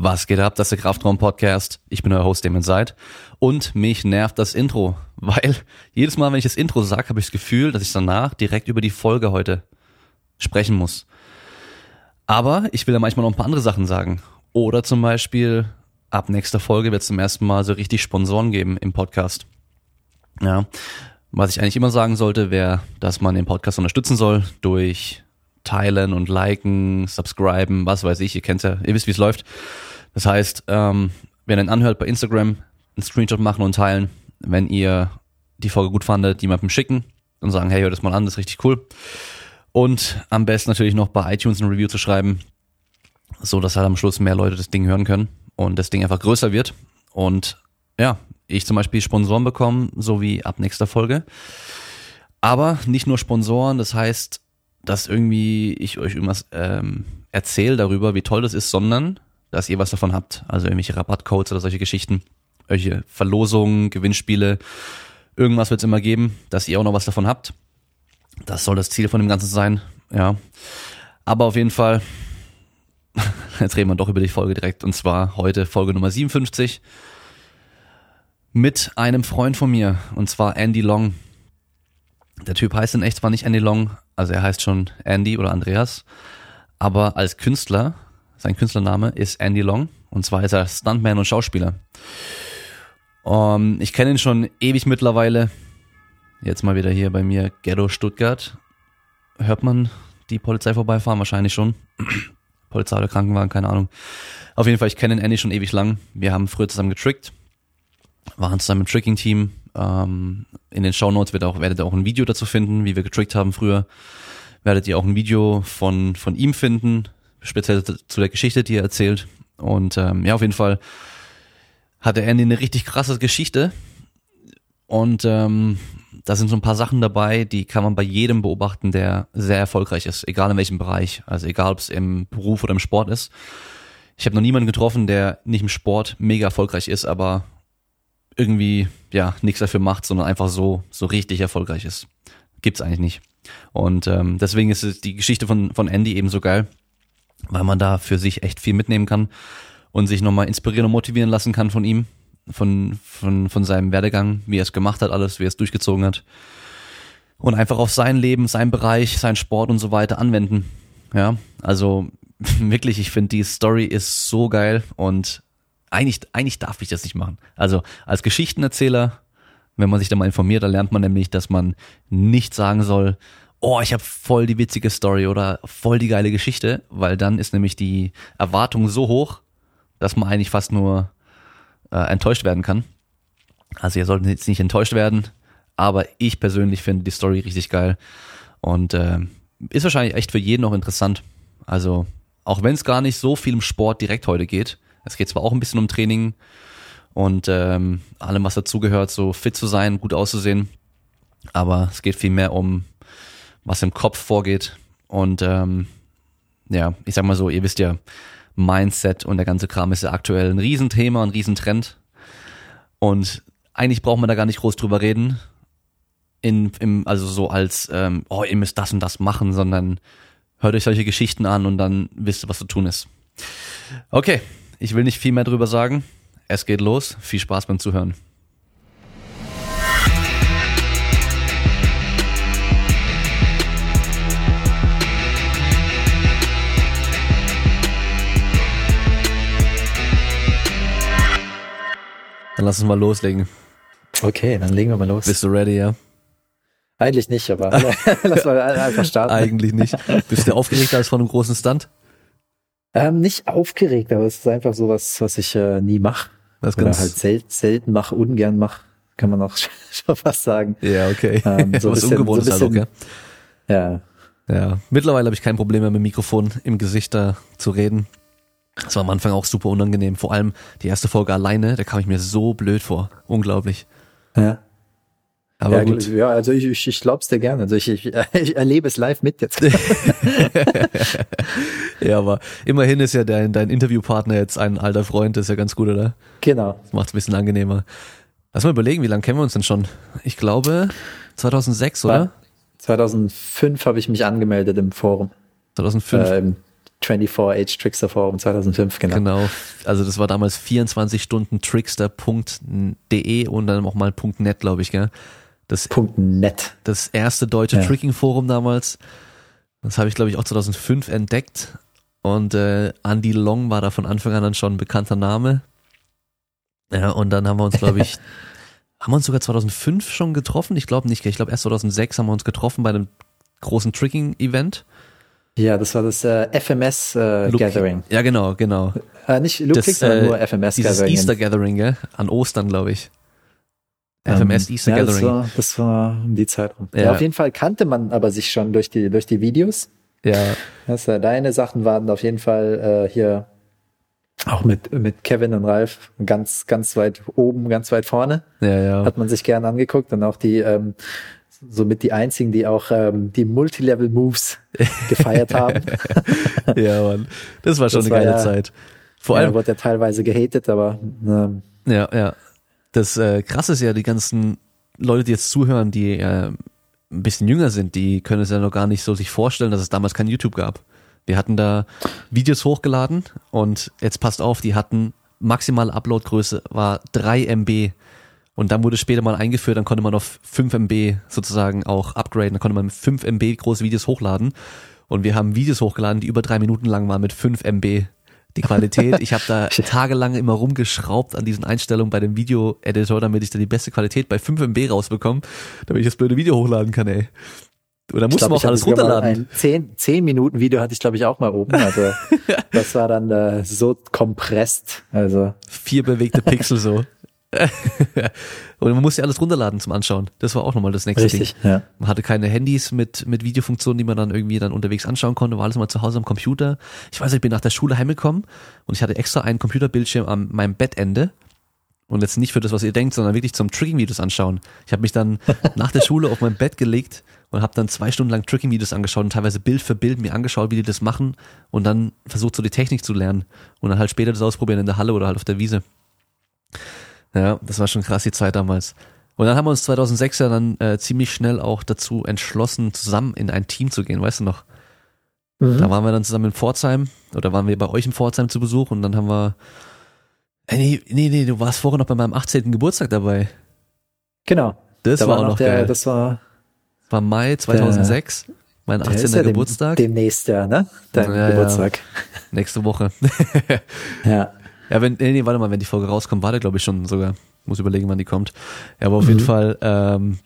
Was geht ab? Das ist der Kraftraum Podcast. Ich bin euer Host, Damon Seid. Und mich nervt das Intro, weil jedes Mal, wenn ich das Intro sage, habe ich das Gefühl, dass ich danach direkt über die Folge heute sprechen muss. Aber ich will ja manchmal noch ein paar andere Sachen sagen. Oder zum Beispiel, ab nächster Folge wird es zum ersten Mal so richtig Sponsoren geben im Podcast. Ja. Was ich eigentlich immer sagen sollte, wäre, dass man den Podcast unterstützen soll durch teilen und liken, subscriben, was weiß ich, ihr kennt ja, ihr wisst, wie es läuft. Das heißt, ähm, wenn ihr ihn anhört bei Instagram, einen Screenshot machen und teilen, wenn ihr die Folge gut fandet, jemandem schicken und sagen, hey, hör das mal an, das ist richtig cool. Und am besten natürlich noch bei iTunes ein Review zu schreiben, so dass halt am Schluss mehr Leute das Ding hören können und das Ding einfach größer wird. Und ja, ich zum Beispiel Sponsoren bekommen, so wie ab nächster Folge. Aber nicht nur Sponsoren, das heißt, dass irgendwie ich euch irgendwas ähm, erzähle darüber, wie toll das ist, sondern dass ihr was davon habt. Also irgendwelche Rabattcodes oder solche Geschichten, irgendwelche Verlosungen, Gewinnspiele, irgendwas wird es immer geben, dass ihr auch noch was davon habt. Das soll das Ziel von dem Ganzen sein, ja. Aber auf jeden Fall, jetzt reden wir doch über die Folge direkt, und zwar heute Folge Nummer 57 mit einem Freund von mir, und zwar Andy Long. Der Typ heißt in echt zwar nicht Andy Long, also er heißt schon Andy oder Andreas, aber als Künstler, sein Künstlername ist Andy Long und zwar ist er Stuntman und Schauspieler. Um, ich kenne ihn schon ewig mittlerweile. Jetzt mal wieder hier bei mir Ghetto Stuttgart. Hört man die Polizei vorbeifahren? Wahrscheinlich schon. Polizei oder Krankenwagen, keine Ahnung. Auf jeden Fall, ich kenne den Andy schon ewig lang. Wir haben früher zusammen getrickt, waren zusammen im Tricking-Team, ähm, in den Show Notes wird auch, werdet ihr auch ein Video dazu finden, wie wir getrickt haben früher. Werdet ihr auch ein Video von, von ihm finden, speziell zu der Geschichte, die er erzählt. Und ähm, ja, auf jeden Fall hat der Andy eine richtig krasse Geschichte. Und ähm, da sind so ein paar Sachen dabei, die kann man bei jedem beobachten, der sehr erfolgreich ist, egal in welchem Bereich. Also egal, ob es im Beruf oder im Sport ist. Ich habe noch niemanden getroffen, der nicht im Sport mega erfolgreich ist, aber irgendwie ja nichts dafür macht, sondern einfach so so richtig erfolgreich ist. Gibt's eigentlich nicht. Und ähm, deswegen ist die Geschichte von von Andy eben so geil, weil man da für sich echt viel mitnehmen kann und sich nochmal inspirieren und motivieren lassen kann von ihm, von von von seinem Werdegang, wie er es gemacht hat, alles, wie er es durchgezogen hat und einfach auf sein Leben, sein Bereich, sein Sport und so weiter anwenden. Ja, also wirklich, ich finde die Story ist so geil und eigentlich, eigentlich darf ich das nicht machen. Also als Geschichtenerzähler, wenn man sich da mal informiert, da lernt man nämlich, dass man nicht sagen soll, oh, ich habe voll die witzige Story oder voll die geile Geschichte, weil dann ist nämlich die Erwartung so hoch, dass man eigentlich fast nur äh, enttäuscht werden kann. Also ihr solltet jetzt nicht enttäuscht werden, aber ich persönlich finde die Story richtig geil und äh, ist wahrscheinlich echt für jeden auch interessant. Also auch wenn es gar nicht so viel im Sport direkt heute geht, es geht zwar auch ein bisschen um Training und ähm, allem, was dazugehört, so fit zu sein, gut auszusehen, aber es geht viel mehr um, was im Kopf vorgeht. Und ähm, ja, ich sag mal so, ihr wisst ja, Mindset und der ganze Kram ist ja aktuell ein Riesenthema, ein Riesentrend. Und eigentlich braucht man da gar nicht groß drüber reden. In, im, also so als, ähm, oh, ihr müsst das und das machen, sondern hört euch solche Geschichten an und dann wisst ihr, was zu tun ist. Okay, ich will nicht viel mehr drüber sagen. Es geht los. Viel Spaß beim Zuhören. Dann lass uns mal loslegen. Okay, dann legen wir mal los. Bist du ready, ja? Eigentlich nicht, aber lass mal einfach starten. Eigentlich nicht. Bist du aufgeregter als vor einem großen Stunt? Ähm, nicht aufgeregt, aber es ist einfach so was, was ich äh, nie mache. Das Oder ganz halt sel selten mache, ungern mache, kann man auch schon fast sagen. Ja, okay. Ähm, so was bisschen- Ungewohntes so halt auch, bisschen- ja. Ja, Ja, mittlerweile habe ich kein Problem mehr mit dem Mikrofon im Gesicht da zu reden. Das war am Anfang auch super unangenehm. Vor allem die erste Folge alleine, da kam ich mir so blöd vor. Unglaublich. ja. Aber ja, gut. ja, also ich, ich, ich glaub's dir gerne. Also ich, ich, ich erlebe es live mit jetzt. Ja, aber immerhin ist ja dein, dein Interviewpartner jetzt ein alter Freund, das ist ja ganz gut, oder? genau. Das macht es ein bisschen angenehmer. Lass mal überlegen, wie lange kennen wir uns denn schon? Ich glaube 2006, oder? 2005 habe ich mich angemeldet im Forum. 2005. Äh, im 24H Trickster Forum 2005, genau. Genau. Also das war damals 24 Stunden trickster.de und dann auch mal .net, glaube ich, gell? Das, .net. das erste deutsche Ja. Tricking-Forum damals. Das habe ich, glaube ich, auch 2005 entdeckt. Und äh, Andy Long war da von Anfang an dann schon ein bekannter Name. Ja, und dann haben wir uns, glaube ich, haben wir uns sogar 2005 schon getroffen? Ich glaube nicht, ich glaube erst 2006 haben wir uns getroffen bei einem großen Tricking-Event. Ja, das war das äh, FMS äh, Gathering. Ja, genau, genau. Äh, nicht Loop Das, sondern äh, nur FMS Dieses Gathering. Easter Gathering, gell? An Ostern, glaube ich. Ähm, FMS Easter ja, Gathering. Das war, das war um die Zeit. Ja. Ja. auf jeden Fall kannte man aber sich schon durch die, durch die Videos. Ja, Das, äh, deine Sachen waren auf jeden Fall äh, hier auch mit, mit Kevin und Ralf ganz, ganz weit oben, ganz weit vorne. ja, ja. Hat man sich gern angeguckt und auch die, ähm, somit die einzigen, die auch ähm, die Multilevel-Moves gefeiert haben. ja, Mann. Das war schon Das eine war geile ja- Zeit. Vor ja, allem, wurde ja teilweise gehatet, aber ähm, ja, ja. Das äh, krasse ist ja, die ganzen Leute, die jetzt zuhören, die äh, ein bisschen jünger sind, die können es ja noch gar nicht so sich vorstellen, dass es damals kein YouTube gab. Wir hatten da Videos hochgeladen und jetzt passt auf, die hatten maximale Uploadgröße war 3 MB und dann wurde später mal eingeführt, dann konnte man auf 5 MB sozusagen auch upgraden, dann konnte man mit 5 MB große Videos hochladen und wir haben Videos hochgeladen, die über drei Minuten lang waren mit 5 MB. Die Qualität, ich habe da tagelang immer rumgeschraubt an diesen Einstellungen bei dem Video-Editor, damit ich da die beste Qualität bei 5 MB rausbekomme, damit ich das blöde Video hochladen kann, ey. Und da musste man auch alles runterladen. ein 10, 10 Minuten Video hatte ich glaube ich auch mal oben. Also das war dann äh, so kompresst. Also Vier bewegte Pixel so. Und man musste ja alles runterladen zum Anschauen. Das war auch nochmal das nächste richtig. Ding. Ja. Man hatte keine Handys mit, mit Videofunktionen, die man dann irgendwie dann unterwegs anschauen konnte, war alles mal zu Hause am Computer. Ich weiß, ich bin nach der Schule heimgekommen und ich hatte extra einen Computerbildschirm an meinem Bettende. Und jetzt nicht für das, was ihr denkt, sondern wirklich zum Tricking-Videos anschauen. Ich habe mich dann nach der Schule auf mein Bett gelegt und habe dann zwei Stunden lang Tricking-Videos angeschaut und teilweise Bild für Bild mir angeschaut, wie die das machen und dann versucht so die Technik zu lernen und dann halt später das ausprobieren in der Halle oder halt auf der Wiese. Ja, das war schon krass die Zeit damals. Und dann haben wir uns 2006 ja dann äh, ziemlich schnell auch dazu entschlossen, zusammen in ein Team zu gehen, weißt du noch? Mhm. Da waren wir dann zusammen in Pforzheim oder waren wir bei euch in Pforzheim zu Besuch und dann haben wir äh, nee, nee, nee, du warst vorher noch bei meinem 18. Geburtstag dabei. Genau. Das da war war auch noch der, geil. das war war Mai 2006, mein der 18. ist ja dem- Geburtstag, Demnächst ja, ne? Dein Ja, ja. Geburtstag. nächste Woche. Ja. Ja, wenn, nee, nee, warte mal, wenn die Folge rauskommt, war der, glaube ich, schon sogar. Muss überlegen, wann die kommt. Ja, aber auf jeden Mhm. Fall ähm,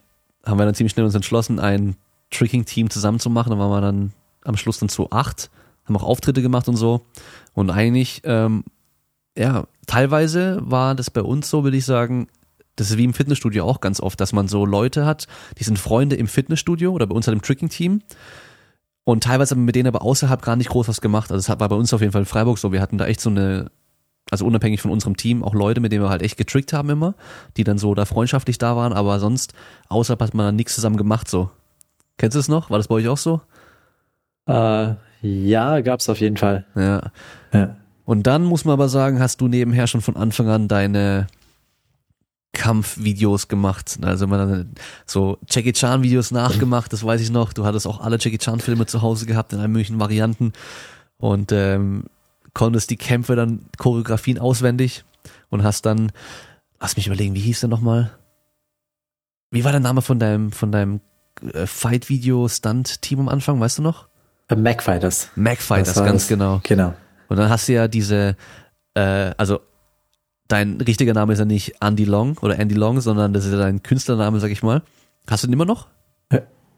haben wir dann ziemlich schnell uns entschlossen, ein Tricking-Team zusammen zu machen. Da waren wir dann am Schluss dann zu acht, haben auch Auftritte gemacht und so. Und eigentlich, ähm, ja, teilweise war das bei uns so, würde ich sagen, das ist wie im Fitnessstudio auch ganz oft, dass man so Leute hat, die sind Freunde im Fitnessstudio oder bei uns halt im Tricking-Team. Und teilweise haben wir mit denen aber außerhalb gar nicht groß was gemacht. Also das war bei uns auf jeden Fall in Freiburg so. Wir hatten da echt so eine, also unabhängig von unserem Team, auch Leute, mit denen wir halt echt getrickt haben immer, die dann so da freundschaftlich da waren, aber sonst außerhalb hat man dann nichts zusammen gemacht so. Kennst du es noch? War das bei euch auch so? Äh, ja, gab's auf jeden Fall. Ja. Ja. Und dann muss man aber sagen, hast du nebenher schon von Anfang an deine Kampfvideos gemacht. Also man hat so Jackie Chan Videos nachgemacht, das weiß ich noch. Du hattest auch alle Jackie Chan Filme zu Hause gehabt in allen möglichen Varianten und ähm, konntest die Kämpfe dann Choreografien auswendig und hast dann, lass mich überlegen, wie hieß der nochmal? Wie war der Name von deinem von deinem äh, Fight Video Stunt Team am Anfang, weißt du noch? Äh, Mac Fighters. Mac Fighters, Das war ganz das. genau. Genau. Und dann hast du ja diese, äh, also dein richtiger Name ist ja nicht Andy Long oder Andy Long, sondern das ist ja dein Künstlername, sag ich mal. Hast du den immer noch?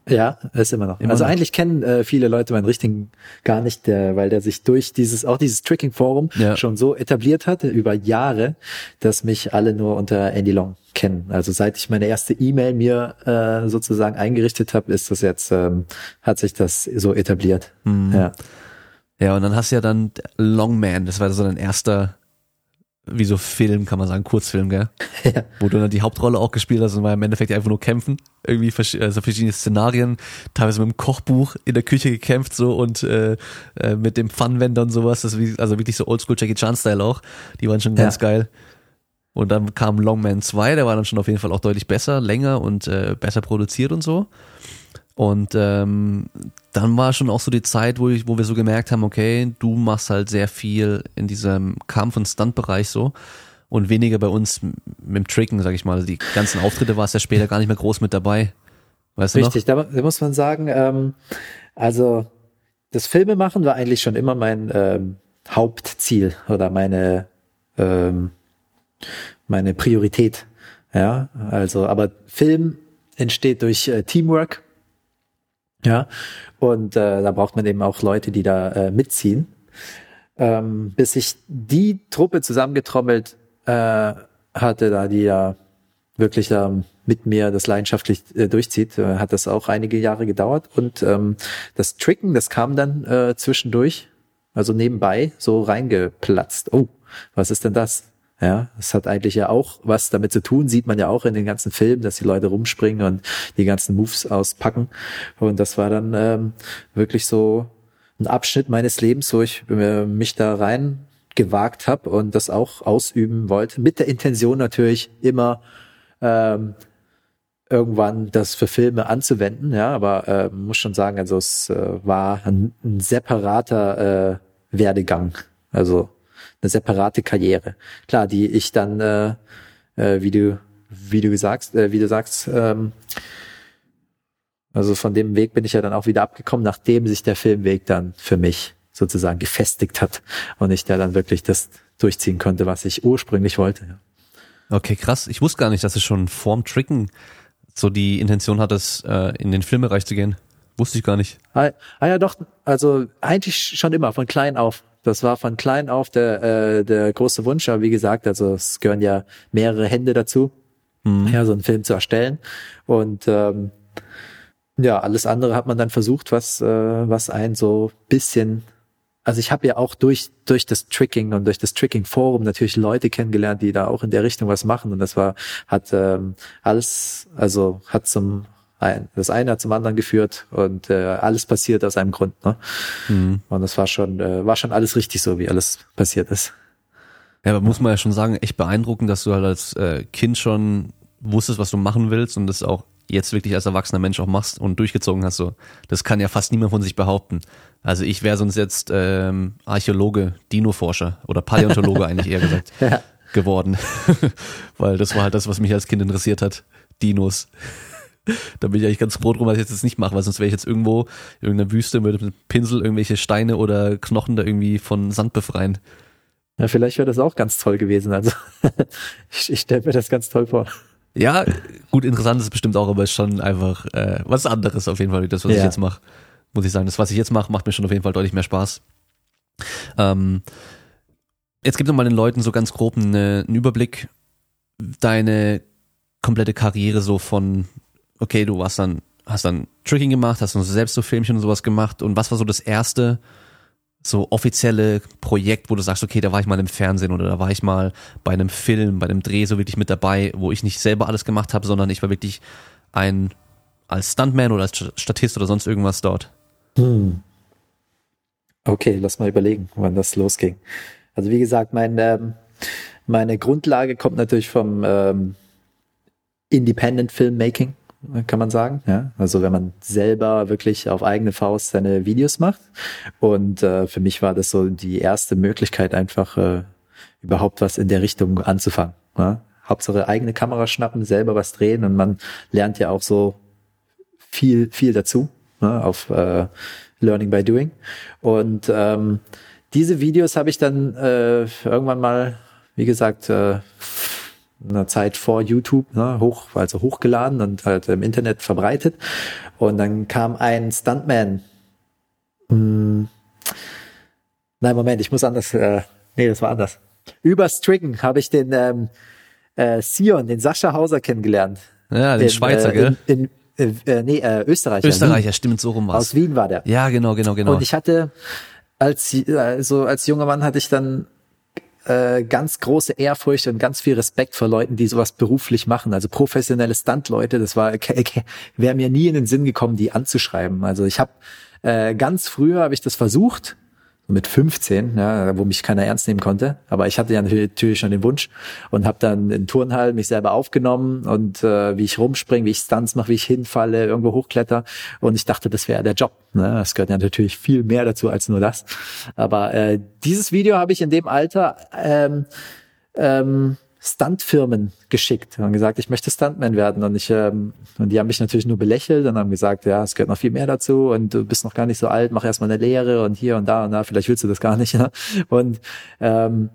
Ja, ist immer noch. Immer also noch. eigentlich kennen äh, viele Leute meinen richtigen gar nicht, der, weil der sich durch dieses, auch dieses Tricking-Forum Ja. schon so etabliert hatte über Jahre, dass mich alle nur unter Andy Long kennen. Also seit ich meine erste E-Mail mir äh, sozusagen eingerichtet habe, ist das jetzt, ähm, hat sich das so etabliert. Mhm. Ja. Ja, und dann hast du ja dann Longman, das war so dein erster, wie so Film, kann man sagen, Kurzfilm, gell? ja. Wo du dann die Hauptrolle auch gespielt hast und war im Endeffekt einfach nur kämpfen. Irgendwie also verschiedene Szenarien, teilweise mit dem Kochbuch in der Küche gekämpft so und äh, äh, mit dem Funwender und sowas. Das wie, also wirklich so Oldschool Jackie Chan-Style auch. Die waren schon ganz Ja. geil. Und dann kam Longman 2, der war dann schon auf jeden Fall auch deutlich besser, länger und äh, besser produziert und so. Und ähm, dann war schon auch so die Zeit, wo, ich, wo wir so gemerkt haben, okay, du machst halt sehr viel in diesem Kampf- und Stunt-Bereich so und weniger bei uns mit dem Tricken, sag ich mal. Also die ganzen Auftritte warst ja später gar nicht mehr groß mit dabei. Weißt Richtig, noch? da muss man sagen, ähm, also das Filmemachen war eigentlich schon immer mein ähm, Hauptziel oder meine ähm, meine Priorität. Ja, also aber Film entsteht durch äh, Teamwork. Ja, und äh, da braucht man eben auch Leute, die da äh, mitziehen. Ähm, bis ich die Truppe zusammengetrommelt äh, hatte, da die ja wirklich da mit mir das leidenschaftlich äh, durchzieht, äh, hat das auch einige Jahre gedauert. Und ähm, das Tricken, das kam dann äh, zwischendurch, also nebenbei, so reingeplatzt. Oh, was ist denn das? Ja, das hat eigentlich ja auch was damit zu tun, sieht man ja auch in den ganzen Filmen, dass die Leute rumspringen und die ganzen Moves auspacken. Und das war dann ähm, wirklich so ein Abschnitt meines Lebens, wo ich äh, mich da rein gewagt habe und das auch ausüben wollte, mit der Intention natürlich immer ähm, irgendwann das für Filme anzuwenden, ja, aber äh, muss schon sagen, also es äh, war ein, ein separater äh, Werdegang, also eine separate Karriere. Klar, die ich dann, äh, äh, wie du, wie du sagst, äh, wie du sagst, ähm, also von dem Weg bin ich ja dann auch wieder abgekommen, nachdem sich der Filmweg dann für mich sozusagen gefestigt hat und ich da dann wirklich das durchziehen konnte, was ich ursprünglich wollte. Ja. Okay, krass. Ich wusste gar nicht, dass es schon vorm Tricken so die Intention hat, es äh, in den Filmbereich zu gehen. Wusste ich gar nicht. Ah, ah ja, doch. Also eigentlich schon immer von klein auf. Das war von klein auf der äh, der große Wunsch. Aber wie gesagt, also es gehören ja mehrere Hände dazu, mhm. ja, so einen Film zu erstellen. Und ähm, ja, alles andere hat man dann versucht, was äh, was einen so bisschen also ich habe ja auch durch durch das Tricking und durch das Tricking Forum natürlich Leute kennengelernt, die da auch in der Richtung was machen und das war hat ähm, alles also hat zum ein, das eine hat zum anderen geführt und äh, alles passiert aus einem Grund ne? Mhm. und das war schon äh, war schon alles richtig so wie alles passiert ist ja aber muss man ja schon sagen echt beeindruckend dass du halt als äh, Kind schon wusstest was du machen willst und das auch jetzt wirklich als erwachsener Mensch auch machst und durchgezogen hast, so, das kann ja fast niemand von sich behaupten. Also ich wäre sonst jetzt ähm, Archäologe, Dino-Forscher oder Paläontologe eigentlich eher gesagt ja. geworden. Weil das war halt das, was mich als Kind interessiert hat. Dinos. da bin ich eigentlich ganz froh drum, dass ich jetzt nicht mache, weil sonst wäre ich jetzt irgendwo in irgendeiner Wüste mit einem Pinsel irgendwelche Steine oder Knochen da irgendwie von Sand befreien. Ja, vielleicht wäre das auch ganz toll gewesen. Also ich, ich stelle mir das ganz toll vor. Ja, gut, interessant ist bestimmt auch, aber ist schon einfach äh, was anderes auf jeden Fall, wie das, was ja. ich jetzt mache. Muss ich sagen. Das, was ich jetzt mache, macht mir schon auf jeden Fall deutlich mehr Spaß. Ähm, jetzt gib doch mal den Leuten so ganz grob eine, einen Überblick. Deine komplette Karriere so von, okay, du warst dann, hast dann Tricking gemacht, hast dann selbst so Filmchen und sowas gemacht und was war so das erste, so offizielle Projekt, wo du sagst, okay, da war ich mal im Fernsehen oder da war ich mal bei einem Film, bei einem Dreh so wirklich mit dabei, wo ich nicht selber alles gemacht habe, sondern ich war wirklich ein als Stuntman oder als Statist oder sonst irgendwas dort. Hm. Okay, lass mal überlegen, wann das losging. Also wie gesagt, mein, ähm, meine Grundlage kommt natürlich vom ähm, Independent Filmmaking kann man sagen. Ja? Also wenn man selber wirklich auf eigene Faust seine Videos macht. Und äh, für mich war das so die erste Möglichkeit, einfach äh, überhaupt was in der Richtung anzufangen. Ja? Hauptsache eigene Kamera schnappen, selber was drehen und man lernt ja auch so viel, viel dazu ne? auf äh, Learning by Doing. Und ähm, diese Videos habe ich dann äh, irgendwann mal, wie gesagt, äh, einer Zeit vor YouTube ne, hoch, also hochgeladen und halt im Internet verbreitet. Und dann kam ein Stuntman. Hm, nein, Moment, ich muss anders. Äh, nee, das war anders. Über Stricken habe ich den ähm, äh, Sion, den Sascha Hauser kennengelernt. Ja, den in, Schweizer, äh, gell? In, in, äh, nee, äh, Österreicher. Österreicher, stimmt, so rum was. Aus Wien war der. Ja, genau, genau, genau. Und ich hatte als also als junger Mann hatte ich dann äh, ganz große Ehrfurcht und ganz viel Respekt vor Leuten, die sowas beruflich machen. Also professionelle Stunt-Leute, das war wäre mir nie in den Sinn gekommen, die anzuschreiben. Also ich habe äh, ganz früher habe ich das versucht, mit 15, ja, wo mich keiner ernst nehmen konnte. Aber ich hatte ja natürlich schon den Wunsch und habe dann in Turnhall mich selber aufgenommen und äh, wie ich rumspringe, wie ich Stunts mache, wie ich hinfalle, irgendwo hochkletter. Und ich dachte, das wäre der Job. Ne? Das gehört ja natürlich viel mehr dazu als nur das. Aber äh, dieses Video habe ich in dem Alter ähm, ähm, Stuntfirmen geschickt und gesagt, ich möchte Stuntman werden. Und ich ähm, und die haben mich natürlich nur belächelt und haben gesagt, ja, es gehört noch viel mehr dazu und du bist noch gar nicht so alt, mach erstmal eine Lehre und hier und da und da, vielleicht willst du das gar nicht. Ja? Und ähm,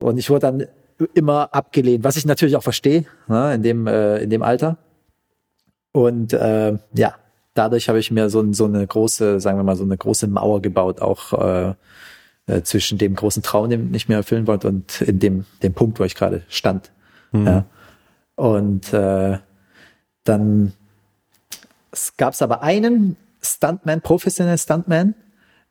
und ich wurde dann immer abgelehnt, was ich natürlich auch verstehe, ne, in dem äh, in dem Alter. Und äh, ja, dadurch habe ich mir so, so eine große, sagen wir mal, so eine große Mauer gebaut, auch äh, äh, zwischen dem großen Traum, den ich mir erfüllen wollte, und in dem, dem Punkt, wo ich gerade stand. Mhm. Ja. Und äh, dann gab es aber einen Stuntman, professionellen Stuntman,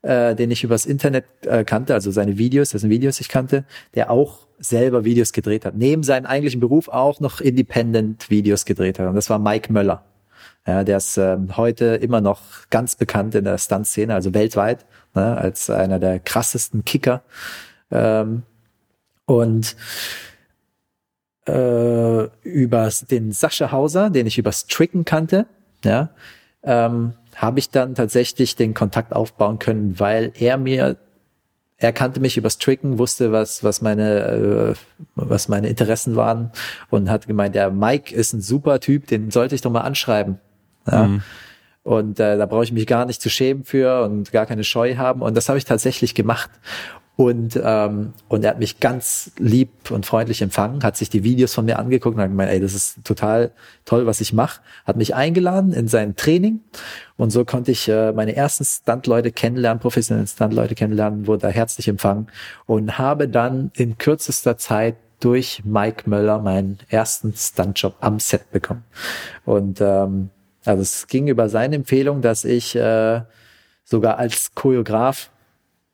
äh, den ich übers Internet äh, kannte, also seine Videos, dessen Videos ich kannte, der auch selber Videos gedreht hat. Neben seinem eigentlichen Beruf auch noch Independent Videos gedreht hat. Und das war Mike Möller. Ja, der ist äh, heute immer noch ganz bekannt in der Stunt-Szene, also weltweit ne, als einer der krassesten Kicker. Ähm, und äh, über den Sascha Hauser, den ich übers Tricken kannte, ja, ähm, habe ich dann tatsächlich den Kontakt aufbauen können, weil er mir er kannte mich übers Tricken, wusste, was, was meine, äh, was meine Interessen waren und hat gemeint, der Mike ist ein super Typ, den sollte ich doch mal anschreiben. Ja. Mhm. Und äh, da brauche ich mich gar nicht zu schämen für und gar keine Scheu haben. Und das habe ich tatsächlich gemacht. Und, ähm, und er hat mich ganz lieb und freundlich empfangen, hat sich die Videos von mir angeguckt und hat gemeint, ey, das ist total toll, was ich mache. Hat mich eingeladen in sein Training. Und so konnte ich äh, meine ersten Stunt-Leute kennenlernen, professionellen Stunt-Leute kennenlernen, wurde da herzlich empfangen und habe dann in kürzester Zeit durch Mike Möller meinen ersten Stuntjob am Set bekommen. Und ähm, also es ging über seine Empfehlung, dass ich äh, sogar als Choreograf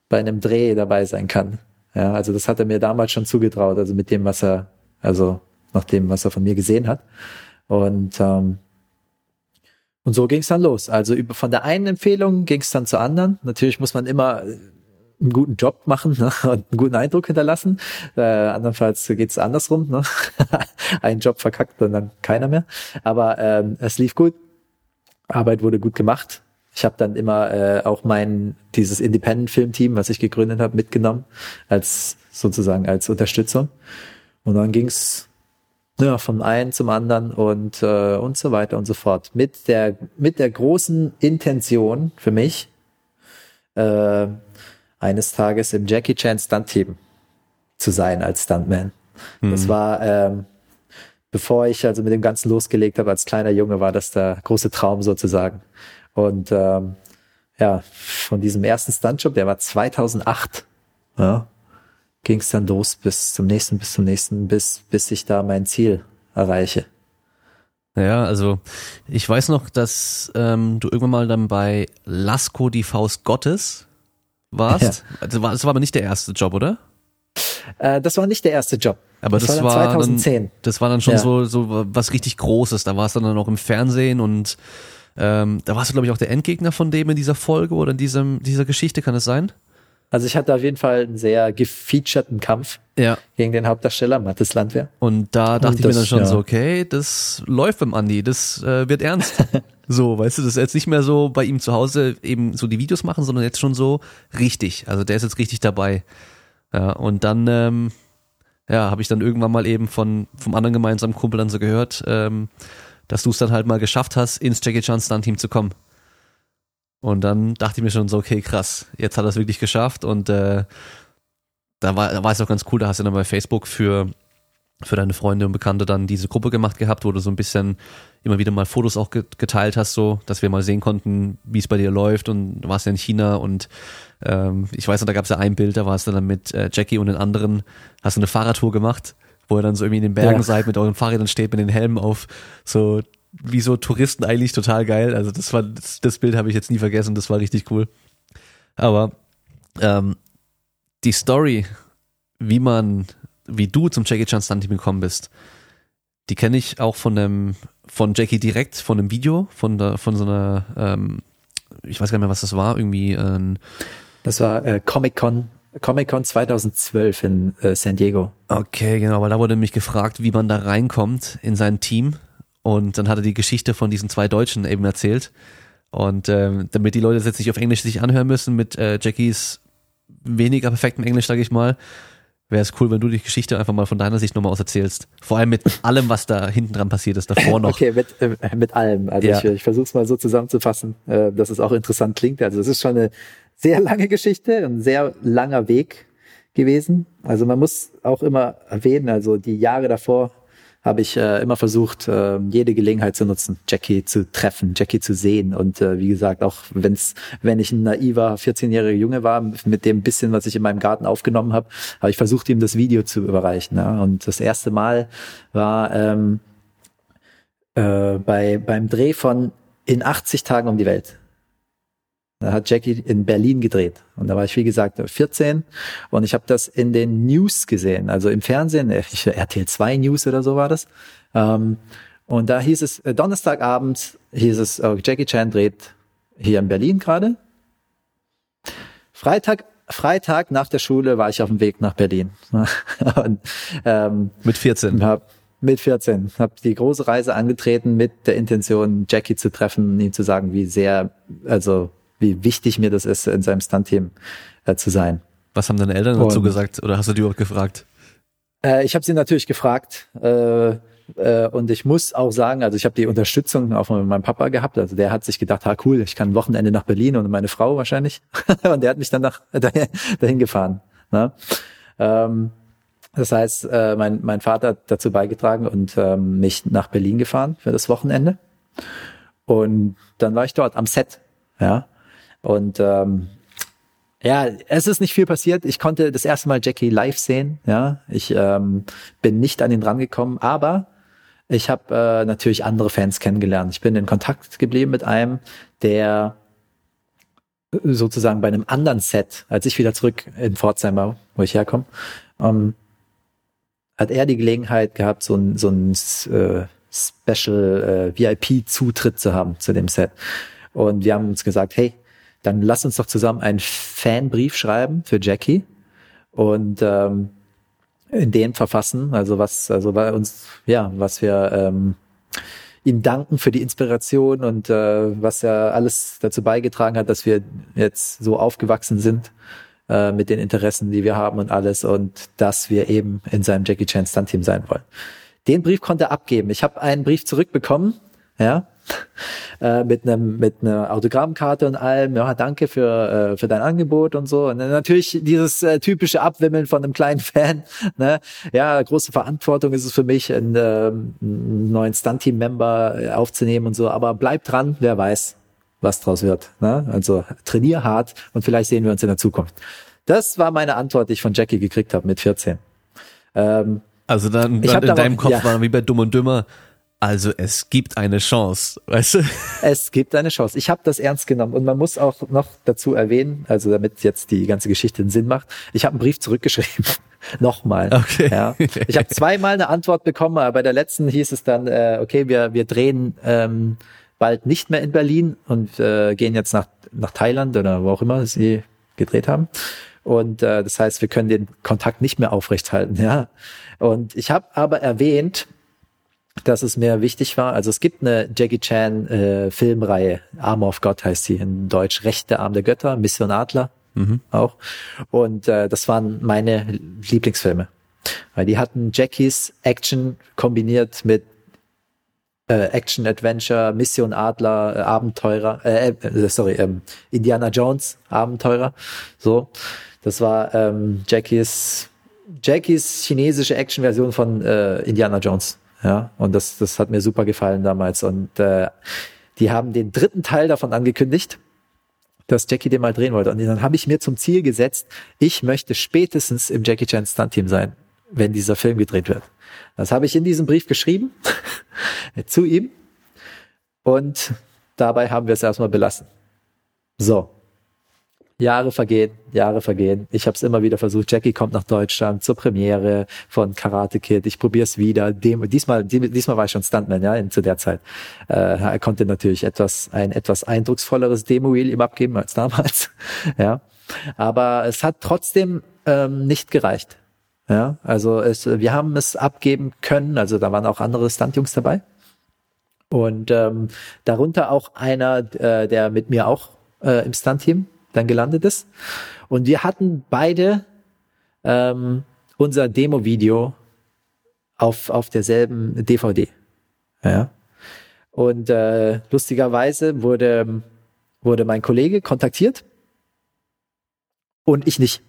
bei einem Dreh dabei sein kann. Ja, also das hat er mir damals schon zugetraut, also mit dem, was er, also nach dem, was er von mir gesehen hat. Und ähm, und so ging es dann los. Also über, von der einen Empfehlung ging es dann zur anderen. Natürlich muss man immer einen guten Job machen ne, und einen guten Eindruck hinterlassen. Äh, andernfalls geht es andersrum. Ne? Ein Job verkackt und dann keiner mehr. Aber ähm, es lief gut. Arbeit wurde gut gemacht. Ich habe dann immer äh, auch mein dieses Independent-Film-Team, was ich gegründet habe, mitgenommen als sozusagen als Unterstützung. Und dann ging's ja, vom einen zum anderen und äh, und so weiter und so fort. Mit der mit der großen Intention für mich äh, eines Tages im Jackie Chan Stunt Team zu sein als Stuntman. Mhm. Das war ähm, bevor ich also mit dem Ganzen losgelegt habe, als kleiner Junge, war das der große Traum sozusagen. Und ähm, ja, von diesem ersten Stuntjob, der war 2008, ja, ging es dann los bis zum nächsten, bis zum nächsten, bis, bis ich da mein Ziel erreiche. Ja, also ich weiß noch, dass ähm, du irgendwann mal dann bei Lasko die Faust Gottes warst. Ja. War, das war aber nicht der erste Job, oder? Äh, das war nicht der erste Job. Aber das, das war, dann 2010. Dann, das war dann schon ja. so, so was richtig Großes. Da war es dann auch im Fernsehen und ähm, da warst du, glaube ich, auch der Endgegner von dem in dieser Folge oder in diesem, dieser Geschichte, kann es sein? Also ich hatte auf jeden Fall einen sehr gefeaturten Kampf ja. gegen den Hauptdarsteller Mathis Landwehr. Und da dachte und ich mir dann schon ja. so, okay, das läuft beim Andi, das äh, wird ernst. so, weißt du, das ist jetzt nicht mehr so bei ihm zu Hause eben so die Videos machen, sondern jetzt schon so richtig. Also der ist jetzt richtig dabei. Ja, und dann ähm, ja, habe ich dann irgendwann mal eben von vom anderen gemeinsamen Kumpel dann so gehört, ähm, dass du es dann halt mal geschafft hast, ins Jackie Chan Stunt Team zu kommen. Und dann dachte ich mir schon so, okay, krass, jetzt hat er es wirklich geschafft und äh, da war, da war es auch ganz cool, da hast du dann bei Facebook für für deine Freunde und Bekannte dann diese Gruppe gemacht gehabt, wo du so ein bisschen immer wieder mal Fotos auch geteilt hast, so, dass wir mal sehen konnten, wie es bei dir läuft und du warst ja in China und ähm, ich weiß noch, da gab es ja ein Bild, da warst du dann mit äh, Jackie und den anderen, hast du eine Fahrradtour gemacht, wo ihr dann so irgendwie in den Bergen ja. seid, mit euren Fahrrädern steht, mit den Helmen auf, so wie so Touristen eigentlich total geil. Also das war das, das Bild habe ich jetzt nie vergessen, das war richtig cool. Aber ähm, die Story, wie man, wie du zum Jackie Chan Stunt Team gekommen bist, die kenne ich auch von dem, von Jackie direkt, von einem Video, von der, von so einer, ähm, ich weiß gar nicht mehr, was das war, irgendwie ein Das war äh, Comic Con Comic Con 2012 in äh, San Diego. Okay, genau, weil da wurde mich gefragt, wie man da reinkommt in sein Team. Und dann hat er die Geschichte von diesen zwei Deutschen eben erzählt. Und ähm, damit die Leute jetzt nicht auf Englisch sich anhören müssen mit äh, Jackies weniger perfektem Englisch, sage ich mal, wäre es cool, wenn du die Geschichte einfach mal von deiner Sicht nochmal aus erzählst. Vor allem mit allem, was da hinten dran passiert ist, davor noch. Okay, mit, äh, mit allem. Also ja. ich, ich versuche es mal so zusammenzufassen, äh, dass es auch interessant klingt. Also es ist schon eine sehr lange Geschichte, ein sehr langer Weg gewesen. Also man muss auch immer erwähnen, also die Jahre davor habe ich äh, immer versucht, äh, jede Gelegenheit zu nutzen, Jackie zu treffen, Jackie zu sehen. Und äh, wie gesagt, auch wenn's, wenn ich ein naiver 14-jähriger Junge war, mit dem bisschen, was ich in meinem Garten aufgenommen habe, habe ich versucht, ihm das Video zu überreichen. Ja? Und das erste Mal war ähm, äh, bei beim Dreh von In 80 Tagen um die Welt. Da hat Jackie in Berlin gedreht. Und da war ich, wie gesagt, 14. Und ich habe das in den News gesehen, also im Fernsehen, äh, RTL 2 News oder so war das. Ähm, und da hieß es, äh, Donnerstagabend hieß es, oh, Jackie Chan dreht hier in Berlin gerade. Freitag, Freitag nach der Schule war ich auf dem Weg nach Berlin. und, ähm, mit 14. Hab, mit 14. Habe die große Reise angetreten mit der Intention, Jackie zu treffen, ihm zu sagen, wie sehr, also wie wichtig mir das ist, in seinem Stunt-Team äh, zu sein. Was haben deine Eltern dazu gesagt oder hast du die auch gefragt? Äh, ich habe sie natürlich gefragt äh, äh, und ich muss auch sagen, also ich habe die Unterstützung auch von meinem Papa gehabt. Also der hat sich gedacht, ha cool, ich kann ein Wochenende nach Berlin und meine Frau wahrscheinlich. und der hat mich dann nach, dahin gefahren. Ne? Ähm, das heißt, äh, mein, mein Vater hat dazu beigetragen und ähm, mich nach Berlin gefahren für das Wochenende. Und dann war ich dort am Set. Ja, und ähm, ja, es ist nicht viel passiert. Ich konnte das erste Mal Jackie live sehen. Ja, ich ähm, bin nicht an ihn rangekommen, aber ich habe äh, natürlich andere Fans kennengelernt. Ich bin in Kontakt geblieben mit einem, der sozusagen bei einem anderen Set, als ich wieder zurück in Pforzheim war, wo ich herkomme, ähm, hat er die Gelegenheit gehabt, so ein, so ein äh, Special äh, VIP-Zutritt zu haben zu dem Set. Und wir haben uns gesagt, hey, dann lass uns doch zusammen einen Fanbrief schreiben für Jackie und ähm, in den verfassen, also was, also bei uns, ja, was wir ähm, ihm danken für die Inspiration und äh, was er alles dazu beigetragen hat, dass wir jetzt so aufgewachsen sind äh, mit den Interessen, die wir haben und alles und dass wir eben in seinem Jackie Chan Stunt Team sein wollen. Den Brief konnte er abgeben. Ich habe einen Brief zurückbekommen, ja, äh, mit einem mit einer Autogrammkarte und allem. Ja, danke für äh, für dein Angebot und so. Und natürlich dieses äh, typische Abwimmeln von einem kleinen Fan. Ne? Ja, große Verantwortung ist es für mich, einen, äh, einen neuen Stunt-Team-Member äh, aufzunehmen und so. Aber bleib dran, wer weiß, was draus wird. Ne? Also trainier hart und vielleicht sehen wir uns in der Zukunft. Das war meine Antwort, die ich von Jackie gekriegt habe mit 14. Ähm, also dann, dann in deinem Kopf ja. war wie bei Dumm und Dümmer also es gibt eine Chance, weißt du? Es gibt eine Chance. Ich habe das ernst genommen und man muss auch noch dazu erwähnen, also damit jetzt die ganze Geschichte einen Sinn macht, ich habe einen Brief zurückgeschrieben. Nochmal. Okay. Ja. Ich habe zweimal eine Antwort bekommen, aber bei der letzten hieß es dann, äh, okay, wir, wir drehen ähm, bald nicht mehr in Berlin und äh, gehen jetzt nach, nach Thailand oder wo auch immer sie gedreht haben. Und äh, das heißt, wir können den Kontakt nicht mehr aufrechthalten. Ja. Und ich habe aber erwähnt, dass es mir wichtig war. Also es gibt eine Jackie Chan äh, Filmreihe, Arm of God heißt sie, in Deutsch Rechte Arm der Götter, Mission Adler mhm. auch. Und äh, das waren meine Lieblingsfilme. Weil die hatten Jackies Action kombiniert mit äh, Action Adventure, Mission Adler, äh, Abenteurer, äh, äh, sorry, ähm, Indiana Jones Abenteurer. So, das war ähm, Jackies Jackies chinesische Action-Version von äh, Indiana Jones. Ja, und das, das hat mir super gefallen damals. Und äh, die haben den dritten Teil davon angekündigt, dass Jackie den mal drehen wollte. Und dann habe ich mir zum Ziel gesetzt, ich möchte spätestens im Jackie Chan Stunt Team sein, wenn dieser Film gedreht wird. Das habe ich in diesem Brief geschrieben zu ihm. Und dabei haben wir es erstmal belassen. So, Jahre vergehen, Jahre vergehen. Ich habe es immer wieder versucht. Jackie kommt nach Deutschland zur Premiere von Karate Kid. Ich probiere es wieder. Dem, diesmal, diesmal war ich schon Stuntman, ja, in, zu der Zeit. Äh, er konnte natürlich etwas ein etwas eindrucksvolleres Demo-Reel ihm abgeben als damals, ja. Aber es hat trotzdem ähm, nicht gereicht. Ja, also es, wir haben es abgeben können. Also da waren auch andere Stuntjungs dabei. Und ähm, darunter auch einer, äh, der mit mir auch äh, im Stunt-Team dann gelandet ist. Und wir hatten beide ähm, unser Demo-Video auf, auf derselben DVD. Ja. Und äh, lustigerweise wurde, wurde mein Kollege kontaktiert und ich nicht.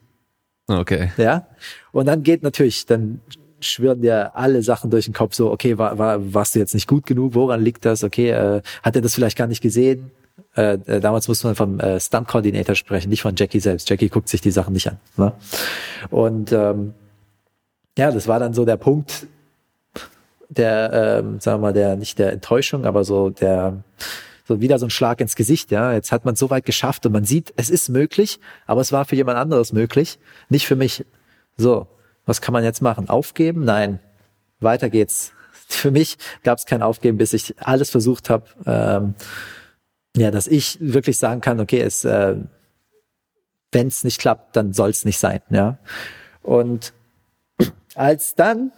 Okay. Ja. Und dann geht natürlich, dann schwirren dir alle Sachen durch den Kopf so, okay, war, war, warst du jetzt nicht gut genug? Woran liegt das? Okay, äh, hat er das vielleicht gar nicht gesehen? Äh, äh damals musste man vom äh, Stunt-Coordinator sprechen, nicht von Jackie selbst. Jackie guckt sich die Sachen nicht an. Ne? Und ähm, ja, das war dann so der Punkt, der, ähm, sagen wir mal, der nicht der Enttäuschung, aber so der so wieder so ein Schlag ins Gesicht, ja. Jetzt hat man so weit geschafft und man sieht, es ist möglich, aber es war für jemand anderes möglich, nicht für mich. So, was kann man jetzt machen? Aufgeben? Nein. Weiter geht's. Für mich gab es kein Aufgeben, bis ich alles versucht habe, ähm, ja, dass ich wirklich sagen kann, okay, es, äh, wenn es nicht klappt, dann soll es nicht sein, ja. Und als dann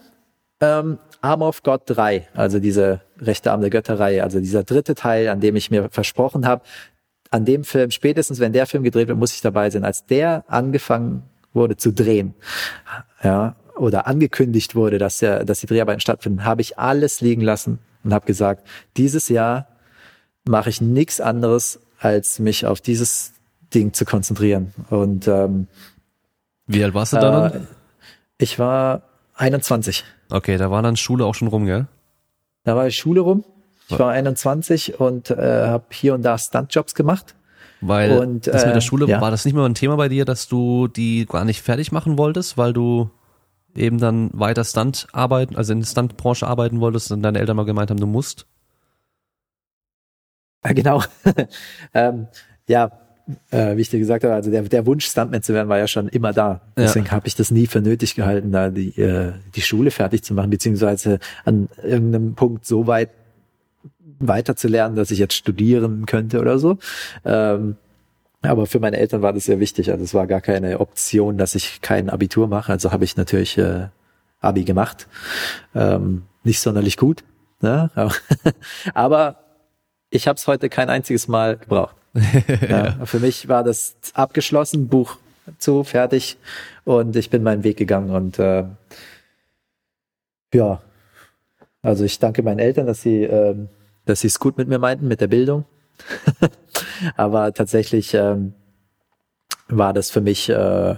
ähm, Arm of God 3, also diese rechte Arm der Götterreihe, also dieser dritte Teil, an dem ich mir versprochen habe, an dem Film, spätestens wenn der Film gedreht wird, muss ich dabei sein. Als der angefangen wurde zu drehen, ja, oder angekündigt wurde, dass, der, dass die Dreharbeiten stattfinden, habe ich alles liegen lassen und habe gesagt, dieses Jahr mache ich nichts anderes, als mich auf dieses Ding zu konzentrieren. Und ähm, wie alt warst du da äh, Ich war 21. Okay, da war dann Schule auch schon rum, gell? Da war Schule rum. Ich war 21 und äh, habe hier und da Stuntjobs gemacht. Weil und, das mit der äh, Schule, ja. war das nicht mehr ein Thema bei dir, dass du die gar nicht fertig machen wolltest, weil du eben dann weiter Stunt arbeiten, also in der Stuntbranche arbeiten wolltest und deine Eltern mal gemeint haben, du musst? Ja, genau. ähm, ja, äh, wie ich dir gesagt habe, also der, der Wunsch, Stuntman zu werden, war ja schon immer da. Deswegen ja. habe ich das nie für nötig gehalten, da die, äh, die Schule fertig zu machen, beziehungsweise an irgendeinem Punkt so weit weiter zu lernen, dass ich jetzt studieren könnte oder so. Ähm, aber für meine Eltern war das sehr wichtig. Also es war gar keine Option, dass ich kein Abitur mache. Also habe ich natürlich äh, Abi gemacht. Ähm, nicht sonderlich gut. Ne? Aber ich habe es heute kein einziges Mal gebraucht. ja, für mich war das abgeschlossen, Buch zu, fertig und ich bin meinen Weg gegangen und äh, ja, also ich danke meinen Eltern, dass sie äh, dass sie es gut mit mir meinten mit der Bildung, aber tatsächlich ähm, war das für mich äh,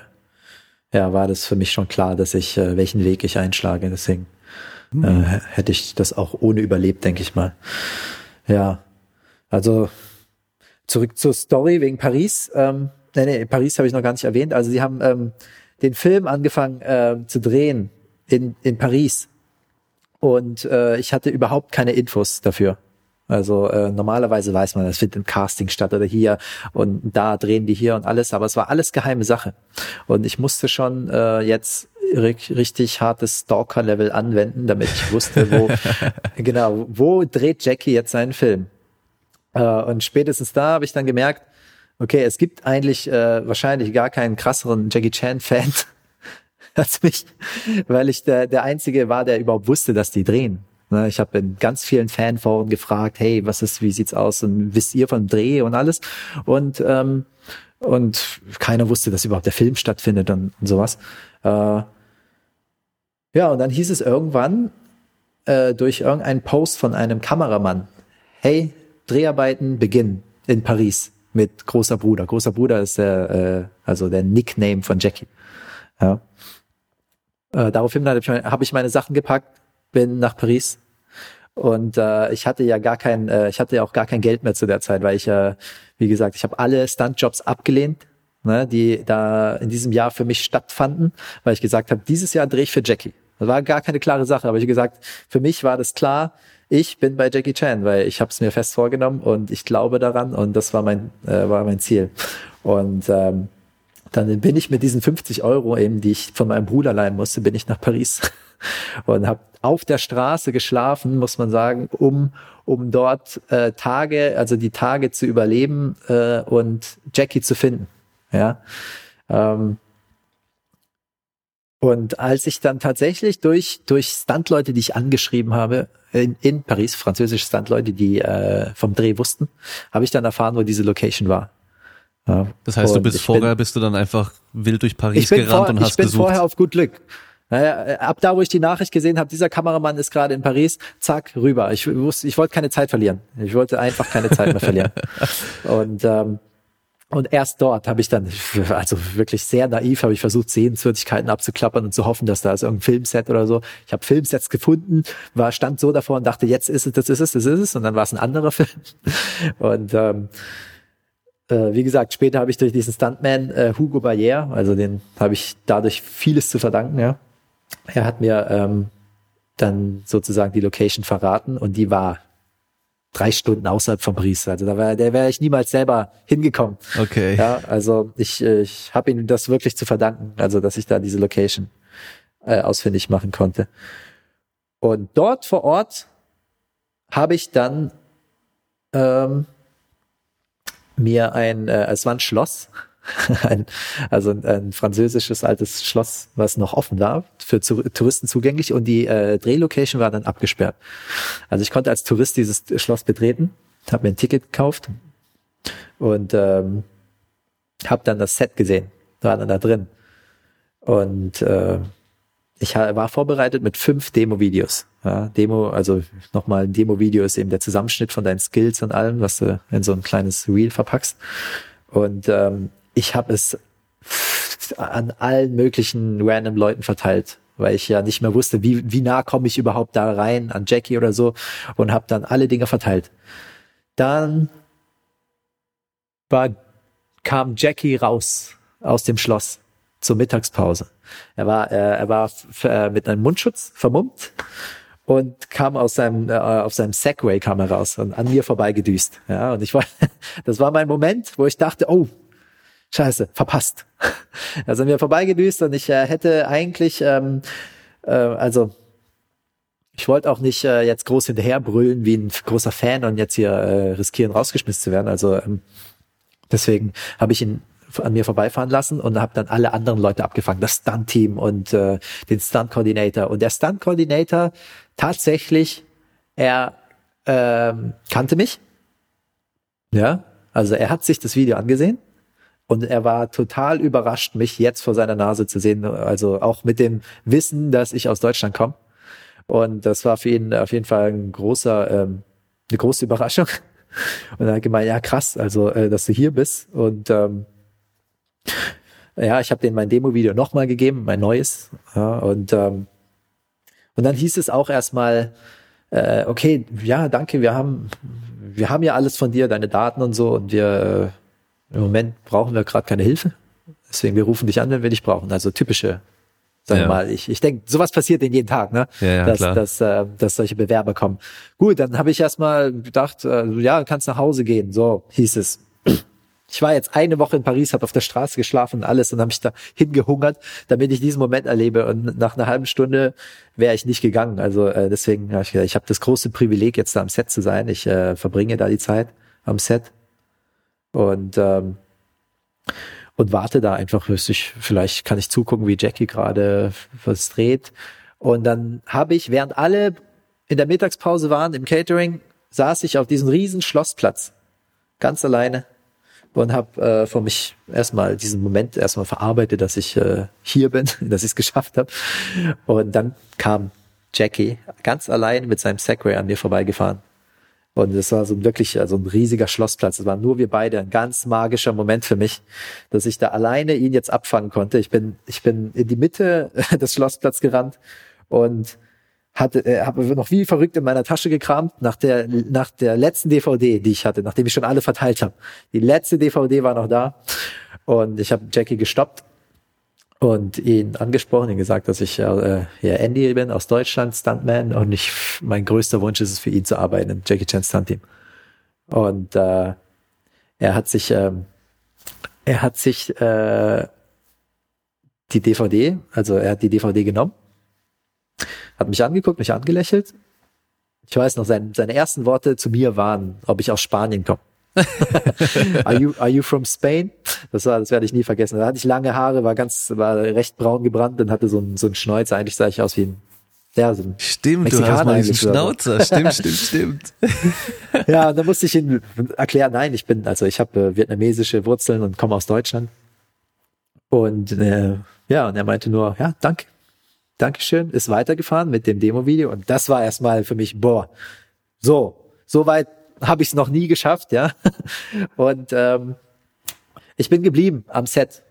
ja war das für mich schon klar, dass ich äh, welchen Weg ich einschlage, deswegen mhm. äh, hätte ich das auch ohne überlebt, denke ich mal. Ja, also zurück zur Story wegen Paris. Ähm, nee, nee, Paris habe ich noch gar nicht erwähnt. Also sie haben ähm, den Film angefangen äh, zu drehen in, in Paris. Und äh, ich hatte überhaupt keine Infos dafür. Also äh, normalerweise weiß man, es findet ein Casting statt oder hier und da drehen die hier und alles, aber es war alles geheime Sache. Und ich musste schon äh, jetzt richtig hartes Stalker-Level anwenden, damit ich wusste, wo genau, wo dreht Jackie jetzt seinen Film. Äh, und spätestens da habe ich dann gemerkt, okay, es gibt eigentlich äh, wahrscheinlich gar keinen krasseren Jackie Chan-Fan als mich, weil ich der, der Einzige war, der überhaupt wusste, dass die drehen. Ne, ich habe in ganz vielen Fanforen gefragt, hey, was ist, wie sieht's aus und wisst ihr von Dreh und alles? Und ähm, und keiner wusste, dass überhaupt der Film stattfindet und, und sowas. Äh, ja, und dann hieß es irgendwann äh, durch irgendeinen Post von einem Kameramann, hey, Dreharbeiten beginnen in Paris mit großer Bruder. Großer Bruder ist der, äh, also der Nickname von Jackie. Ja. Äh, daraufhin habe ich, hab ich meine Sachen gepackt, bin nach Paris und äh, ich hatte ja gar kein, äh, ich hatte ja auch gar kein Geld mehr zu der Zeit, weil ich, äh, wie gesagt, ich habe alle Stuntjobs abgelehnt, ne, die da in diesem Jahr für mich stattfanden, weil ich gesagt habe, dieses Jahr drehe ich für Jackie. Das war gar keine klare Sache, aber ich gesagt, für mich war das klar, ich bin bei Jackie Chan, weil ich habe es mir fest vorgenommen und ich glaube daran und das war mein äh, war mein Ziel. Und ähm, dann bin ich mit diesen 50 Euro eben, die ich von meinem Bruder leihen musste, bin ich nach Paris und habe auf der Straße geschlafen, muss man sagen, um um dort äh, Tage, also die Tage zu überleben äh, und Jackie zu finden. Ja. Ähm, und als ich dann tatsächlich durch, durch Stuntleute, die ich angeschrieben habe, in, in Paris, französische Stuntleute, die äh, vom Dreh wussten, habe ich dann erfahren, wo diese Location war. Ja. Das heißt, du bist vorher, bin, bist du dann einfach wild durch Paris gerannt vor, und hast Ich bin gesucht. vorher auf gut Glück. Naja, ab da, wo ich die Nachricht gesehen habe, dieser Kameramann ist gerade in Paris, zack, rüber. Ich wusste, ich wollte keine Zeit verlieren. Ich wollte einfach keine Zeit mehr verlieren. Und ähm, und erst dort habe ich dann, also wirklich sehr naiv, habe ich versucht, Sehenswürdigkeiten abzuklappern und zu hoffen, dass da ist irgendein Filmset oder so. Ich habe Filmsets gefunden, war stand so davor und dachte, jetzt ist es, das ist es, das ist es. Und dann war es ein anderer Film. Und ähm, äh, wie gesagt, später habe ich durch diesen Stuntman äh, Hugo Barrière, also den habe ich dadurch vieles zu verdanken, ja. Er hat mir ähm, dann sozusagen die Location verraten und die war drei Stunden außerhalb von Paris. Also da wäre wäre ich niemals selber hingekommen. Okay. Ja, also ich, ich habe ihm das wirklich zu verdanken, also dass ich da diese Location äh, ausfindig machen konnte. Und dort vor Ort habe ich dann ähm, mir ein, äh, es war ein Schloss, ein, also ein, französisches altes Schloss, was noch offen war, für Touristen zugänglich und die äh, Drehlocation war dann abgesperrt. Also ich konnte als Tourist dieses Schloss betreten, habe mir ein Ticket gekauft und ähm, habe dann das Set gesehen, war dann da drin. Und äh, ich war vorbereitet mit fünf Demo-Videos. Ja, Demo, also nochmal ein Demo-Video ist eben der Zusammenschnitt von deinen Skills und allem, was du in so ein kleines Reel verpackst. Und ähm, ich habe es an allen möglichen random Leuten verteilt, weil ich ja nicht mehr wusste, wie, wie nah komme ich überhaupt da rein an Jackie oder so und habe dann alle Dinge verteilt. Dann war, kam Jackie raus aus dem Schloss zur Mittagspause. Er war, äh, er war äh, mit einem Mundschutz vermummt und kam aus seinem, äh, auf seinem Segway kam er raus und an mir vorbeigedüst. Ja, und ich war, das war mein Moment, wo ich dachte, oh, Scheiße, verpasst. Also mir vorbeigedüst und ich äh, hätte eigentlich, ähm, äh, also ich wollte auch nicht äh, jetzt groß hinterherbrüllen wie ein großer Fan und jetzt hier äh, riskieren, rausgeschmissen zu werden. Also ähm, deswegen habe ich ihn an mir vorbeifahren lassen und habe dann alle anderen Leute abgefangen, das Stunt-Team und äh, den Stunt-Coordinator. Und der Stunt-Coordinator tatsächlich, er ähm, kannte mich. Ja, also er hat sich das Video angesehen und er war total überrascht, mich jetzt vor seiner Nase zu sehen. Also auch mit dem Wissen, dass ich aus Deutschland komme. Und das war für ihn auf jeden Fall ein großer, ähm, eine große Überraschung. Und er hat gemeint, ja krass, also äh, dass du hier bist. Und ähm, ja, ich habe denen mein Demo-Video nochmal gegeben, mein neues. Ja, und ähm, und dann hieß es auch erstmal, äh, okay, ja, danke, wir haben wir haben ja alles von dir, deine Daten und so, und wir äh, im Moment brauchen wir gerade keine Hilfe. Deswegen, wir rufen dich an, wenn wir dich brauchen. Also typische, sagen wir ja. mal, ich, ich denke, sowas passiert in jeden Tag, ne? Ja, ja, dass, klar. dass, äh, dass solche Bewerber kommen. Gut, dann habe ich erstmal gedacht, äh, ja, kannst nach Hause gehen. So hieß es. Ich war jetzt eine Woche in Paris, habe auf der Straße geschlafen und alles und habe mich da hingehungert, damit ich diesen Moment erlebe. Und nach einer halben Stunde wäre ich nicht gegangen. Also äh, deswegen habe ich gesagt, ich habe das große Privileg, jetzt da am Set zu sein. Ich äh, verbringe da die Zeit am Set und ähm, und warte da einfach, ich, vielleicht kann ich zugucken, wie Jackie gerade was dreht. Und dann habe ich, während alle in der Mittagspause waren im Catering, saß ich auf diesem riesen Schlossplatz, ganz alleine und habe äh, für mich erstmal diesen Moment erstmal verarbeitet, dass ich äh, hier bin, dass ich es geschafft habe. Und dann kam Jackie ganz allein mit seinem Segway an mir vorbeigefahren und es war so wirklich also ein riesiger Schlossplatz. Es waren nur wir beide, ein ganz magischer Moment für mich, dass ich da alleine ihn jetzt abfangen konnte. Ich bin, ich bin in die Mitte des Schlossplatzes gerannt und hatte, äh, habe noch wie verrückt in meiner Tasche gekramt nach der nach der letzten DVD, die ich hatte, nachdem ich schon alle verteilt habe. Die letzte DVD war noch da und ich habe Jackie gestoppt und ihn angesprochen, ihn gesagt, dass ich äh, ja Andy bin aus Deutschland, Stuntman und ich mein größter Wunsch ist es für ihn zu arbeiten im Jackie Chan Stunt Team. Und äh, er hat sich ähm, er hat sich äh, die DVD, also er hat die DVD genommen, hat mich angeguckt, mich angelächelt. Ich weiß noch, sein, seine ersten Worte zu mir waren, ob ich aus Spanien komme. are, you, are you from Spain? Das war, das werde ich nie vergessen. Da hatte ich lange Haare, war ganz, war recht braun gebrannt und hatte so ein, so ein Schnäuzer. Eigentlich sah ich aus wie ein ja, so stimmt, Mexikaner du hast mal diesen Schnauzer. stimmt, stimmt, stimmt. ja, da musste ich ihn erklären, nein, ich bin, also ich habe äh, vietnamesische Wurzeln und komme aus Deutschland. Und äh, ja, und er meinte nur, ja, danke, Dankeschön, ist weitergefahren mit dem Demo-Video. Und das war erstmal für mich, boah, so, so weit habe ich es noch nie geschafft, ja. Und ähm, ich bin geblieben am Set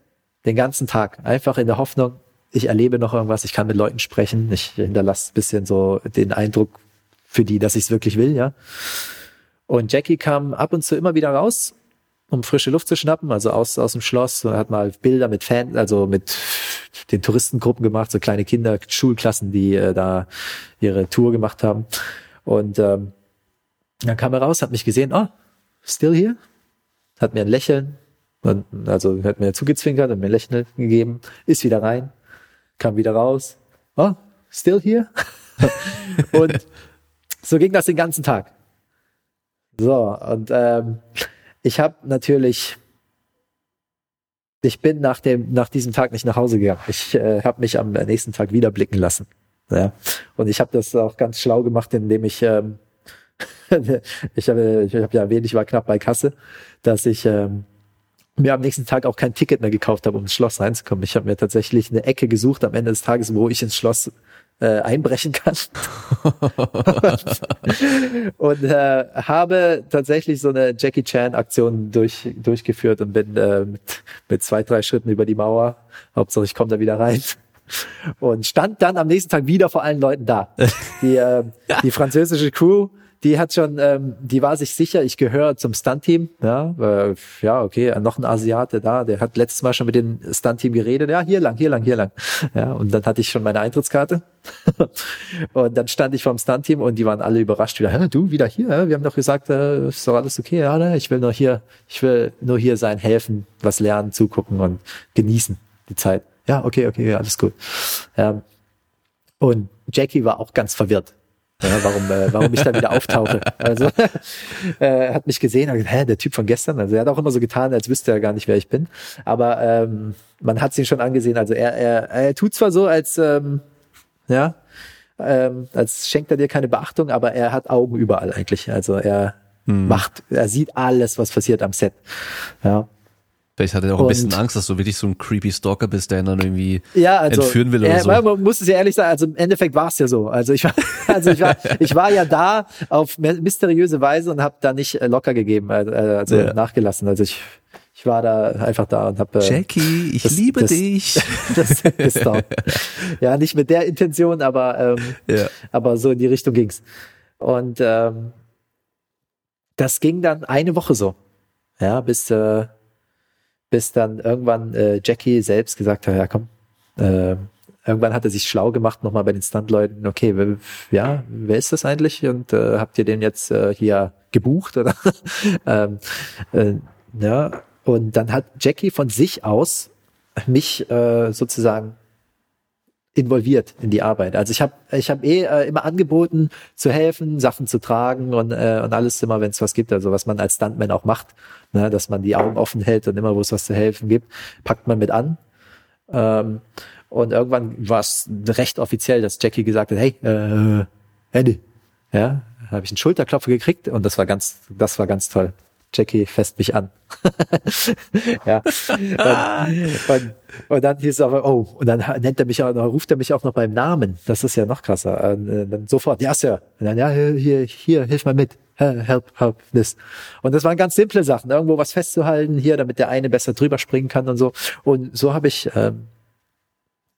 den ganzen Tag, einfach in der Hoffnung, ich erlebe noch irgendwas, ich kann mit Leuten sprechen, ich hinterlasse ein bisschen so den Eindruck für die, dass ich es wirklich will, ja. Und Jackie kam ab und zu immer wieder raus, um frische Luft zu schnappen, also aus, aus dem Schloss, und hat mal Bilder mit Fans, also mit den Touristengruppen gemacht, so kleine Kinder, Schulklassen, die äh, da ihre Tour gemacht haben. Und ähm, dann kam er raus, hat mich gesehen, oh, still here, hat mir ein Lächeln, und, also hat mir zugezwinkert und mir ein Lächeln gegeben, ist wieder rein, kam wieder raus, oh, still here. und so ging das den ganzen Tag. So, und ähm, ich habe natürlich, ich bin nach dem, nach diesem Tag nicht nach Hause gegangen. Ich äh, habe mich am nächsten Tag wieder blicken lassen. Ja. Und ich habe das auch ganz schlau gemacht, indem ich ähm, ich habe ich hab ja erwähnt, ich war knapp bei Kasse, dass ich ähm, mir am nächsten Tag auch kein Ticket mehr gekauft habe, um ins Schloss reinzukommen. Ich habe mir tatsächlich eine Ecke gesucht am Ende des Tages, wo ich ins Schloss äh, einbrechen kann. und äh, habe tatsächlich so eine Jackie Chan Aktion durch, durchgeführt und bin äh, mit, mit zwei, drei Schritten über die Mauer. Hauptsache ich komme da wieder rein. Und stand dann am nächsten Tag wieder vor allen Leuten da. Die, äh, die französische Crew die hat schon, ähm, die war sich sicher, ich gehöre zum Stunt-Team. Ja, äh, ja, okay, noch ein Asiate da, der hat letztes Mal schon mit dem Stunt-Team geredet. Ja, hier lang, hier lang, hier lang. Ja, und dann hatte ich schon meine Eintrittskarte. und dann stand ich vorm Stunt-Team und die waren alle überrascht wieder. Du wieder hier? Wir haben doch gesagt, äh, ist doch alles okay. Ja, ne? ich will nur hier, ich will nur hier sein, helfen, was lernen, zugucken und genießen die Zeit. Ja, okay, okay, alles gut. Ja. Und Jackie war auch ganz verwirrt. Ja, warum, äh, warum ich da wieder auftauche. Also äh, hat mich gesehen, hat gesagt, hä, der Typ von gestern. Also er hat auch immer so getan, als wüsste er gar nicht, wer ich bin. Aber ähm, man hat ihn schon angesehen. Also er, er, er tut zwar so, als ähm, ja, ähm, als schenkt er dir keine Beachtung, aber er hat Augen überall eigentlich. Also er hm. macht, er sieht alles, was passiert am Set. Ja. Vielleicht hat er auch ein bisschen Angst, dass du wirklich so ein creepy Stalker bist, der ihn dann irgendwie ja, also, entführen will oder er, so. Man muss es ja ehrlich sagen, also im Endeffekt war es ja so. Also ich war, also ich war, ich war ja da auf mysteriöse Weise und habe da nicht äh, locker gegeben, äh, also ja. nachgelassen. Also ich, ich war da einfach da und habe. Äh, Jackie, ich das, liebe das, dich. Das, das, das ja, nicht mit der Intention, aber ähm, ja. aber so in die Richtung ging's. Und ähm, das ging dann eine Woche so, ja, bis äh, bis dann irgendwann äh, Jackie selbst gesagt hat, ja komm, äh, irgendwann hat er sich schlau gemacht, nochmal bei den Stuntleuten, okay, ja, wer ist das eigentlich? Und äh, habt ihr den jetzt äh, hier gebucht? Oder? ähm, äh, ja, und dann hat Jackie von sich aus mich äh, sozusagen involviert in die Arbeit. Also ich habe ich hab eh äh, immer angeboten zu helfen, Sachen zu tragen und, äh, und alles immer, wenn es was gibt, also was man als Stuntman auch macht, ne, dass man die Augen offen hält und immer, wo es was zu helfen gibt, packt man mit an. Ähm, und irgendwann war es recht offiziell, dass Jackie gesagt hat, hey, äh, Andy, ja, habe ich einen Schulterklopfer gekriegt und das war ganz, das war ganz toll. Jackie fest mich an. ja. Und, und, und, dann hieß es aber, oh, und dann nennt er mich auch, noch, ruft er mich auch noch beim Namen. Das ist ja noch krasser. Und äh, dann sofort, ja, Sir. Und dann, ja, hier, hier, hilf mal mit. Help, help, this. Und das waren ganz simple Sachen. Irgendwo was festzuhalten hier, damit der eine besser drüber springen kann und so. Und so habe ich ähm,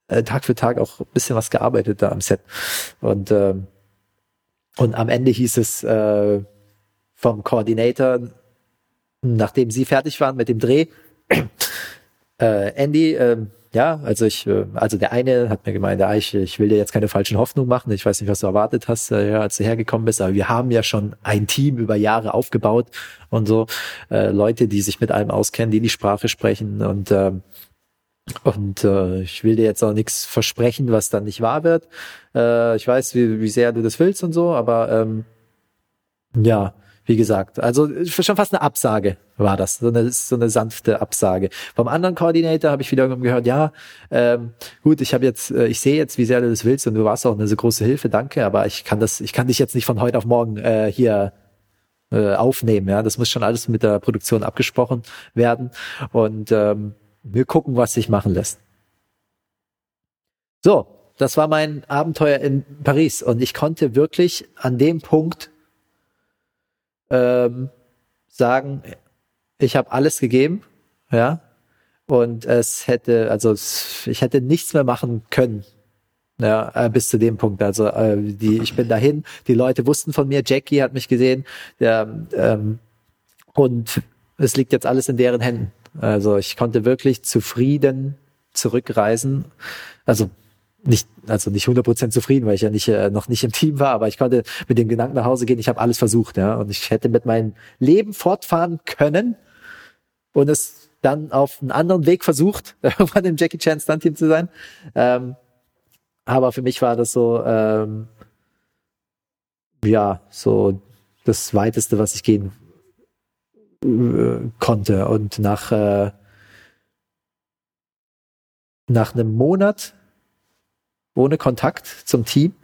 äh, Tag für Tag auch ein bisschen was gearbeitet da am Set. Und, ähm, und am Ende hieß es äh, vom Coordinator, nachdem sie fertig waren mit dem Dreh, äh, Andy, äh, ja, also ich, äh, also der eine hat mir gemeint, ja, ich, ich will dir jetzt keine falschen Hoffnungen machen. Ich weiß nicht, was du erwartet hast, äh, als du hergekommen bist, aber wir haben ja schon ein Team über Jahre aufgebaut und so äh, Leute, die sich mit allem auskennen, die die Sprache sprechen und äh, und äh, ich will dir jetzt auch nichts versprechen, was dann nicht wahr wird. Äh, ich weiß, wie, wie sehr du das willst und so, aber ähm, ja, wie gesagt, also schon fast eine Absage war das, so eine, so eine sanfte Absage. Vom anderen Koordinator habe ich wiederum gehört, ja, ähm, gut, ich habe jetzt, äh, ich sehe jetzt, wie sehr du das willst und du warst auch eine so große Hilfe, danke, aber ich kann das, ich kann dich jetzt nicht von heute auf morgen äh, hier äh, aufnehmen. Ja, das muss schon alles mit der Produktion abgesprochen werden und ähm, wir gucken, was sich machen lässt. So, das war mein Abenteuer in Paris und ich konnte wirklich an dem Punkt ähm, sagen, ich habe alles gegeben, ja, und es hätte, also ich hätte nichts mehr machen können, ja, äh, bis zu dem Punkt. Also äh, die, ich bin dahin, die Leute wussten von mir, Jackie hat mich gesehen, der, ähm, und es liegt jetzt alles in deren Händen. Also ich konnte wirklich zufrieden zurückreisen. Also nicht, also nicht 100% zufrieden, weil ich ja nicht, äh, noch nicht im Team war, aber ich konnte mit dem Gedanken nach Hause gehen, ich habe alles versucht, ja, und ich hätte mit meinem Leben fortfahren können und es dann auf einen anderen Weg versucht, irgendwann im Jackie Chan Stunt Team zu sein. Ähm, aber für mich war das so, ähm, ja, so das weiteste, was ich gehen äh, konnte. Und nach, äh, nach einem Monat ohne Kontakt zum Team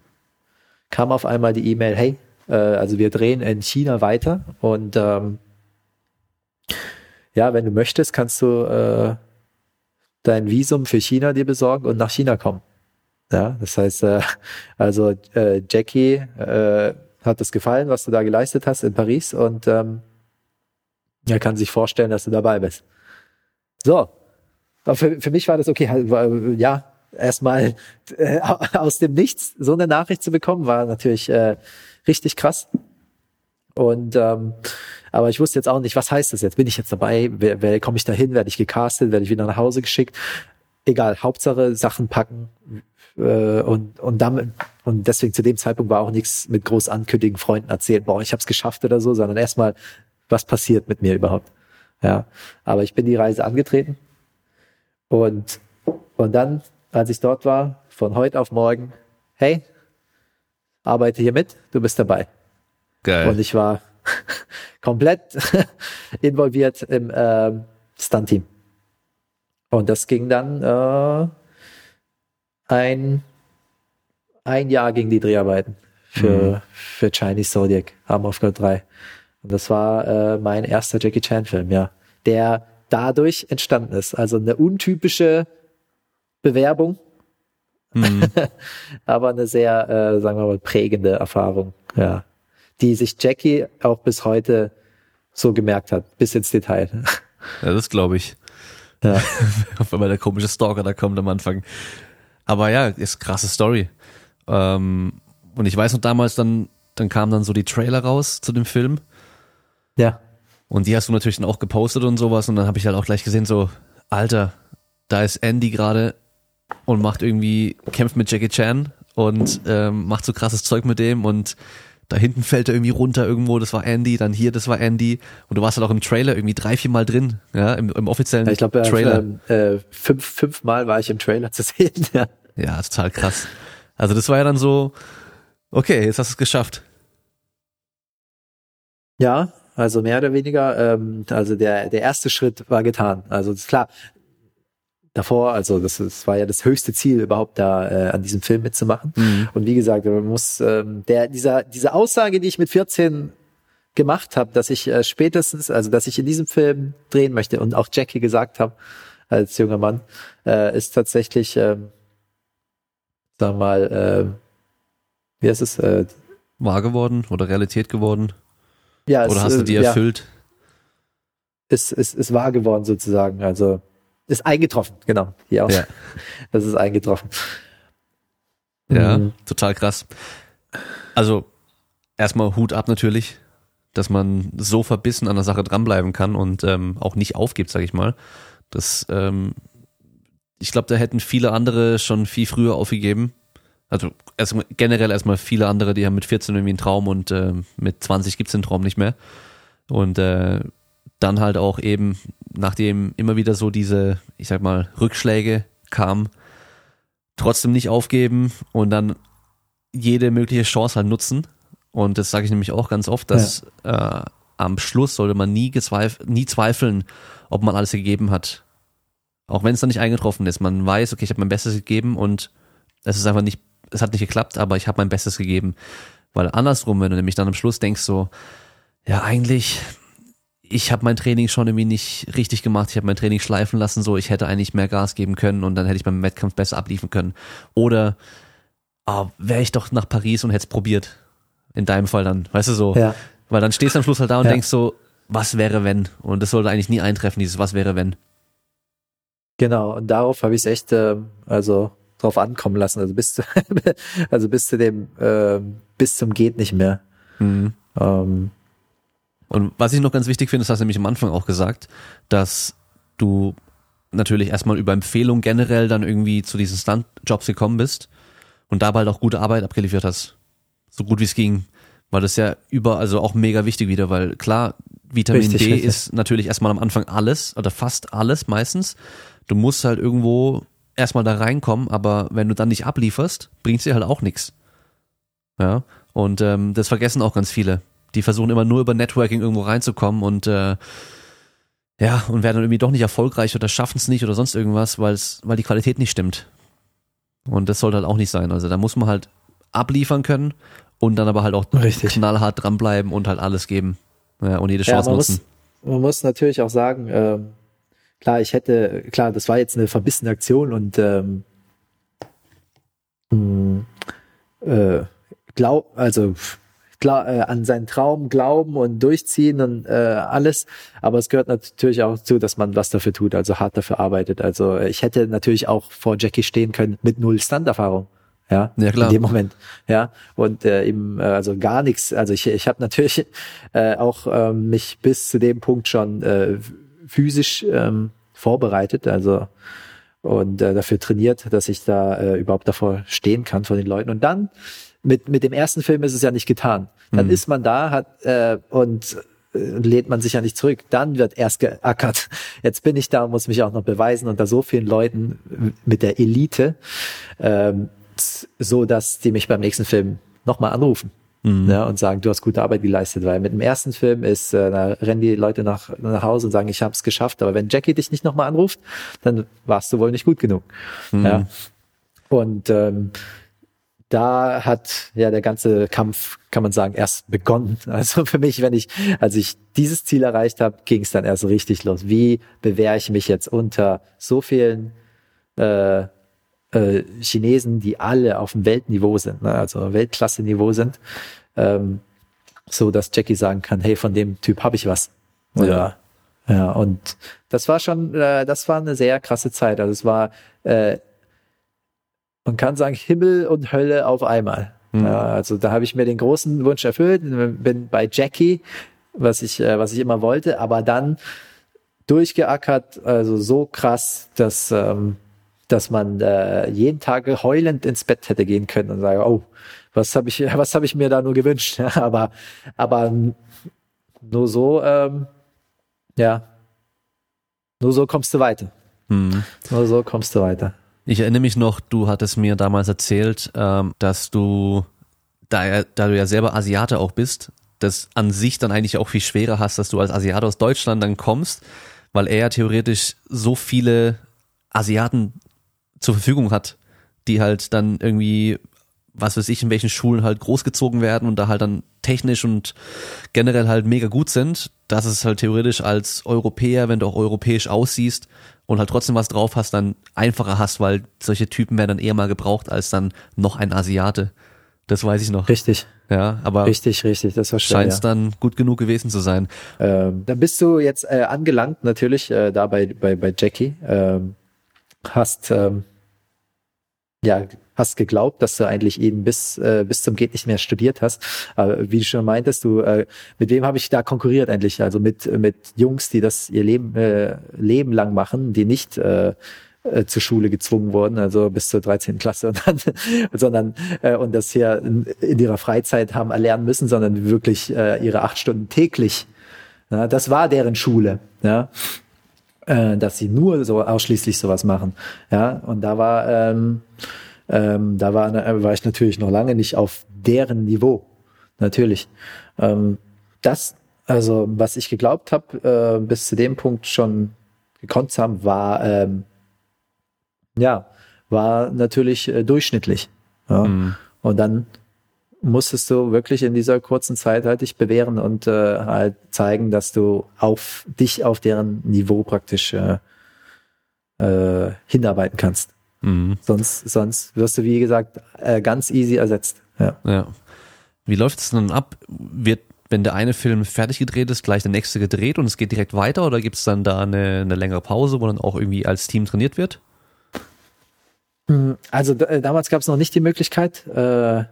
kam auf einmal die E-Mail, hey, äh, also wir drehen in China weiter und ähm, ja, wenn du möchtest, kannst du äh, dein Visum für China dir besorgen und nach China kommen. Ja, das heißt, äh, also äh, Jackie äh, hat es gefallen, was du da geleistet hast in Paris und ähm, er kann sich vorstellen, dass du dabei bist. So, für, für mich war das okay. Ja, erstmal äh, aus dem Nichts so eine Nachricht zu bekommen, war natürlich äh, richtig krass. Und ähm, aber ich wusste jetzt auch nicht, was heißt das jetzt? Bin ich jetzt dabei? Wer, wer komme ich da hin? Werde ich gecastet? Werde ich wieder nach Hause geschickt? Egal, Hauptsache Sachen packen äh, und und damit und deswegen zu dem Zeitpunkt war auch nichts mit groß ankündigen, Freunden erzählen, boah, ich habe es geschafft oder so, sondern erstmal, was passiert mit mir überhaupt? Ja, aber ich bin die Reise angetreten und und dann als ich dort war, von heute auf morgen, hey, arbeite hier mit, du bist dabei. Geil. Und ich war komplett involviert im äh, Stunt-Team. Und das ging dann äh, ein, ein Jahr ging die Dreharbeiten für, mhm. für Chinese Zodiac, Arm of God 3. Und das war äh, mein erster Jackie Chan Film, ja, der dadurch entstanden ist. Also eine untypische Bewerbung. Mhm. Aber eine sehr, äh, sagen wir mal, prägende Erfahrung, ja. Die sich Jackie auch bis heute so gemerkt hat, bis ins Detail. Ja, das glaube ich. Ja. Auf einmal der komische Stalker da kommt am Anfang. Aber ja, ist krasse Story. Ähm, und ich weiß noch damals dann, dann kamen dann so die Trailer raus zu dem Film. Ja. Und die hast du natürlich dann auch gepostet und sowas. Und dann habe ich halt auch gleich gesehen, so, Alter, da ist Andy gerade und macht irgendwie, kämpft mit Jackie Chan und ähm, macht so krasses Zeug mit dem und da hinten fällt er irgendwie runter irgendwo, das war Andy, dann hier, das war Andy und du warst halt auch im Trailer irgendwie drei, vier Mal drin, ja, im, im offiziellen ich glaub, Trailer. Äh, fünf, fünf Mal war ich im Trailer zu sehen, ja. Ja, total krass. Also das war ja dann so, okay, jetzt hast du es geschafft. Ja, also mehr oder weniger, ähm, also der, der erste Schritt war getan. Also ist klar, davor. Also das, das war ja das höchste Ziel überhaupt da äh, an diesem Film mitzumachen. Mhm. Und wie gesagt, man muss ähm, der dieser diese Aussage, die ich mit 14 gemacht habe, dass ich äh, spätestens, also dass ich in diesem Film drehen möchte und auch Jackie gesagt habe als junger Mann, äh, ist tatsächlich, ähm, sag mal, äh, wie heißt es? Äh, Wahr geworden oder Realität geworden? Ja, oder es, hast du die erfüllt? Ja, ist, ist, ist wahr geworden sozusagen. Also ist eingetroffen, genau. Hier auch. Ja. Das ist eingetroffen. Ja, mhm. total krass. Also erstmal Hut ab natürlich, dass man so verbissen an der Sache dranbleiben kann und ähm, auch nicht aufgibt, sag ich mal. Das, ähm, ich glaube, da hätten viele andere schon viel früher aufgegeben. Also erstmal, generell erstmal viele andere, die haben mit 14 irgendwie einen Traum und äh, mit 20 gibt's den Traum nicht mehr. Und äh, dann halt auch eben, nachdem immer wieder so diese, ich sag mal, Rückschläge kamen, trotzdem nicht aufgeben und dann jede mögliche Chance halt nutzen. Und das sage ich nämlich auch ganz oft, dass ja. äh, am Schluss sollte man nie, nie zweifeln, ob man alles gegeben hat. Auch wenn es dann nicht eingetroffen ist. Man weiß, okay, ich habe mein Bestes gegeben und es ist einfach nicht, es hat nicht geklappt, aber ich habe mein Bestes gegeben. Weil andersrum, wenn du nämlich dann am Schluss denkst so, ja eigentlich, ich habe mein Training schon irgendwie nicht richtig gemacht, ich habe mein Training schleifen lassen, so ich hätte eigentlich mehr Gas geben können und dann hätte ich beim Wettkampf besser abliefern können. Oder oh, wäre ich doch nach Paris und hätte es probiert. In deinem Fall dann, weißt du so. Ja. Weil dann stehst du am Schluss halt da und ja. denkst so, was wäre wenn? Und das sollte eigentlich nie eintreffen, dieses was wäre wenn. Genau, und darauf habe ich es echt, äh, also drauf ankommen lassen. Also bis zu, also bis zu dem, äh, bis zum geht nicht mehr. Mhm. Ähm, und was ich noch ganz wichtig finde, das hast du nämlich am Anfang auch gesagt, dass du natürlich erstmal über Empfehlung generell dann irgendwie zu diesen Stunt-Jobs gekommen bist und dabei halt auch gute Arbeit abgeliefert hast. So gut wie es ging. Weil das ja über, also auch mega wichtig wieder, weil klar, Vitamin richtig, D richtig. ist natürlich erstmal am Anfang alles oder fast alles meistens. Du musst halt irgendwo erstmal da reinkommen, aber wenn du dann nicht ablieferst, bringt's dir halt auch nichts. Ja. Und ähm, das vergessen auch ganz viele. Die versuchen immer nur über Networking irgendwo reinzukommen und äh, ja, und werden dann irgendwie doch nicht erfolgreich oder schaffen es nicht oder sonst irgendwas, weil es, weil die Qualität nicht stimmt. Und das sollte halt auch nicht sein. Also da muss man halt abliefern können und dann aber halt auch Richtig. knallhart dranbleiben und halt alles geben. Ja, und jede Chance ja, man nutzen. Muss, man muss natürlich auch sagen, äh, klar, ich hätte, klar, das war jetzt eine verbissene Aktion und ähm, hm, äh, glaub, also äh, an seinen Traum glauben und durchziehen und äh, alles. Aber es gehört natürlich auch zu, dass man was dafür tut, also hart dafür arbeitet. Also ich hätte natürlich auch vor Jackie stehen können mit null Standerfahrung. Ja, ja klar. in dem Moment. Ja, und äh, eben äh, also gar nichts. Also ich, ich habe natürlich äh, auch äh, mich bis zu dem Punkt schon äh, physisch ähm, vorbereitet, also und äh, dafür trainiert, dass ich da äh, überhaupt davor stehen kann vor den Leuten. Und dann mit mit dem ersten Film ist es ja nicht getan. Dann mhm. ist man da, hat äh, und äh, lädt man sich ja nicht zurück. Dann wird erst geackert. Jetzt bin ich da und muss mich auch noch beweisen unter so vielen Leuten mit der Elite, ähm, so dass die mich beim nächsten Film nochmal anrufen mhm. ja, und sagen, du hast gute Arbeit geleistet, weil mit dem ersten Film ist, äh, da rennen die Leute nach, nach Hause und sagen, ich habe es geschafft, aber wenn Jackie dich nicht nochmal anruft, dann warst du wohl nicht gut genug. Mhm. Ja. Und ähm, da hat ja der ganze Kampf, kann man sagen, erst begonnen. Also für mich, wenn ich, als ich dieses Ziel erreicht habe, ging es dann erst richtig los. Wie bewähre ich mich jetzt unter so vielen äh, äh, Chinesen, die alle auf dem Weltniveau sind, ne? also Weltklasse-Niveau sind, ähm, so dass Jackie sagen kann, hey, von dem Typ habe ich was. Oder, ja. ja, und das war schon, äh, das war eine sehr krasse Zeit. Also es war, äh, man kann sagen, Himmel und Hölle auf einmal. Mhm. Also da habe ich mir den großen Wunsch erfüllt, bin bei Jackie, was ich, äh, was ich immer wollte, aber dann durchgeackert, also so krass, dass ähm, dass man äh, jeden Tag heulend ins Bett hätte gehen können und sagen, oh, was habe ich, was habe ich mir da nur gewünscht? aber, aber nur so, ähm, ja, nur so kommst du weiter. Mhm. Nur so kommst du weiter. Ich erinnere mich noch, du hattest mir damals erzählt, ähm, dass du, da, da du ja selber Asiate auch bist, das an sich dann eigentlich auch viel schwerer hast, dass du als Asiate aus Deutschland dann kommst, weil er ja theoretisch so viele Asiaten zur Verfügung hat, die halt dann irgendwie, was weiß ich, in welchen Schulen halt großgezogen werden und da halt dann technisch und generell halt mega gut sind, dass es halt theoretisch als Europäer, wenn du auch europäisch aussiehst und halt trotzdem was drauf hast, dann einfacher hast, weil solche Typen werden dann eher mal gebraucht als dann noch ein Asiate. Das weiß ich noch. Richtig. Ja, aber richtig, richtig, das war schön. Scheint es ja. dann gut genug gewesen zu sein. Ähm, dann bist du jetzt äh, angelangt natürlich äh, da bei, bei, bei Jackie. Ähm, hast ähm, ja, hast geglaubt, dass du eigentlich ihn bis, äh, bis zum geht nicht mehr studiert hast. Aber wie du schon meintest, du, äh, mit wem habe ich da konkurriert eigentlich? Also mit, mit Jungs, die das ihr Leben, äh, Leben lang machen, die nicht äh, äh, zur Schule gezwungen wurden, also bis zur 13. Klasse, und dann, sondern äh, und das hier in, in ihrer Freizeit haben erlernen müssen, sondern wirklich äh, ihre acht Stunden täglich. Ja, das war deren Schule. Ja äh, dass sie nur so ausschließlich sowas machen. Ja, und da war, ähm, ähm, da war, war ich natürlich noch lange nicht auf deren Niveau. Natürlich. Ähm, das also was ich geglaubt habe, äh, bis zu dem Punkt schon gekonnt zu haben, war ähm, ja, war natürlich äh, durchschnittlich. Ja. Mhm. Und dann musstest du wirklich in dieser kurzen Zeit halt dich bewähren und äh, halt zeigen, dass du auf dich auf deren Niveau praktisch äh, äh, hinarbeiten kannst. Mhm. Sonst, sonst wirst du, wie gesagt, äh, ganz easy ersetzt. Ja. ja. Wie läuft es dann ab? Wird, wenn der eine Film fertig gedreht ist, gleich der nächste gedreht und es geht direkt weiter oder gibt es dann da eine, eine längere Pause, wo dann auch irgendwie als Team trainiert wird? Hm, also äh, damals gab es noch nicht die Möglichkeit. Äh,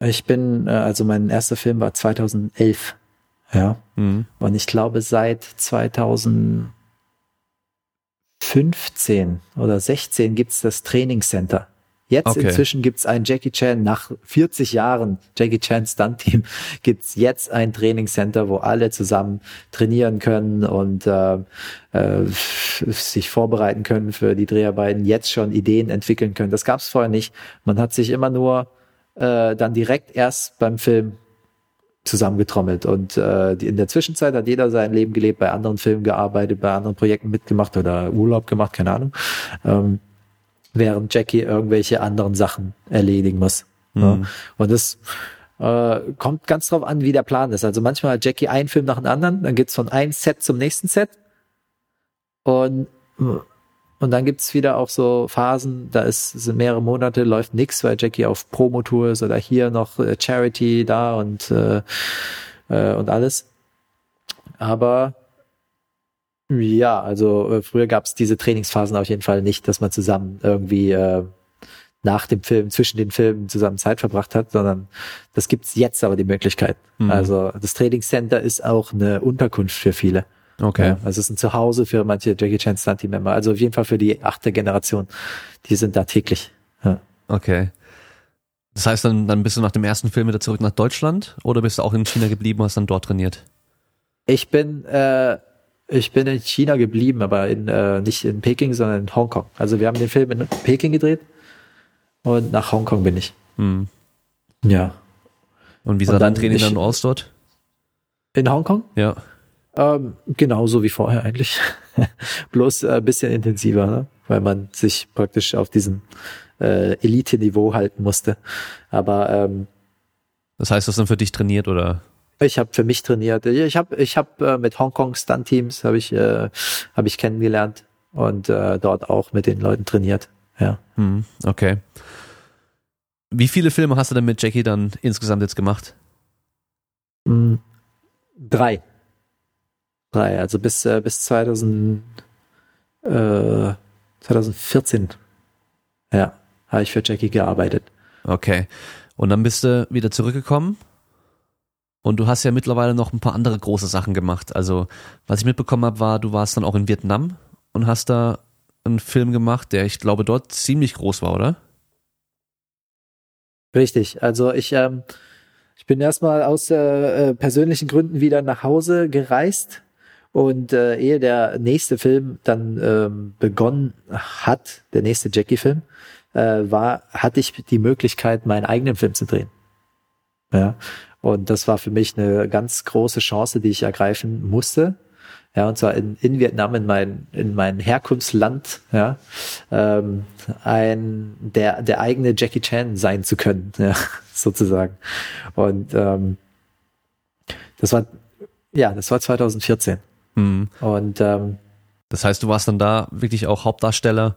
ich bin, äh, also mein erster Film war 2011. Ja. Mhm. Und ich glaube, seit 2015 oder 16 gibt's das Trainingscenter. Jetzt okay. inzwischen gibt's ein Jackie Chan, nach 40 Jahren Jackie Chan Stunt-Team, gibt's jetzt ein Trainingscenter, wo alle zusammen trainieren können und äh, äh, sich vorbereiten können für die Dreharbeiten, jetzt schon Ideen entwickeln können. Das gab's vorher nicht. Man hat sich immer nur äh, dann direkt erst beim Film zusammengetrommelt. Und äh, in der Zwischenzeit hat jeder sein Leben gelebt, bei anderen Filmen gearbeitet, bei anderen Projekten mitgemacht oder Urlaub gemacht, keine Ahnung. Ähm, während Jackie irgendwelche anderen Sachen erledigen muss. Mhm. Ja. Und das äh, kommt ganz drauf an, wie der Plan ist. Also manchmal hat Jackie einen Film nach dem anderen, dann geht's von einem Set zum nächsten Set. Und und dann gibt's wieder auch so Phasen, da ist, sind mehrere Monate, läuft nix, weil Jackie auf Promotour ist oder hier noch äh, Charity da und, äh, äh, und alles. Aber ja, also äh, früher gab's diese Trainingsphasen auf jeden Fall nicht, dass man zusammen irgendwie äh, nach dem Film, zwischen den Filmen zusammen Zeit verbracht hat, sondern das gibt's jetzt aber die Möglichkeit. Mhm. Also das Trainingscenter ist auch eine Unterkunft für viele. Okay. Ja, also es ist ein Zuhause für manche Jackie Chan Stunt Team Member. Also auf jeden Fall für die achte Generation. Die sind da täglich. Ja. Okay. Das heißt, dann, dann bist du nach dem ersten Film wieder zurück nach Deutschland oder bist du auch in China geblieben und hast dann dort trainiert? Ich bin, äh, ich bin in China geblieben, aber in, äh, nicht in Peking, sondern in Hongkong. Also wir haben den Film in Peking gedreht und nach Hongkong bin ich. Hm. Ja. Und wie sah dein Training dann aus dort? In Hongkong? Ja. Ähm, genauso wie vorher eigentlich. Bloß ein äh, bisschen intensiver, ne? weil man sich praktisch auf diesem äh, Elite-Niveau halten musste. Aber ähm, das heißt, du hast dann für dich trainiert oder? Ich habe für mich trainiert. Ich habe ich hab, äh, mit Hongkong Stunt Teams habe ich äh, habe ich kennengelernt und äh, dort auch mit den Leuten trainiert. Ja. Hm, okay. Wie viele Filme hast du denn mit Jackie dann insgesamt jetzt gemacht? Hm, drei drei, also bis, äh, bis 2000, äh, 2014. Ja, habe ich für Jackie gearbeitet. Okay. Und dann bist du wieder zurückgekommen und du hast ja mittlerweile noch ein paar andere große Sachen gemacht. Also, was ich mitbekommen habe, war, du warst dann auch in Vietnam und hast da einen Film gemacht, der ich glaube dort ziemlich groß war, oder? Richtig. Also ich, ähm, ich bin erstmal aus äh, persönlichen Gründen wieder nach Hause gereist und äh, ehe der nächste Film dann ähm, begonnen hat, der nächste Jackie-Film, äh, war, hatte ich die Möglichkeit, meinen eigenen Film zu drehen. Ja. Und das war für mich eine ganz große Chance, die ich ergreifen musste. Ja, und zwar in, in Vietnam, in mein, in mein Herkunftsland, ja, ähm, ein, der, der eigene Jackie Chan sein zu können, ja, sozusagen. Und ähm, das war, ja, das war 2014. Mhm. Und ähm, das heißt, du warst dann da wirklich auch Hauptdarsteller,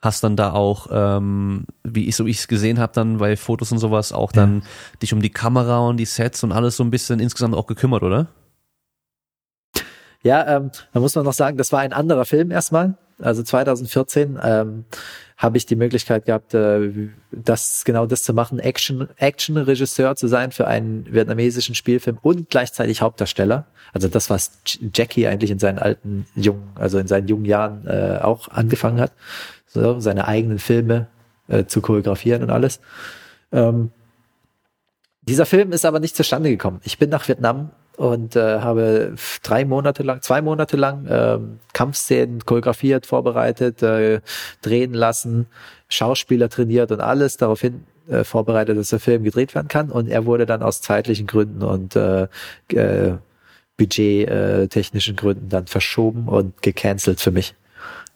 hast dann da auch, ähm, wie ich so ich es gesehen habe, dann bei Fotos und sowas auch dann ja. dich um die Kamera und die Sets und alles so ein bisschen insgesamt auch gekümmert, oder? Ja, ähm, da muss man noch sagen, das war ein anderer Film erstmal. Also 2014 ähm, habe ich die Möglichkeit gehabt, äh, das genau das zu machen, Action Action Regisseur zu sein für einen vietnamesischen Spielfilm und gleichzeitig Hauptdarsteller. Also das was Jackie eigentlich in seinen alten jungen, also in seinen jungen Jahren äh, auch angefangen hat, so seine eigenen Filme äh, zu choreografieren und alles. Ähm, dieser Film ist aber nicht zustande gekommen. Ich bin nach Vietnam und äh, habe drei Monate lang, zwei Monate lang äh, Kampfszenen choreografiert, vorbereitet, äh, drehen lassen, Schauspieler trainiert und alles daraufhin äh, vorbereitet, dass der Film gedreht werden kann. Und er wurde dann aus zeitlichen Gründen und äh, äh, budgettechnischen Gründen dann verschoben und gecancelt für mich.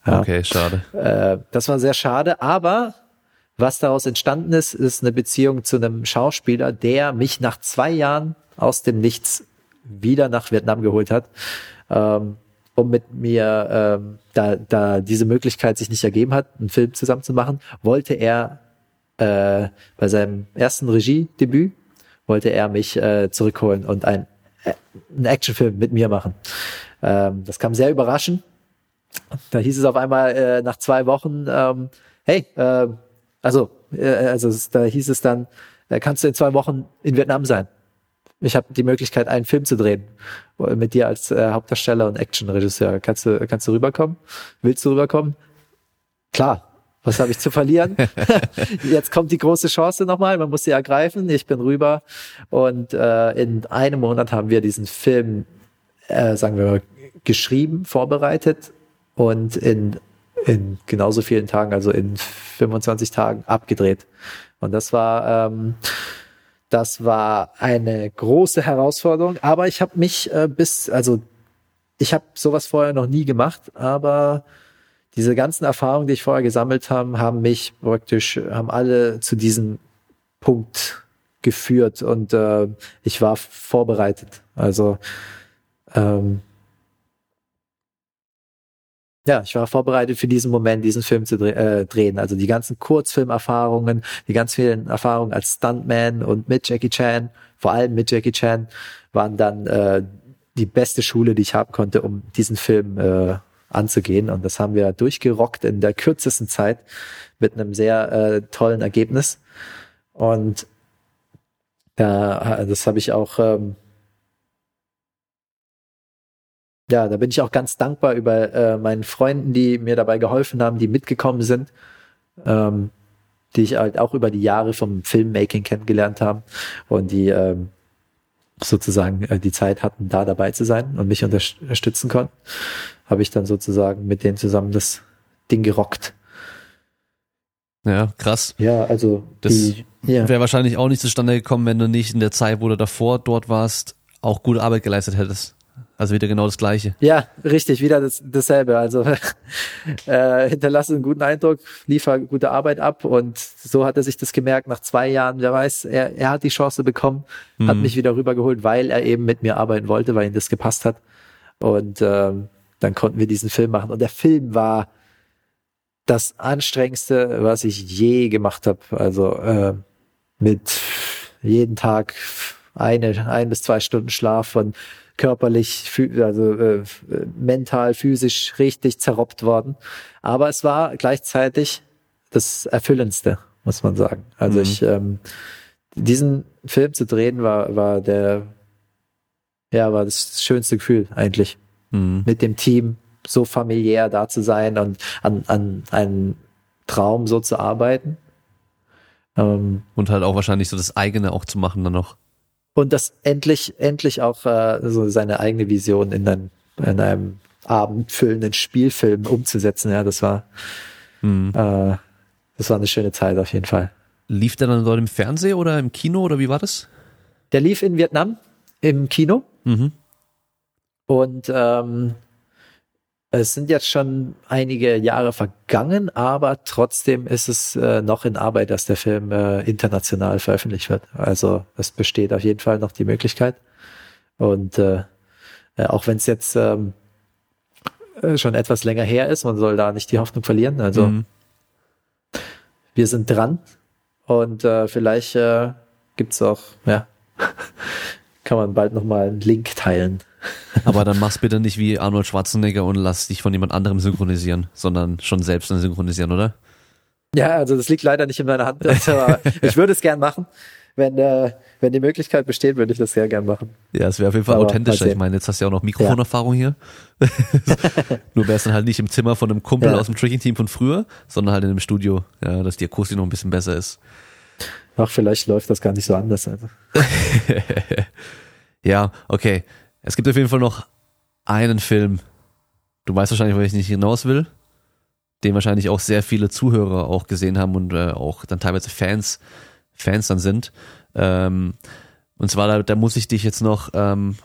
Ja. Okay, schade. Äh, das war sehr schade, aber was daraus entstanden ist, ist eine Beziehung zu einem Schauspieler, der mich nach zwei Jahren aus dem Nichts wieder nach Vietnam geholt hat, ähm, um mit mir, ähm, da, da diese Möglichkeit sich nicht ergeben hat, einen Film zusammen zu machen, wollte er äh, bei seinem ersten Regiedebüt wollte er mich äh, zurückholen und ein, äh, einen Actionfilm mit mir machen. Ähm, das kam sehr überraschend. Da hieß es auf einmal äh, nach zwei Wochen, ähm, hey, äh, also, äh, also da hieß es dann, äh, kannst du in zwei Wochen in Vietnam sein? Ich habe die Möglichkeit, einen Film zu drehen mit dir als äh, Hauptdarsteller und Actionregisseur. Kannst du, kannst du rüberkommen? Willst du rüberkommen? Klar. Was habe ich zu verlieren? Jetzt kommt die große Chance nochmal. Man muss sie ergreifen. Ich bin rüber und äh, in einem Monat haben wir diesen Film, äh, sagen wir mal, geschrieben, vorbereitet und in in genauso vielen Tagen, also in 25 Tagen abgedreht. Und das war ähm, das war eine große Herausforderung, aber ich habe mich äh, bis, also ich habe sowas vorher noch nie gemacht, aber diese ganzen Erfahrungen, die ich vorher gesammelt habe, haben mich praktisch, haben alle zu diesem Punkt geführt und äh, ich war vorbereitet. Also ähm, ja, ich war vorbereitet für diesen Moment, diesen Film zu dre äh, drehen. Also die ganzen Kurzfilmerfahrungen, die ganz vielen Erfahrungen als Stuntman und mit Jackie Chan, vor allem mit Jackie Chan, waren dann äh, die beste Schule, die ich haben konnte, um diesen Film äh, anzugehen. Und das haben wir durchgerockt in der kürzesten Zeit mit einem sehr äh, tollen Ergebnis. Und ja, das habe ich auch ähm, ja, da bin ich auch ganz dankbar über äh, meinen Freunden, die mir dabei geholfen haben, die mitgekommen sind, ähm, die ich halt auch über die Jahre vom Filmmaking kennengelernt haben und die ähm, sozusagen äh, die Zeit hatten, da dabei zu sein und mich unterstützen konnten, habe ich dann sozusagen mit denen zusammen das Ding gerockt. Ja, krass. Ja, also das ja. wäre wahrscheinlich auch nicht zustande gekommen, wenn du nicht in der Zeit, wo du davor dort warst, auch gute Arbeit geleistet hättest. Also wieder genau das Gleiche. Ja, richtig, wieder das, dasselbe. Also äh, hinterlasse einen guten Eindruck, liefer gute Arbeit ab und so hat er sich das gemerkt nach zwei Jahren. Wer weiß, er, er hat die Chance bekommen, mhm. hat mich wieder rübergeholt, weil er eben mit mir arbeiten wollte, weil ihm das gepasst hat. Und ähm, dann konnten wir diesen Film machen. Und der Film war das anstrengendste, was ich je gemacht habe. Also äh, mit jeden Tag eine, ein bis zwei Stunden Schlaf von körperlich, also äh, mental, physisch richtig zerrobbt worden. Aber es war gleichzeitig das Erfüllendste, muss man sagen. Also mhm. ich, ähm, diesen Film zu drehen war, war der, ja, war das schönste Gefühl eigentlich. Mhm. Mit dem Team so familiär da zu sein und an, an einem Traum so zu arbeiten. Ähm, und halt auch wahrscheinlich so das eigene auch zu machen dann noch und das endlich, endlich auch äh, so seine eigene Vision in, einem, in einem abendfüllenden Spielfilm umzusetzen. Ja, das war, mhm. äh, das war eine schöne Zeit auf jeden Fall. Lief der dann dort im Fernsehen oder im Kino oder wie war das? Der lief in Vietnam im Kino. Mhm. Und ähm, es sind jetzt schon einige Jahre vergangen, aber trotzdem ist es äh, noch in Arbeit, dass der Film äh, international veröffentlicht wird. Also es besteht auf jeden Fall noch die Möglichkeit. Und äh, äh auch wenn es jetzt ähm, äh, schon etwas länger her ist, man soll da nicht die Hoffnung verlieren. Also mhm. wir sind dran und äh, vielleicht äh, gibt's auch, ja, kann man bald nochmal einen Link teilen. Aber dann mach's bitte nicht wie Arnold Schwarzenegger und lass dich von jemand anderem synchronisieren, sondern schon selbst dann synchronisieren, oder? Ja, also das liegt leider nicht in meiner Hand, ich würde es gern machen. Wenn, äh, wenn die Möglichkeit besteht, würde ich das sehr gern machen. Ja, es wäre auf jeden Fall aber authentischer. Ich meine, jetzt hast du ja auch noch Mikrofonerfahrung ja. hier. Nur wärst dann halt nicht im Zimmer von einem Kumpel ja. aus dem Tricking-Team von früher, sondern halt in einem Studio, ja, dass die Akustik noch ein bisschen besser ist. Ach, vielleicht läuft das gar nicht so anders. Also. ja, okay. Es gibt auf jeden Fall noch einen Film. Du weißt wahrscheinlich, wo ich nicht hinaus will. Den wahrscheinlich auch sehr viele Zuhörer auch gesehen haben und äh, auch dann teilweise Fans Fans dann sind. Ähm, und zwar, da, da muss ich dich jetzt noch ähm,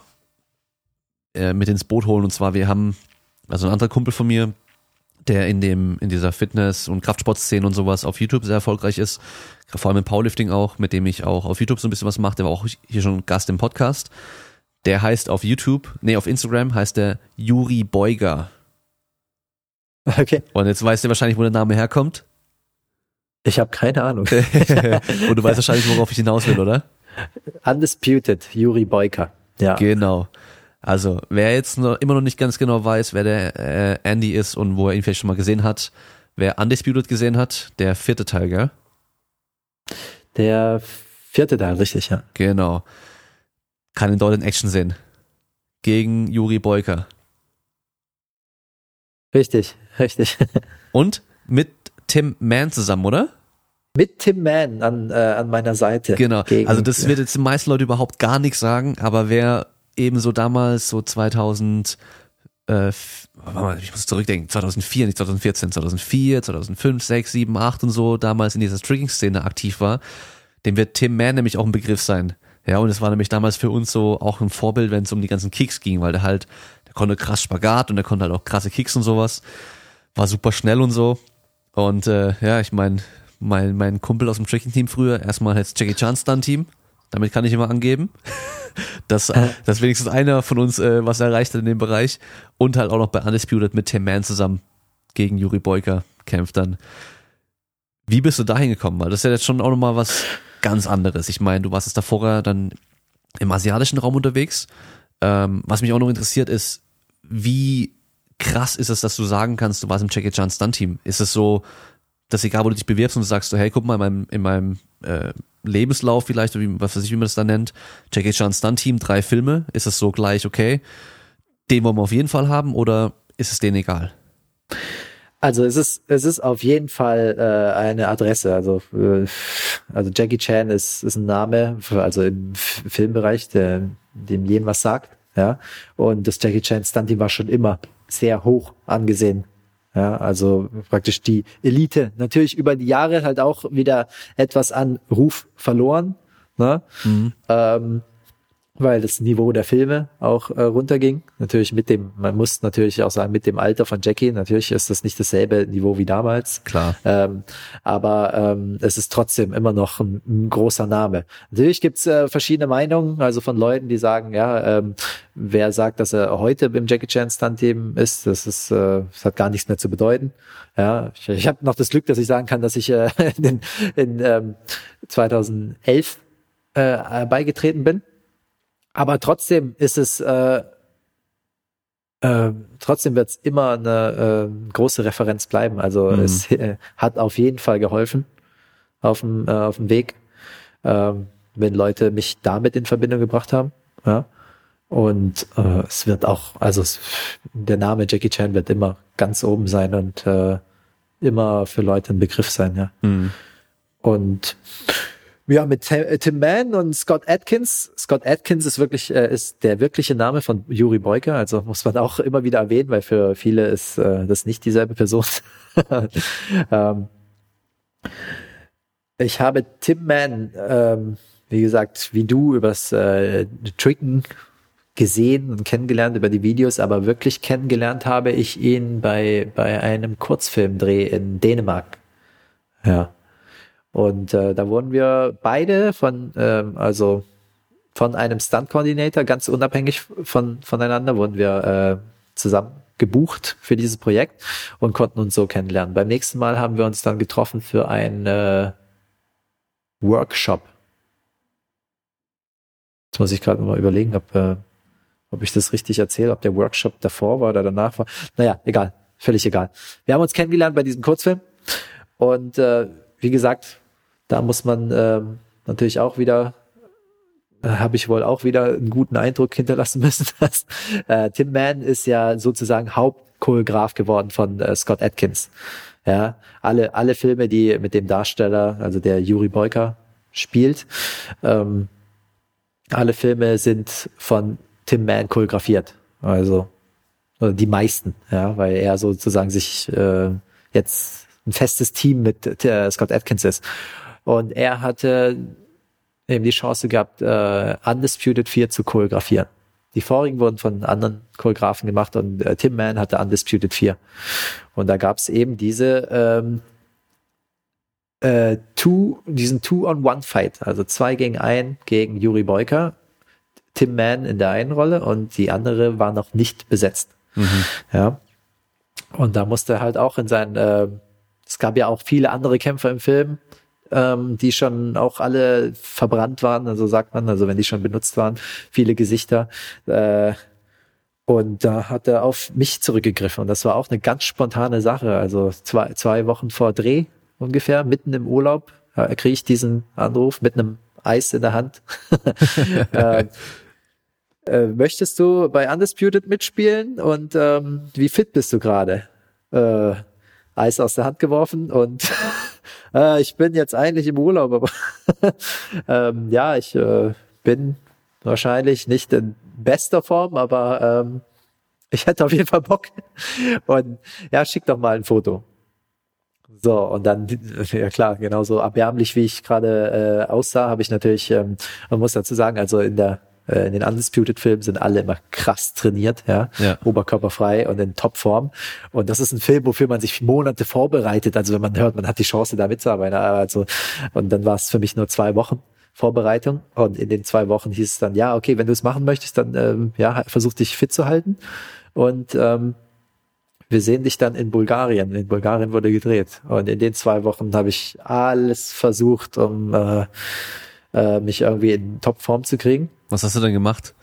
äh, mit ins Boot holen. Und zwar, wir haben, also ein anderer Kumpel von mir, der in dem, in dieser Fitness- und Kraftsportszene und sowas auf YouTube sehr erfolgreich ist, vor allem im Powerlifting auch, mit dem ich auch auf YouTube so ein bisschen was mache, der war auch hier schon Gast im Podcast. Der heißt auf YouTube, nee, auf Instagram heißt der Juri Beuger. Okay. Und jetzt weißt du wahrscheinlich, wo der Name herkommt. Ich habe keine Ahnung. und du weißt wahrscheinlich, worauf ich hinaus will, oder? Undisputed, Juri Boyka. Ja. Genau. Also, wer jetzt noch, immer noch nicht ganz genau weiß, wer der äh, Andy ist und wo er ihn vielleicht schon mal gesehen hat, wer Undisputed gesehen hat, der vierte Teil, gell? Der vierte Teil, richtig, ja. Genau. Kann ihn dort in Action sehen. Gegen Juri Boyka. Richtig, richtig. Und mit Tim Mann zusammen, oder? Mit Tim Mann an, äh, an meiner Seite. Genau. Gegen, also das wird jetzt den meisten Leute überhaupt gar nichts sagen, aber wer eben so damals, so 2000, äh, ich muss zurückdenken, 2004, nicht 2014, 2004, 2005, 6, 7, 8 und so, damals in dieser Tricking-Szene aktiv war, dem wird Tim Mann nämlich auch ein Begriff sein. Ja, und es war nämlich damals für uns so auch ein Vorbild, wenn es um die ganzen Kicks ging, weil der halt, der konnte krass Spagat und der konnte halt auch krasse Kicks und sowas. War super schnell und so. Und äh, ja, ich meine, mein, mein Kumpel aus dem Tricking-Team früher, erstmal jetzt Jackie Chan Stunt-Team. Damit kann ich immer angeben, dass, dass wenigstens einer von uns äh, was erreicht hat in dem Bereich. Und halt auch noch bei Undisputed mit Tim Mann zusammen gegen Juri Boyka kämpft dann. Wie bist du da hingekommen? Weil das ist ja jetzt schon auch nochmal was ganz anderes. Ich meine, du warst jetzt davor dann im asiatischen Raum unterwegs. Ähm, was mich auch noch interessiert ist, wie krass ist es, dass du sagen kannst, du warst im Jackie Chan Stunt Team? Ist es so, dass egal, wo du dich bewirbst und du sagst so, hey, guck mal, in meinem, in meinem äh, Lebenslauf vielleicht, oder wie, was weiß ich, wie man das da nennt, Jackie Chan Stunt Team, drei Filme, ist es so gleich, okay, den wollen wir auf jeden Fall haben oder ist es denen egal? Also es ist es ist auf jeden Fall äh, eine Adresse. Also äh, also Jackie Chan ist ist ein Name, für, also im F Filmbereich, der dem jedem was sagt. Ja und das Jackie Chan Stunt war schon immer sehr hoch angesehen. Ja, also praktisch die Elite. Natürlich über die Jahre halt auch wieder etwas an Ruf verloren. Ne? Mhm. Ähm, weil das Niveau der Filme auch äh, runterging. Natürlich mit dem, man muss natürlich auch sagen, mit dem Alter von Jackie, natürlich ist das nicht dasselbe Niveau wie damals. Klar. Ähm, aber ähm, es ist trotzdem immer noch ein, ein großer Name. Natürlich gibt's äh, verschiedene Meinungen, also von Leuten, die sagen, ja, ähm, wer sagt, dass er heute im Jackie Chan Stunt Team ist, das ist, äh, das hat gar nichts mehr zu bedeuten. Ja, ich, ich habe noch das Glück, dass ich sagen kann, dass ich äh, in, in ähm, 2011 äh, beigetreten bin aber trotzdem ist es, äh, äh, trotzdem wird es immer eine äh, große Referenz bleiben. Also mhm. es äh, hat auf jeden Fall geholfen auf dem, äh, auf dem Weg, äh, wenn Leute mich damit in Verbindung gebracht haben. Ja. Und äh, es wird auch, also es, der Name Jackie Chan wird immer ganz oben sein und äh, immer für Leute ein Begriff sein, ja. Mhm. Und ja, mit äh, Tim Mann und Scott Atkins. Scott Atkins ist wirklich äh, ist der wirkliche Name von Yuri Boyka, also muss man auch immer wieder erwähnen, weil für viele ist äh, das nicht dieselbe Person. ähm, ich habe Tim Mann, ähm, wie gesagt, wie du übers äh, Tricken gesehen und kennengelernt über die Videos, aber wirklich kennengelernt habe ich ihn bei bei einem Kurzfilmdreh in Dänemark. Ja. Und äh, da wurden wir beide von, ähm, also von einem Stunt-Coordinator, ganz unabhängig von, voneinander, wurden wir äh, zusammen gebucht für dieses Projekt und konnten uns so kennenlernen. Beim nächsten Mal haben wir uns dann getroffen für einen äh, Workshop. Jetzt muss ich gerade mal überlegen, ob, äh, ob ich das richtig erzähle, ob der Workshop davor war oder danach war. Naja, egal, völlig egal. Wir haben uns kennengelernt bei diesem Kurzfilm und äh, wie gesagt, da muss man ähm, natürlich auch wieder äh, habe ich wohl auch wieder einen guten Eindruck hinterlassen müssen. Dass, äh, Tim Mann ist ja sozusagen Hauptchoreograf geworden von äh, Scott Atkins. Ja, alle alle Filme, die mit dem Darsteller, also der Yuri Boyka spielt, ähm, alle Filme sind von Tim Mann choreografiert. Also die meisten, ja, weil er sozusagen sich äh, jetzt ein festes Team mit äh, Scott Atkins ist. Und er hatte eben die Chance gehabt, äh, Undisputed 4 zu choreografieren. Die vorigen wurden von anderen Choreografen gemacht und äh, Tim Mann hatte Undisputed 4. Und da gab es eben diese ähm, äh, two, diesen Two-on-One-Fight, also zwei gegen ein gegen Yuri Boyka, Tim Mann in der einen Rolle und die andere war noch nicht besetzt. Mhm. Ja. Und da musste er halt auch in seinen, äh, es gab ja auch viele andere Kämpfer im Film, ähm, die schon auch alle verbrannt waren, also sagt man, also wenn die schon benutzt waren, viele Gesichter. Äh, und da hat er auf mich zurückgegriffen. Und das war auch eine ganz spontane Sache. Also zwei, zwei Wochen vor Dreh ungefähr, mitten im Urlaub, äh, kriege ich diesen Anruf mit einem Eis in der Hand. äh, äh, möchtest du bei Undisputed mitspielen und ähm, wie fit bist du gerade? Äh, Eis aus der Hand geworfen und äh, ich bin jetzt eigentlich im Urlaub, aber ähm, ja, ich äh, bin wahrscheinlich nicht in bester Form, aber ähm, ich hätte auf jeden Fall Bock. Und ja, schick doch mal ein Foto. So, und dann, ja klar, genauso erbärmlich, wie ich gerade äh, aussah, habe ich natürlich, ähm, man muss dazu sagen, also in der äh, in den Undisputed-Filmen sind alle immer krass trainiert, ja? ja, oberkörperfrei und in Topform. Und das ist ein Film, wofür man sich Monate vorbereitet. Also wenn man hört, man hat die Chance, da mitzuarbeiten. Also, und dann war es für mich nur zwei Wochen. Vorbereitung und in den zwei Wochen hieß es dann, ja, okay, wenn du es machen möchtest, dann ähm, ja, versuch dich fit zu halten und ähm, wir sehen dich dann in Bulgarien. In Bulgarien wurde gedreht und in den zwei Wochen habe ich alles versucht, um äh, äh, mich irgendwie in Topform zu kriegen was hast du denn gemacht?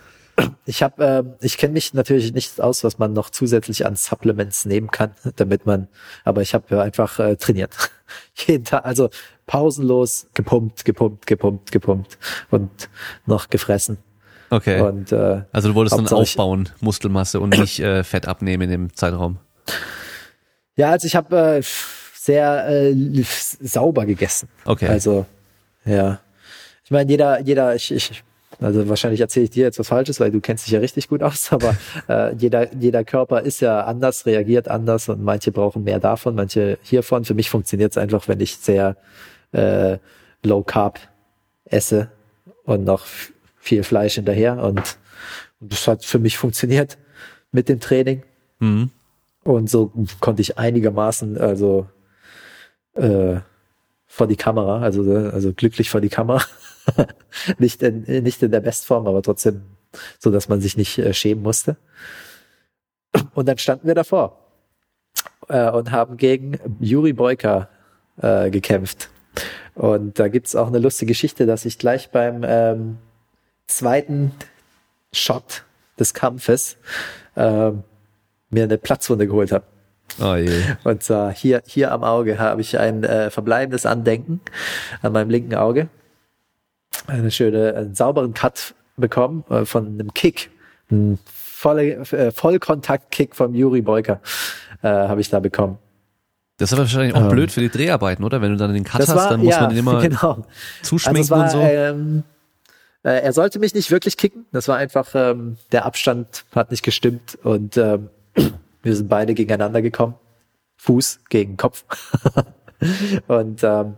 Ich habe, äh, ich kenne mich natürlich nicht aus, was man noch zusätzlich an Supplements nehmen kann, damit man, aber ich habe einfach äh, trainiert. Jeden Tag, also pausenlos gepumpt, gepumpt, gepumpt, gepumpt und noch gefressen. Okay. Und, äh, also du wolltest dann aufbauen, Muskelmasse und nicht äh, Fett abnehmen in dem Zeitraum. Ja, also ich habe äh, sehr äh, sauber gegessen. Okay. Also ja, meine jeder, jeder, ich, ich also wahrscheinlich erzähle ich dir jetzt was Falsches, weil du kennst dich ja richtig gut aus, aber äh, jeder, jeder Körper ist ja anders, reagiert anders und manche brauchen mehr davon, manche hiervon. Für mich funktioniert es einfach, wenn ich sehr äh, low carb esse und noch viel Fleisch hinterher und, und das hat für mich funktioniert mit dem Training. Mhm. Und so konnte ich einigermaßen, also äh, vor die Kamera, also, also glücklich vor die Kamera nicht, in, nicht in der Bestform, aber trotzdem so, dass man sich nicht äh, schämen musste. Und dann standen wir davor äh, und haben gegen Juri Boyka äh, gekämpft. Und da gibt's auch eine lustige Geschichte, dass ich gleich beim ähm, zweiten Shot des Kampfes äh, mir eine Platzwunde geholt habe. Oh je. Und zwar hier, hier am Auge habe ich ein äh, verbleibendes Andenken an meinem linken Auge eine schöne, einen sauberen Cut bekommen äh, von einem Kick. Ein volle, äh, Vollkontakt-Kick vom Juri Beuker äh, habe ich da bekommen. Das ist wahrscheinlich auch ähm, blöd für die Dreharbeiten, oder? Wenn du dann den Cut hast, war, dann muss ja, man den immer genau. zuschminken also war, und so. Ähm, äh, er sollte mich nicht wirklich kicken. Das war einfach, ähm, der Abstand hat nicht gestimmt und ähm, wir sind beide gegeneinander gekommen. Fuß gegen Kopf. und ähm,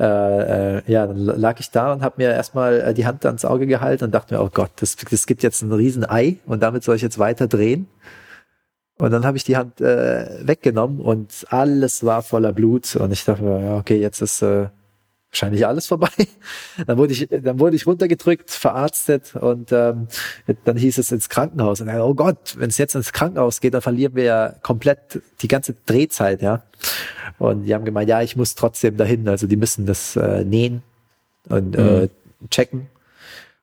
äh, äh, ja, dann lag ich da und habe mir erstmal äh, die Hand ans Auge gehalten und dachte mir, oh Gott, das, das gibt jetzt ein riesen Ei und damit soll ich jetzt weiter drehen. Und dann habe ich die Hand äh, weggenommen und alles war voller Blut und ich dachte, okay, jetzt ist äh, wahrscheinlich alles vorbei. Dann wurde ich, dann wurde ich runtergedrückt, verarztet und ähm, dann hieß es ins Krankenhaus. Und dann, oh Gott, wenn es jetzt ins Krankenhaus geht, dann verlieren wir ja komplett die ganze Drehzeit, ja. Und die haben gemeint, ja, ich muss trotzdem dahin. Also die müssen das äh, nähen und äh, mhm. äh, checken.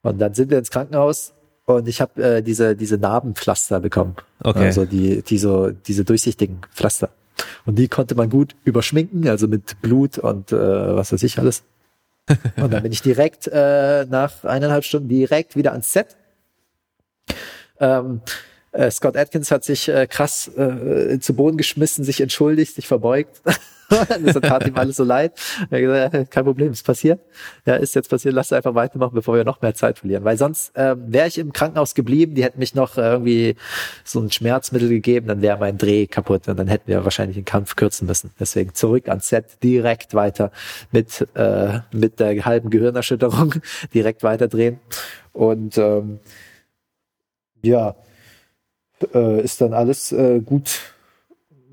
Und dann sind wir ins Krankenhaus und ich habe äh, diese diese Narbenpflaster bekommen. Okay. Also die die so diese durchsichtigen Pflaster. Und die konnte man gut überschminken, also mit Blut und äh, was weiß ich alles. Und dann bin ich direkt äh, nach eineinhalb Stunden direkt wieder ans Set. Ähm, Äh, Scott Atkins hat sich äh, krass äh, zu Boden geschmissen, sich entschuldigt, sich verbeugt. das tat ihm alles so leid. Er gesagt, kein Problem, ist passiert. Ja, ist jetzt passiert, lass einfach weitermachen, bevor wir noch mehr Zeit verlieren. Weil sonst ähm, wäre ich im Krankenhaus geblieben, die hätten mich noch äh, irgendwie so ein Schmerzmittel gegeben, dann wäre mein Dreh kaputt und dann hätten wir wahrscheinlich den Kampf kürzen müssen. Deswegen zurück ans Set, direkt weiter mit, äh, mit der halben Gehirnerschütterung, direkt weiter drehen. Und ähm, ja, äh, ist dann alles äh, gut,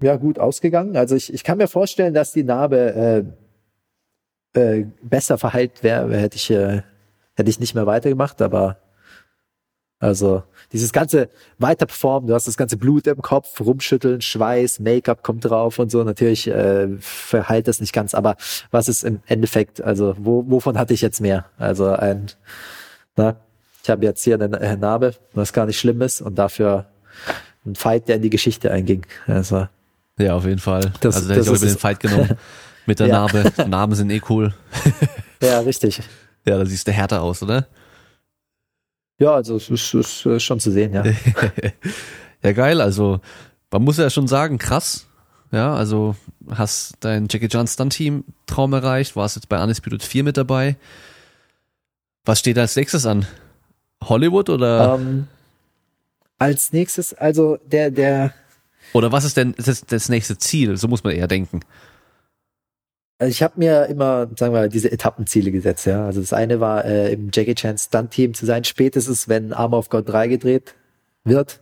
ja, gut ausgegangen. Also ich, ich kann mir vorstellen, dass die Narbe äh, äh, besser verheilt wäre, hätte ich, äh, hätte ich nicht mehr weitergemacht, aber also dieses ganze Weiterperformen, du hast das ganze Blut im Kopf, rumschütteln, Schweiß, Make-up kommt drauf und so. Natürlich äh, verheilt das nicht ganz, aber was ist im Endeffekt, also wo, wovon hatte ich jetzt mehr? Also ein, na, ich habe jetzt hier eine Narbe, was gar nicht schlimm ist und dafür ein Fight, der in die Geschichte einging. Also, ja, auf jeden Fall. Das, also da hätte ich auch über den Fight genommen. Mit der ja. Narbe. Narben sind eh cool. ja, richtig. Ja, da siehst du härter aus, oder? Ja, also es ist, ist, ist schon zu sehen, ja. ja, geil. Also man muss ja schon sagen, krass. Ja, also hast dein Jackie Chan Stunt Team Traum erreicht, warst jetzt bei Undisputed 4 mit dabei. Was steht als nächstes an? Hollywood oder? Um, ähm, als nächstes, also der, der. Oder was ist denn das, das nächste Ziel? So muss man eher denken. Also ich habe mir immer, sagen wir mal, diese Etappenziele gesetzt, ja. Also das eine war, äh, im Jackie Chan Stunt-Team zu sein, spätestens wenn Armor of God 3 gedreht wird.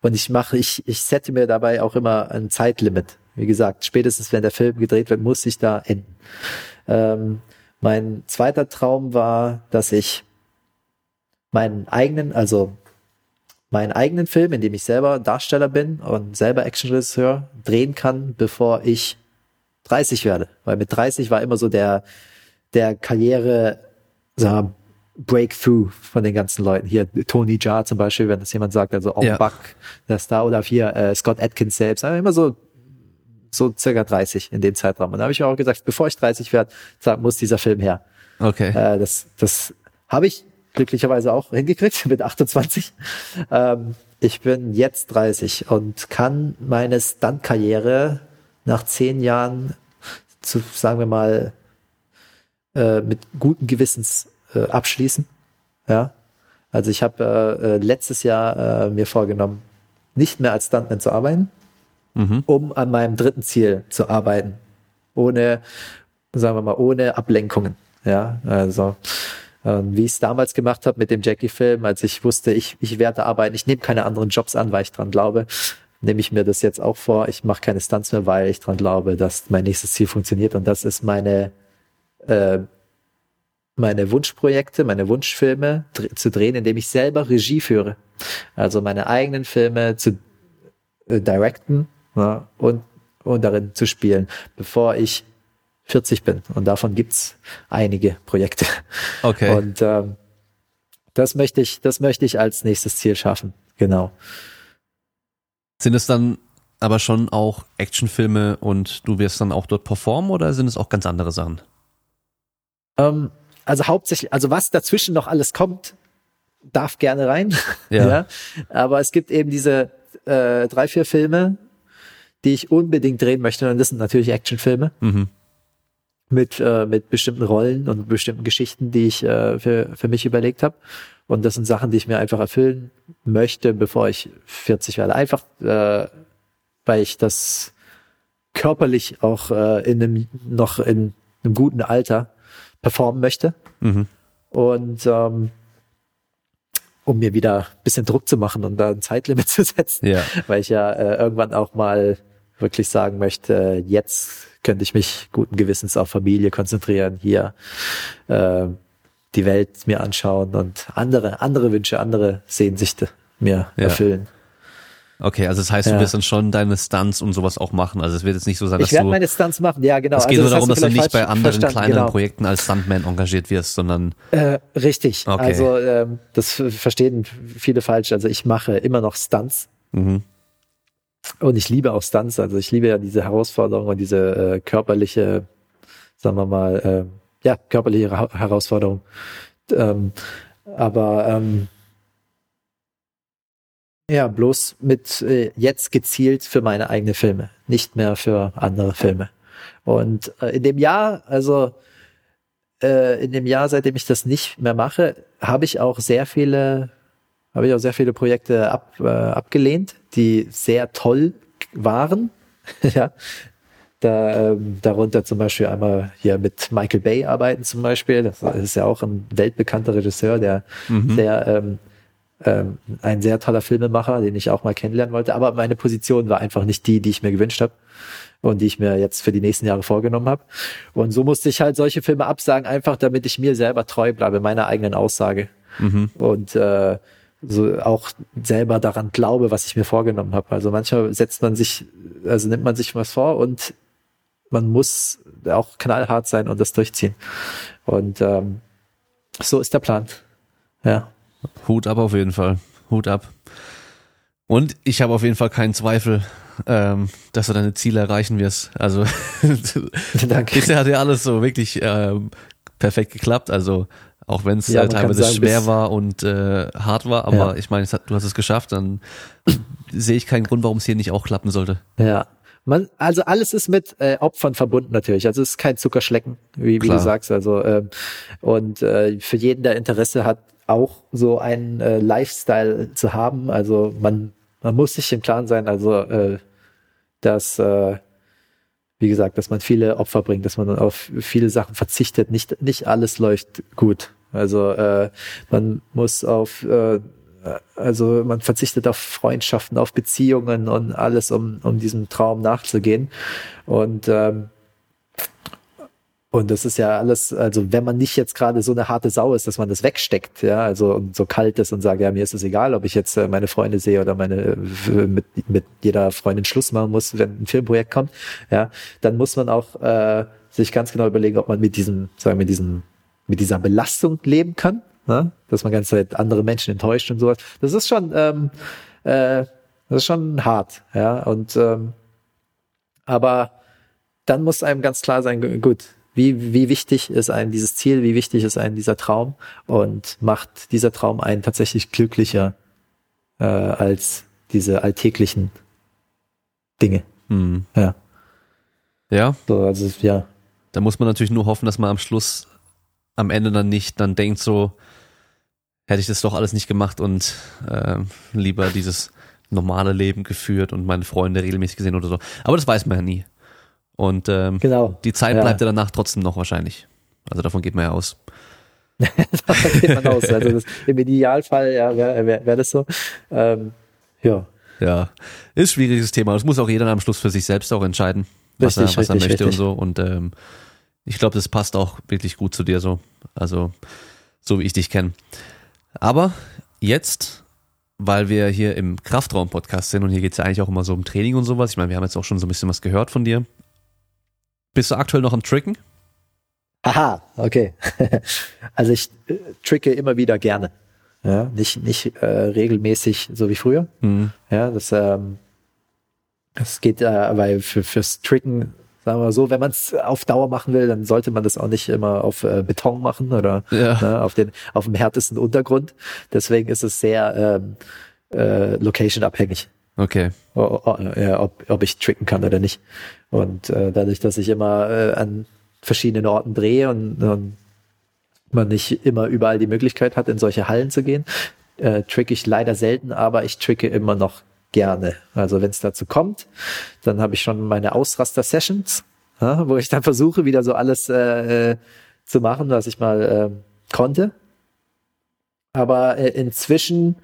Und ich mache, ich, ich sette mir dabei auch immer ein Zeitlimit. Wie gesagt, spätestens wenn der Film gedreht wird, muss ich da enden. Ähm, mein zweiter Traum war, dass ich meinen eigenen, also meinen eigenen Film, in dem ich selber Darsteller bin und selber Actionregisseur drehen kann, bevor ich 30 werde. Weil mit 30 war immer so der, der Karriere, so Breakthrough von den ganzen Leuten. Hier Tony Jaa zum Beispiel, wenn das jemand sagt, also auch ja. Buck, der Star, oder hier äh, Scott Atkins selbst, aber immer so so circa 30 in dem Zeitraum. Und da habe ich auch gesagt, bevor ich 30 werde, muss dieser Film her. Okay. Äh, das das habe ich glücklicherweise auch hingekriegt mit 28. Ähm, ich bin jetzt 30 und kann meine Stunt-Karriere nach zehn Jahren zu, sagen wir mal, äh, mit guten Gewissens äh, abschließen. Ja. Also ich habe äh, äh, letztes Jahr äh, mir vorgenommen, nicht mehr als Stuntman zu arbeiten, mhm. um an meinem dritten Ziel zu arbeiten. Ohne, sagen wir mal, ohne Ablenkungen. Ja, also wie ich es damals gemacht habe mit dem Jackie-Film, als ich wusste, ich, ich werde arbeiten, ich nehme keine anderen Jobs an, weil ich dran glaube, nehme ich mir das jetzt auch vor. Ich mache keine Stunts mehr, weil ich dran glaube, dass mein nächstes Ziel funktioniert. Und das ist meine, äh, meine Wunschprojekte, meine Wunschfilme zu drehen, indem ich selber Regie führe. Also meine eigenen Filme zu äh, directen ja, und, und darin zu spielen, bevor ich 40 bin. Und davon gibt's einige Projekte. Okay. Und ähm, das möchte ich, das möchte ich als nächstes Ziel schaffen. Genau. Sind es dann aber schon auch Actionfilme und du wirst dann auch dort performen oder sind es auch ganz andere Sachen? Ähm, also hauptsächlich, also was dazwischen noch alles kommt, darf gerne rein. Ja. ja. Aber es gibt eben diese äh, drei, vier Filme, die ich unbedingt drehen möchte. Und das sind natürlich Actionfilme. Mhm mit, äh, mit bestimmten Rollen und bestimmten Geschichten, die ich äh, für, für mich überlegt habe. Und das sind Sachen, die ich mir einfach erfüllen möchte, bevor ich 40 werde. Einfach, äh, weil ich das körperlich auch äh, in einem, noch in einem guten Alter performen möchte. Mhm. Und ähm, um mir wieder ein bisschen Druck zu machen und da ein Zeitlimit zu setzen, ja. weil ich ja äh, irgendwann auch mal wirklich sagen möchte, jetzt könnte ich mich guten Gewissens auf Familie konzentrieren, hier äh, die Welt mir anschauen und andere, andere Wünsche, andere Sehnsüchte mir ja. erfüllen. Okay, also das heißt, du ja. wirst dann schon deine Stunts und sowas auch machen. Also es wird jetzt nicht so sein, dass ich werde meine Stunts machen, ja genau. Es geht also, nur darum, dass du nicht bei anderen kleineren genau. Projekten als Stuntman engagiert wirst, sondern äh, richtig. Okay. Also ähm, das verstehen viele falsch. Also ich mache immer noch Stunts. Mhm. Und ich liebe auch Stunts, also ich liebe ja diese Herausforderung und diese äh, körperliche, sagen wir mal, äh, ja, körperliche Herausforderung. Ähm, aber ähm, Ja, bloß mit äh, jetzt gezielt für meine eigenen Filme, nicht mehr für andere Filme. Und äh, in dem Jahr, also äh, in dem Jahr, seitdem ich das nicht mehr mache, habe ich auch sehr viele, habe ich auch sehr viele Projekte ab, äh, abgelehnt, die sehr toll waren. ja. Da, ähm, darunter zum Beispiel einmal hier mit Michael Bay arbeiten zum Beispiel. Das ist ja auch ein weltbekannter Regisseur, der mhm. sehr ähm, ähm, ein sehr toller Filmemacher, den ich auch mal kennenlernen wollte. Aber meine Position war einfach nicht die, die ich mir gewünscht habe und die ich mir jetzt für die nächsten Jahre vorgenommen habe. Und so musste ich halt solche Filme absagen, einfach damit ich mir selber treu bleibe, meiner eigenen Aussage. Mhm. Und äh, so auch selber daran glaube, was ich mir vorgenommen habe. Also manchmal setzt man sich, also nimmt man sich was vor und man muss auch knallhart sein und das durchziehen. Und ähm, so ist der Plan. Ja. Hut ab auf jeden Fall. Hut ab. Und ich habe auf jeden Fall keinen Zweifel, ähm, dass du deine Ziele erreichen wirst. Also Danke. bisher hat ja alles so wirklich ähm, perfekt geklappt. Also auch wenn es ja, äh, teilweise sagen, schwer war und äh, hart war, aber ja. ich meine, du hast es geschafft, dann sehe ich keinen Grund, warum es hier nicht auch klappen sollte. Ja. Man, also alles ist mit äh, Opfern verbunden natürlich. Also es ist kein Zuckerschlecken, wie, wie du sagst. Also ähm, und äh, für jeden, der Interesse hat, auch so einen äh, Lifestyle zu haben. Also man, man muss sich im Klaren sein, also äh, dass, äh, wie gesagt, dass man viele Opfer bringt, dass man auf viele Sachen verzichtet. Nicht, nicht alles läuft gut. Also äh, man muss auf äh, also man verzichtet auf Freundschaften, auf Beziehungen und alles, um, um diesem Traum nachzugehen. Und ähm, und das ist ja alles, also wenn man nicht jetzt gerade so eine harte Sau ist, dass man das wegsteckt, ja, also und so kalt ist und sagt, ja, mir ist es egal, ob ich jetzt äh, meine Freunde sehe oder meine äh, mit, mit jeder Freundin Schluss machen muss, wenn ein Filmprojekt kommt, ja, dann muss man auch äh, sich ganz genau überlegen, ob man mit diesem, sagen wir, mit diesem, mit dieser Belastung leben kann, ne? dass man ganz Zeit andere Menschen enttäuscht und sowas. Das ist schon, ähm, äh, das ist schon hart, ja, und ähm, aber dann muss einem ganz klar sein, gut, wie, wie wichtig ist einem dieses Ziel, wie wichtig ist einem dieser Traum und macht dieser Traum einen tatsächlich glücklicher äh, als diese alltäglichen Dinge. Hm. Ja. Ja. So, also ja. Da muss man natürlich nur hoffen, dass man am Schluss, am Ende dann nicht, dann denkt so, hätte ich das doch alles nicht gemacht und äh, lieber dieses normale Leben geführt und meine Freunde regelmäßig gesehen oder so. Aber das weiß man ja nie. Und ähm, genau. die Zeit bleibt ja. danach trotzdem noch wahrscheinlich. Also davon geht man ja aus. davon geht man aus. Also das, im Idealfall ja, wäre wär, wär das so. Ähm, ja. Ja, ist ein schwieriges Thema. Das muss auch jeder am Schluss für sich selbst auch entscheiden, was, richtig, er, was richtig, er möchte richtig. und so. Und ähm, ich glaube, das passt auch wirklich gut zu dir so. Also so wie ich dich kenne. Aber jetzt, weil wir hier im Kraftraum-Podcast sind und hier geht es ja eigentlich auch immer so um Training und sowas. Ich meine, wir haben jetzt auch schon so ein bisschen was gehört von dir. Bist du aktuell noch am Tricken? Aha, okay. also ich äh, tricke immer wieder gerne. Ja, nicht nicht äh, regelmäßig so wie früher. Mhm. Ja, das ähm, das geht, äh, weil für fürs Tricken sagen wir so, wenn man es auf Dauer machen will, dann sollte man das auch nicht immer auf äh, Beton machen oder ja. ne, auf den auf dem härtesten Untergrund. Deswegen ist es sehr ähm, äh, location abhängig. Okay. Ob, ob ich tricken kann oder nicht. Und äh, dadurch, dass ich immer äh, an verschiedenen Orten drehe und, und man nicht immer überall die Möglichkeit hat, in solche Hallen zu gehen, äh, trick ich leider selten, aber ich tricke immer noch gerne. Also wenn es dazu kommt, dann habe ich schon meine Ausraster-Sessions, ja, wo ich dann versuche, wieder so alles äh, äh zu machen, was ich mal äh, konnte. Aber äh, inzwischen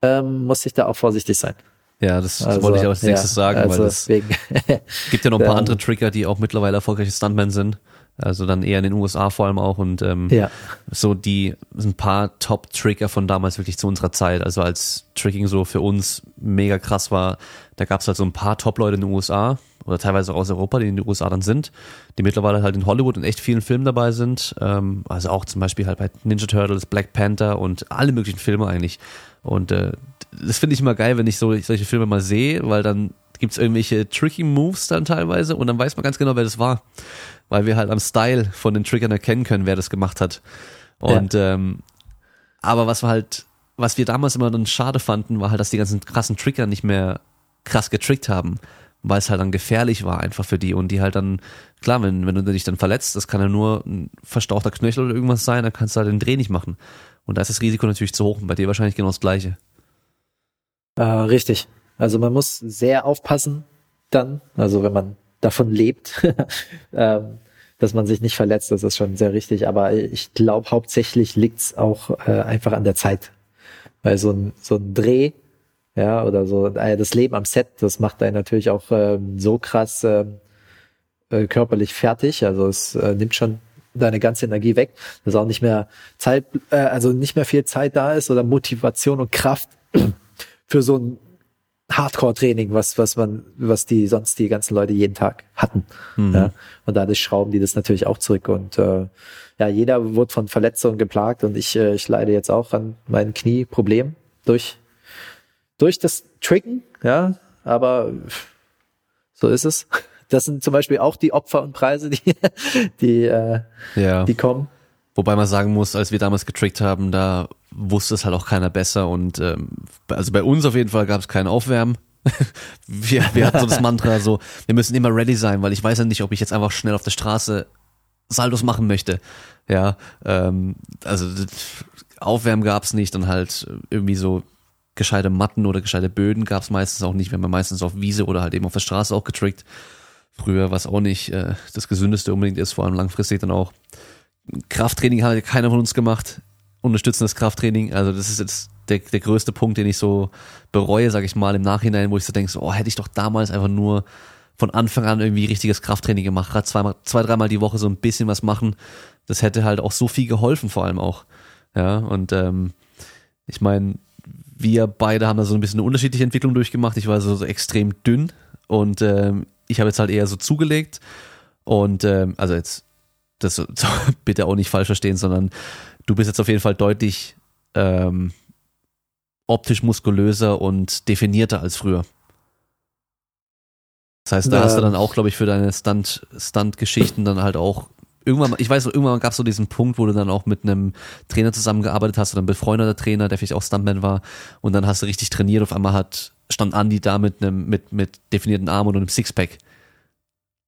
ähm, muss ich da auch vorsichtig sein. Ja, das also, wollte ich auch als nächstes ja, sagen, also weil es gibt ja noch ein paar andere Trigger, die auch mittlerweile erfolgreiche Stuntmen sind. Also dann eher in den USA vor allem auch und ähm, ja. so die ein paar Top-Trigger von damals wirklich zu unserer Zeit. Also als Tricking so für uns mega krass war, da gab es halt so ein paar Top-Leute in den USA oder teilweise auch aus Europa, die in den USA dann sind, die mittlerweile halt in Hollywood in echt vielen Filmen dabei sind. Ähm, also auch zum Beispiel halt bei Ninja Turtles, Black Panther und alle möglichen Filme eigentlich. Und äh, das finde ich immer geil, wenn ich so solche Filme mal sehe, weil dann gibt's irgendwelche tricky Moves dann teilweise und dann weiß man ganz genau, wer das war. Weil wir halt am Style von den Triggern erkennen können, wer das gemacht hat. Und ja. ähm, aber was wir halt was wir damals immer dann schade fanden, war halt, dass die ganzen krassen Trigger nicht mehr krass getrickt haben, weil es halt dann gefährlich war einfach für die und die halt dann, klar, wenn, wenn du dich dann verletzt, das kann ja nur ein verstauchter Knöchel oder irgendwas sein, dann kannst du halt den Dreh nicht machen. Und da ist das Risiko natürlich zu hoch und bei dir wahrscheinlich genau das gleiche. Äh, richtig. Also man muss sehr aufpassen dann, also wenn man davon lebt, ähm, dass man sich nicht verletzt, das ist schon sehr richtig. Aber ich glaube, hauptsächlich liegt's auch äh, einfach an der Zeit. Weil so ein, so ein Dreh, ja, oder so äh, das Leben am Set, das macht einen natürlich auch ähm, so krass ähm, äh, körperlich fertig. Also es äh, nimmt schon deine ganze Energie weg, dass auch nicht mehr Zeit, äh, also nicht mehr viel Zeit da ist oder Motivation und Kraft für so ein Hardcore-Training, was, was man, was die sonst die ganzen Leute jeden Tag hatten. Mhm. Ja? Und dadurch schrauben die das natürlich auch zurück. Und äh, ja, jeder wird von Verletzungen geplagt und ich, äh, ich leide jetzt auch an meinem Knieproblem durch, durch das Tricken, ja, aber so ist es. Das sind zum Beispiel auch die Opfer und Preise, die, die, äh, ja. die kommen. Wobei man sagen muss, als wir damals getrickt haben, da wusste es halt auch keiner besser und ähm, also bei uns auf jeden Fall gab es kein Aufwärmen. wir, wir hatten so das Mantra so, wir müssen immer ready sein, weil ich weiß ja nicht, ob ich jetzt einfach schnell auf der Straße Saldos machen möchte. Ja, ähm, also Aufwärmen gab's nicht und halt irgendwie so gescheite Matten oder gescheite Böden gab's meistens auch nicht. Wir haben ja meistens auf Wiese oder halt eben auf der Straße auch getrickt. Früher, was auch nicht äh, das Gesündeste unbedingt ist, vor allem langfristig dann auch. Krafttraining hat keiner von uns gemacht. Unterstützendes Krafttraining. Also das ist jetzt der, der größte Punkt, den ich so bereue, sag ich mal, im Nachhinein, wo ich so denke, so, oh, hätte ich doch damals einfach nur von Anfang an irgendwie richtiges Krafttraining gemacht, gerade zweimal, zwei, dreimal die Woche so ein bisschen was machen. Das hätte halt auch so viel geholfen, vor allem auch. Ja, und ähm, ich meine, wir beide haben da so ein bisschen eine unterschiedliche Entwicklung durchgemacht. Ich war so, so extrem dünn und ähm, ich habe jetzt halt eher so zugelegt. Und ähm, also jetzt das bitte auch nicht falsch verstehen, sondern du bist jetzt auf jeden Fall deutlich ähm, optisch muskulöser und definierter als früher. Das heißt, da ja. hast du dann auch, glaube ich, für deine Stunt, Stunt-Geschichten dann halt auch irgendwann, ich weiß, irgendwann gab es so diesen Punkt, wo du dann auch mit einem Trainer zusammengearbeitet hast oder ein befreundeter Trainer, der vielleicht auch Stuntman war, und dann hast du richtig trainiert. Auf einmal hat stand Andy da mit einem mit mit definierten Armen und einem Sixpack,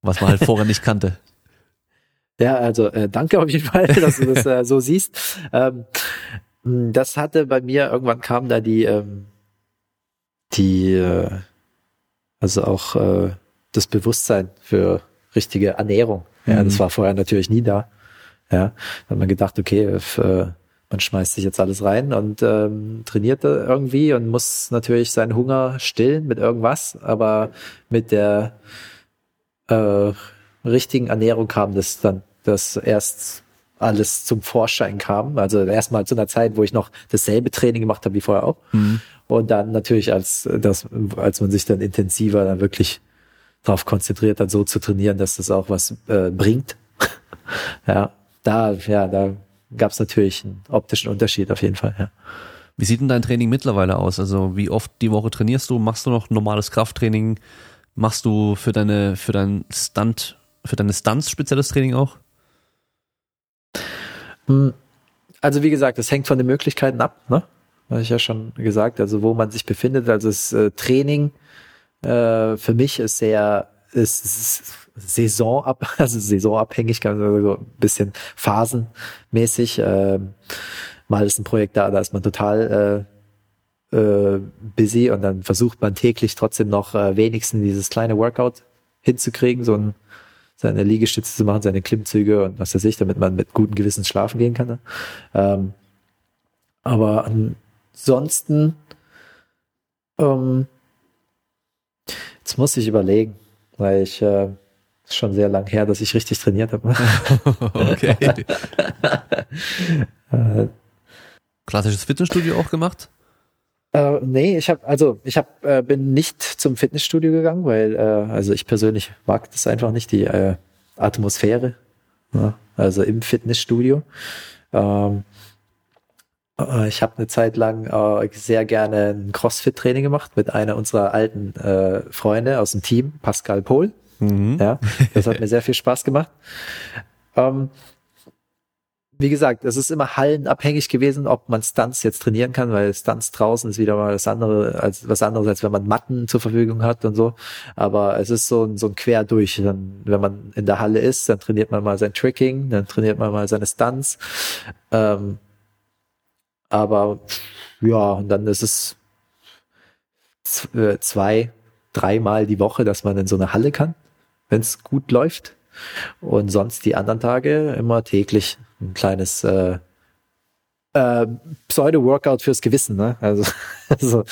was man halt vorher nicht kannte. Ja, also äh, danke auf jeden Fall, dass du das äh, so siehst. Ähm, das hatte bei mir, irgendwann kam da die, ähm, die, äh, also auch äh, das Bewusstsein für richtige Ernährung. Ja, mhm. das war vorher natürlich nie da. Ja, da hat man gedacht, okay, äh, man schmeißt sich jetzt alles rein und ähm, trainiert irgendwie und muss natürlich seinen Hunger stillen mit irgendwas, aber mit der äh, richtigen Ernährung kam das dann dass erst alles zum Vorschein kam. Also erstmal zu einer Zeit, wo ich noch dasselbe Training gemacht habe wie vorher auch. Mhm. Und dann natürlich, als, das, als man sich dann intensiver dann wirklich darauf konzentriert hat, so zu trainieren, dass das auch was äh, bringt. ja, da, ja, da gab es natürlich einen optischen Unterschied auf jeden Fall. Ja. Wie sieht denn dein Training mittlerweile aus? Also wie oft die Woche trainierst du? Machst du noch normales Krafttraining? Machst du für deine für dein Stunt für deine Stunts spezielles Training auch? Hm. Also wie gesagt, es hängt von den Möglichkeiten ab, ne? Habe ich ja schon gesagt, also wo man sich befindet. Also das äh, Training äh, für mich ist sehr ist, ist saisonab, also saisonabhängig, also so ein bisschen phasenmäßig. Äh, mal ist ein Projekt da, da ist man total äh, äh, busy und dann versucht man täglich trotzdem noch äh, wenigstens dieses kleine Workout hinzukriegen, so ein seine Liegestütze zu machen, seine Klimmzüge und was weiß ich, damit man mit gutem Gewissen schlafen gehen kann. Ne? Ähm, aber ansonsten, ähm, jetzt muss ich überlegen, weil ich äh, schon sehr lang her, dass ich richtig trainiert habe. okay. äh, Klassisches Fitnessstudio auch gemacht? Äh, nee, ich habe also ich hab, äh, bin nicht zum Fitnessstudio gegangen, weil äh, also ich persönlich mag das einfach nicht die äh, Atmosphäre, ja, also im Fitnessstudio. Ähm, äh, ich habe eine Zeit lang äh, sehr gerne ein CrossFit-Training gemacht mit einer unserer alten äh, Freunde aus dem Team, Pascal Pohl. Mhm. Ja, das hat mir sehr viel Spaß gemacht. Ähm, wie gesagt, es ist immer hallenabhängig gewesen, ob man Stunts jetzt trainieren kann, weil Stunts draußen ist wieder mal das andere, als was anderes, als wenn man Matten zur Verfügung hat und so. Aber es ist so ein, so ein Quer durch. Dann, wenn man in der Halle ist, dann trainiert man mal sein Tricking, dann trainiert man mal seine Stunts. Ähm, aber ja, und dann ist es äh, zwei, dreimal die Woche, dass man in so eine Halle kann, wenn es gut läuft. Und sonst die anderen Tage immer täglich ein kleines äh, äh, Pseudo-Workout fürs Gewissen. Ne? Also, also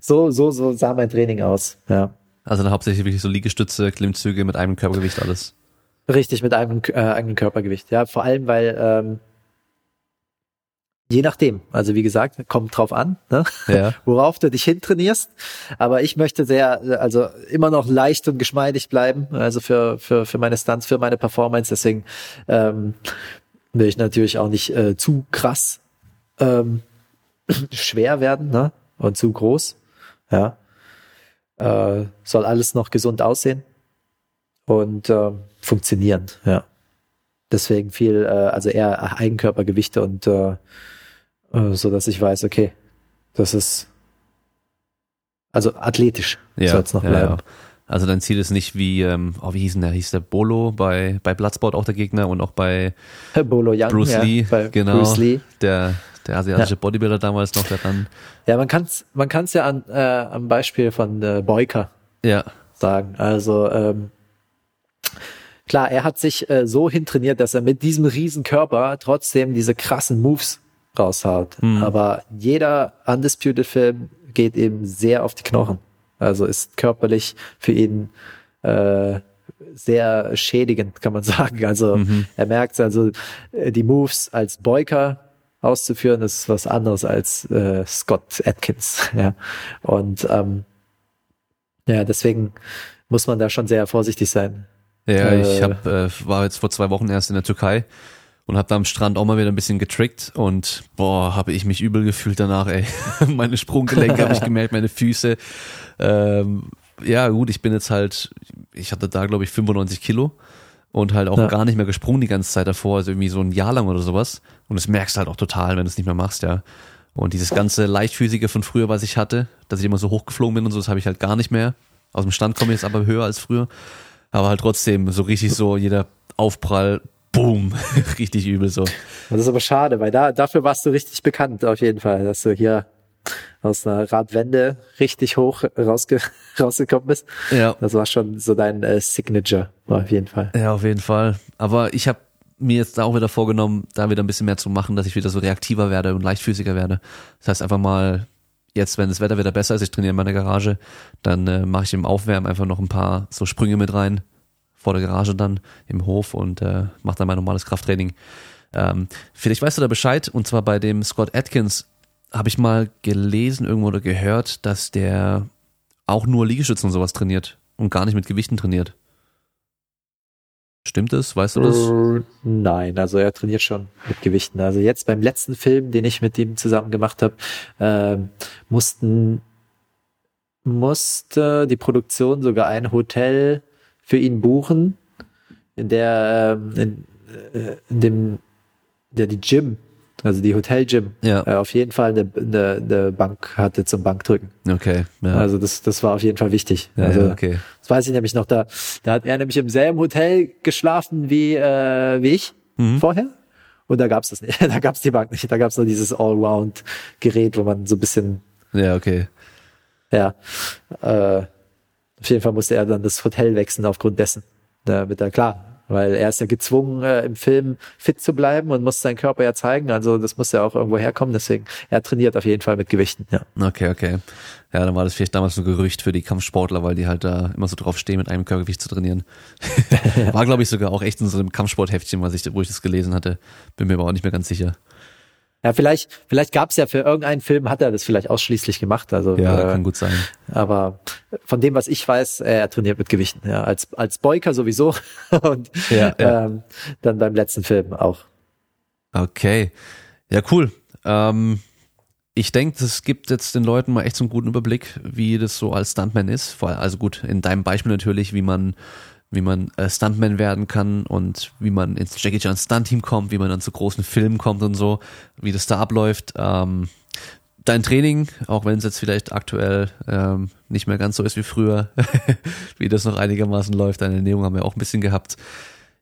so, so, so sah mein Training aus. Ja. Also dann hauptsächlich wirklich so Liegestütze, Klimmzüge mit einem Körpergewicht alles. Richtig, mit einem äh, eigenen Körpergewicht. Ja, vor allem, weil ähm, Je nachdem. Also wie gesagt, kommt drauf an, ne? ja. worauf du dich hintrainierst. Aber ich möchte sehr, also immer noch leicht und geschmeidig bleiben. Also für für für meine Stunts, für meine Performance. Deswegen ähm, will ich natürlich auch nicht äh, zu krass ähm, schwer werden, ne? Und zu groß. Ja. Äh, soll alles noch gesund aussehen und äh, funktionieren. Ja. Deswegen viel, äh, also eher Eigenkörpergewichte und äh, äh, so dass ich weiß, okay, das ist also athletisch ja, soll es noch bleiben. Ja, ja. Also dein Ziel ist nicht wie, ähm, oh, wie hieß denn der? Hieß der Bolo bei, bei Bloodsport auch der Gegner und auch bei Bolo Young, Bruce Lee, genau, Bruce Lee. Der, der asiatische. Bodybuilder damals noch, der dann. Ja, man kann es man kann's ja an, äh, am Beispiel von äh, Boyka ja. sagen. Also ähm, klar, er hat sich äh, so hintrainiert, dass er mit diesem riesen Körper trotzdem diese krassen Moves raushaut. Mhm. Aber jeder Undisputed-Film geht eben sehr auf die Knochen. Also ist körperlich für ihn äh, sehr schädigend, kann man sagen. Also mhm. er merkt also äh, die Moves als Boyker auszuführen, ist was anderes als äh, Scott Atkins. Ja. Und ähm, ja, deswegen muss man da schon sehr vorsichtig sein. Ja, äh, ich hab, äh, war jetzt vor zwei Wochen erst in der Türkei und habe da am Strand auch mal wieder ein bisschen getrickt und boah, habe ich mich übel gefühlt danach, ey. meine Sprunggelenke habe ich gemerkt, meine Füße. Ähm, ja, gut, ich bin jetzt halt, ich hatte da glaube ich 95 Kilo und halt auch ja. gar nicht mehr gesprungen die ganze Zeit davor, also irgendwie so ein Jahr lang oder sowas. Und das merkst du halt auch total, wenn du es nicht mehr machst, ja. Und dieses ganze Leichtfüßige von früher, was ich hatte, dass ich immer so hochgeflogen bin und so, das habe ich halt gar nicht mehr. Aus dem Stand komme ich jetzt aber höher als früher. Aber halt trotzdem so richtig so jeder Aufprall, boom, richtig übel so. Das ist aber schade, weil da, dafür warst du richtig bekannt auf jeden Fall, dass du hier aus einer Radwende richtig hoch rausge rausgekommen bist. Ja. Das war schon so dein äh, Signature, auf jeden Fall. Ja, auf jeden Fall. Aber ich habe mir jetzt auch wieder vorgenommen, da wieder ein bisschen mehr zu machen, dass ich wieder so reaktiver werde und leichtfüßiger werde. Das heißt einfach mal jetzt, wenn das Wetter wieder besser ist, ich trainiere in meiner Garage, dann äh, mache ich im Aufwärmen einfach noch ein paar so Sprünge mit rein, vor der Garage dann im Hof und äh, mache dann mein normales Krafttraining. Ähm, vielleicht weißt du da Bescheid, und zwar bei dem Scott Atkins habe ich mal gelesen irgendwo oder gehört, dass der auch nur Liegestützen und sowas trainiert und gar nicht mit Gewichten trainiert. Stimmt das? Weißt du das? Äh, nein, also er trainiert schon mit Gewichten. Also jetzt beim letzten Film, den ich mit ihm zusammen gemacht habe, äh, mussten musste die Produktion sogar ein Hotel für ihn buchen, in der, ähm, in, äh, in dem, der die Gym, also die Hotel-Gym, ja. äh, auf jeden Fall eine, eine, eine Bank hatte zum Bankdrücken. Okay. Ja. Also das, das war auf jeden Fall wichtig. Ja, also, okay. Das weiß ich nämlich noch, da, da hat er nämlich im selben Hotel geschlafen wie, äh, wie ich mhm. vorher. Und da gab's das nicht. Da gab's die Bank nicht. Da gab's nur dieses Allround-Gerät, wo man so ein bisschen. Ja, okay. Ja. Äh, auf jeden Fall musste er dann das Hotel wechseln aufgrund dessen. Damit er klar, weil er ist ja gezwungen, äh, im Film fit zu bleiben und muss seinen Körper ja zeigen. Also das muss ja auch irgendwo herkommen. Deswegen, er trainiert auf jeden Fall mit Gewichten. Ja. Okay, okay. Ja, dann war das vielleicht damals so ein Gerücht für die Kampfsportler, weil die halt da immer so drauf stehen, mit einem Körpergewicht zu trainieren. war, glaube ich, sogar auch echt in so einem Kampfsportheftchen, was ich, wo ich das gelesen hatte. Bin mir aber auch nicht mehr ganz sicher. Ja, vielleicht, vielleicht gab es ja für irgendeinen Film, hat er das vielleicht ausschließlich gemacht. Also, ja, äh, kann gut sein. Aber von dem, was ich weiß, er trainiert mit Gewichten. Ja, als, als Boyker sowieso und ja, ja. Ähm, dann beim letzten Film auch. Okay. Ja, cool. Ähm, ich denke, das gibt jetzt den Leuten mal echt so einen guten Überblick, wie das so als Stuntman ist. Also gut, in deinem Beispiel natürlich, wie man wie man äh, Stuntman werden kann und wie man ins Jackie Chan Stunt-Team kommt, wie man dann zu großen Filmen kommt und so, wie das da abläuft. Ähm, dein Training, auch wenn es jetzt vielleicht aktuell ähm, nicht mehr ganz so ist wie früher, wie das noch einigermaßen läuft, deine Ernährung haben wir auch ein bisschen gehabt.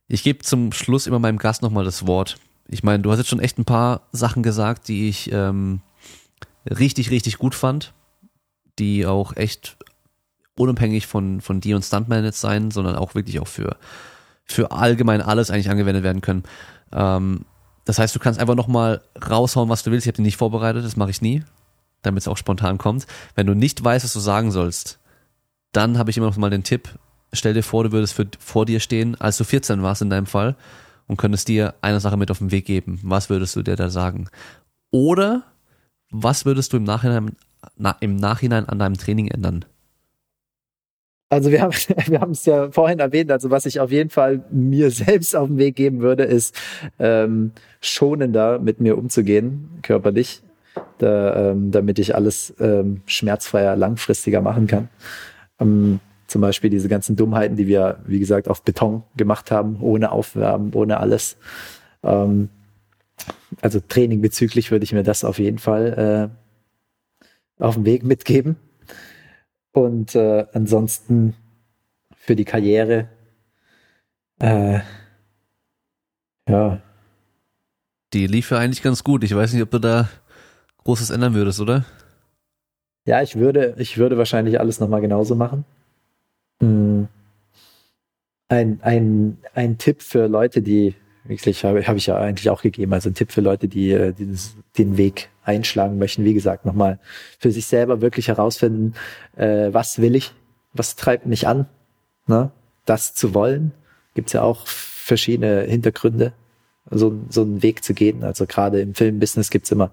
Ich gebe zum Schluss immer meinem Gast nochmal das Wort. Ich meine, du hast jetzt schon echt ein paar Sachen gesagt, die ich ähm, richtig, richtig gut fand, die auch echt unabhängig von, von dir und Stuntman jetzt sein, sondern auch wirklich auch für, für allgemein alles eigentlich angewendet werden können. Ähm, das heißt, du kannst einfach nochmal raushauen, was du willst. Ich habe dich nicht vorbereitet, das mache ich nie, damit es auch spontan kommt. Wenn du nicht weißt, was du sagen sollst, dann habe ich immer noch mal den Tipp, stell dir vor, du würdest für, vor dir stehen, als du 14 warst in deinem Fall und könntest dir eine Sache mit auf den Weg geben. Was würdest du dir da sagen? Oder was würdest du im Nachhinein, na, im Nachhinein an deinem Training ändern? Also wir haben wir haben es ja vorhin erwähnt. Also was ich auf jeden Fall mir selbst auf den Weg geben würde, ist ähm, schonender mit mir umzugehen körperlich, da, ähm, damit ich alles ähm, schmerzfreier, langfristiger machen kann. Ähm, zum Beispiel diese ganzen Dummheiten, die wir, wie gesagt, auf Beton gemacht haben, ohne Aufwärmen, ohne alles. Ähm, also Training bezüglich würde ich mir das auf jeden Fall äh, auf den Weg mitgeben. Und äh, ansonsten für die Karriere, äh, ja. Die lief ja eigentlich ganz gut. Ich weiß nicht, ob du da Großes ändern würdest, oder? Ja, ich würde, ich würde wahrscheinlich alles nochmal genauso machen. Hm. Ein, ein, ein Tipp für Leute, die, wirklich habe hab ich ja eigentlich auch gegeben, also ein Tipp für Leute, die, äh, die den Weg einschlagen möchten. Wie gesagt, nochmal für sich selber wirklich herausfinden, äh, was will ich, was treibt mich an, ne? das zu wollen. Gibt's ja auch verschiedene Hintergründe, so, so einen Weg zu gehen. Also gerade im Filmbusiness gibt's immer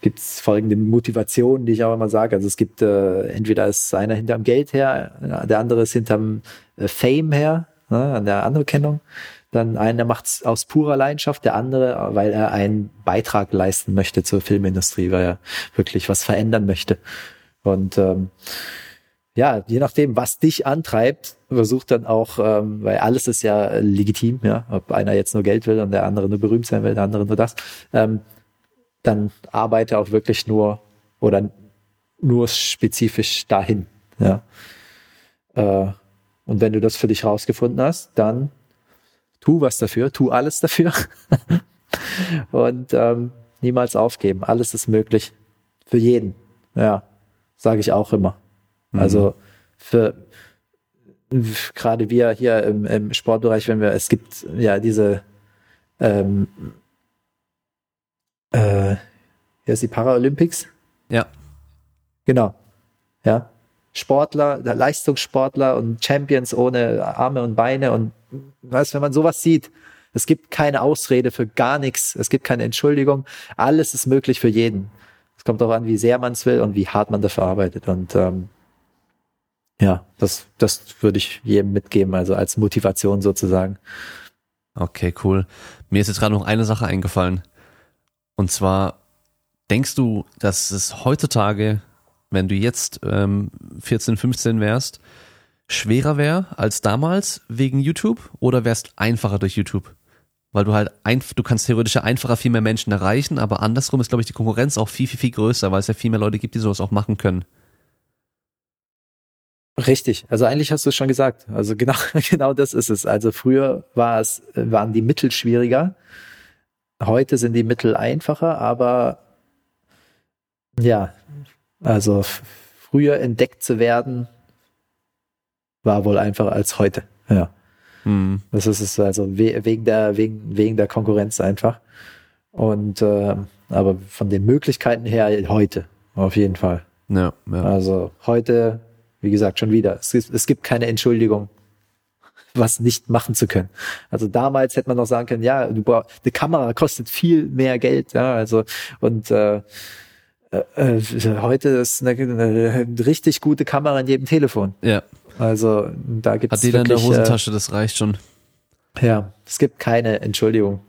gibt's folgende Motivationen, die ich auch immer sage. Also es gibt äh, entweder ist einer hinterm Geld her, der andere ist hinterm äh, Fame her, ne, an der Anerkennung. Dann einer macht es aus purer Leidenschaft, der andere, weil er einen Beitrag leisten möchte zur Filmindustrie, weil er wirklich was verändern möchte. Und ähm, ja, je nachdem, was dich antreibt, versucht dann auch, ähm, weil alles ist ja legitim, ja, ob einer jetzt nur Geld will und der andere nur berühmt sein will, der andere nur das, ähm, dann arbeite auch wirklich nur oder nur spezifisch dahin, ja. Äh, und wenn du das für dich rausgefunden hast, dann tu was dafür, tu alles dafür und ähm, niemals aufgeben. Alles ist möglich für jeden. Ja, sage ich auch immer. Mhm. Also für gerade wir hier im, im, Sportbereich, wenn wir, es gibt ja diese ähm, äh, hier ist die Paralympics. Ja. Genau. Ja. Sportler, Leistungssportler und Champions ohne Arme und Beine und weißt, wenn man sowas sieht, es gibt keine Ausrede für gar nichts, es gibt keine Entschuldigung, alles ist möglich für jeden. Es kommt darauf an, wie sehr man es will und wie hart man dafür arbeitet und ähm, ja, das, das würde ich jedem mitgeben, also als Motivation sozusagen. Okay, cool. Mir ist jetzt gerade noch eine Sache eingefallen. Und zwar, denkst du, dass es heutzutage wenn du jetzt ähm, 14, 15 wärst, schwerer wäre als damals wegen YouTube oder wärst einfacher durch YouTube? Weil du halt ein, du kannst theoretisch einfacher viel mehr Menschen erreichen, aber andersrum ist, glaube ich, die Konkurrenz auch viel, viel, viel größer, weil es ja viel mehr Leute gibt, die sowas auch machen können. Richtig, also eigentlich hast du es schon gesagt. Also genau, genau das ist es. Also früher war es, waren die Mittel schwieriger. Heute sind die Mittel einfacher, aber ja, also früher entdeckt zu werden, war wohl einfacher als heute. Ja. Hm. Das ist es also wegen der, wegen, wegen der Konkurrenz einfach. Und äh, aber von den Möglichkeiten her heute, auf jeden Fall. Ja, ja. Also heute, wie gesagt, schon wieder. Es, gibt, es gibt keine Entschuldigung, was nicht machen zu können. Also damals hätte man noch sagen können, ja, du brauchst, eine Kamera kostet viel mehr Geld, ja, also und äh, äh, äh, heute ist eine, eine, richtig gute Kamera in jedem Telefon. Ja. Also da gibt es. Hat jeder wirklich, in der Hosentasche, äh, das reicht schon. Ja, es gibt keine Entschuldigung,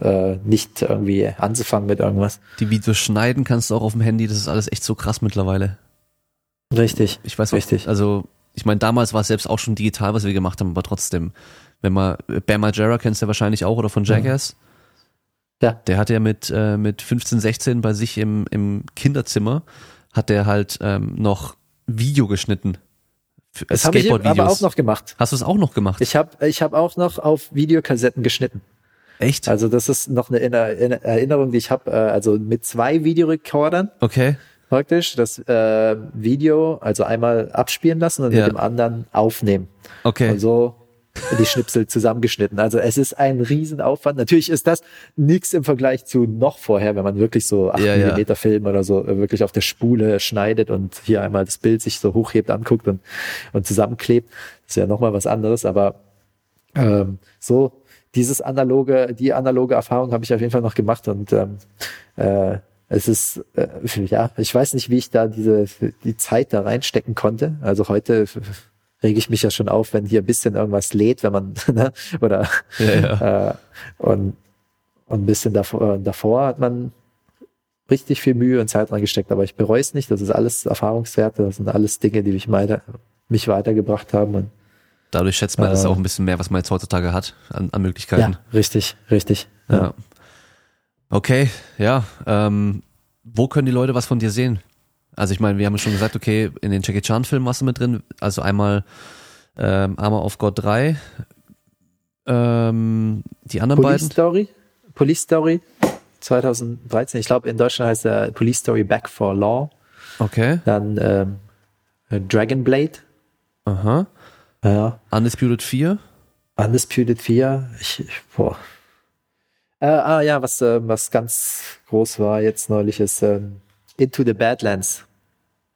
äh, nicht irgendwie anzufangen mit irgendwas. Die Videos schneiden kannst du auch auf dem Handy, das ist alles echt so krass mittlerweile. Richtig. Ich weiß richtig. Auch, also ich meine, damals war es selbst auch schon digital, was wir gemacht haben, aber trotzdem, wenn man, Bam Margera kennst du ja wahrscheinlich auch oder von Jackass. Ja. Der hat ja mit, äh, mit 15, 16 bei sich im, im Kinderzimmer, hat der halt ähm, noch Video geschnitten. Für- Das habe ich aber auch noch gemacht. Hast du es auch noch gemacht? Ich habe ich hab auch noch auf Videokassetten geschnitten. Echt? Also das ist noch eine Inner- Inner- Erinnerung, die ich habe. Äh, also mit zwei Videorekordern Okay. praktisch das äh, Video, also einmal abspielen lassen und Ja. mit dem anderen aufnehmen. Okay. Und so die Schnipsel zusammengeschnitten. Also es ist ein Riesenaufwand. Natürlich ist das nichts im Vergleich zu noch vorher, wenn man wirklich so 8 Ja, ja. mm Film oder so äh, wirklich auf der Spule schneidet und hier einmal das Bild sich so hochhebt, anguckt und, und zusammenklebt. Das ist ja nochmal was anderes, aber ähm, so dieses analoge, die analoge Erfahrung habe ich auf jeden Fall noch gemacht und ähm, äh, es ist äh, ja, ich weiß nicht, wie ich da diese die Zeit da reinstecken konnte. Also heute rege ich mich ja schon auf, wenn hier ein bisschen irgendwas lädt, wenn man ne, oder Ja, ja. äh, und und ein bisschen davor, davor hat man richtig viel Mühe und Zeit reingesteckt, aber ich bereue es nicht. Das ist alles Erfahrungswerte, das sind alles Dinge, die mich weiter mich weitergebracht haben und Dadurch schätzt man das Äh. auch ein bisschen mehr, was man jetzt heutzutage hat an, an Möglichkeiten. ja, richtig, richtig. Ja. Okay, ja. Ähm, wo können die Leute was von dir sehen? Also ich meine, wir haben schon gesagt, okay, in den Jackie Chan Filmen warst du mit drin. Also einmal ähm, Armor of God 3, ähm, die anderen Police beiden. Story, Police Story 2013. Ich glaube, in Deutschland heißt er Police Story Back for Law. Okay, Dann ähm, Dragon Blade, aha. ja, Undisputed 4. Undisputed 4. Ich, ich, boah. Äh, ah ja, was, äh, was ganz groß war jetzt neulich ist ähm, Into the Badlands.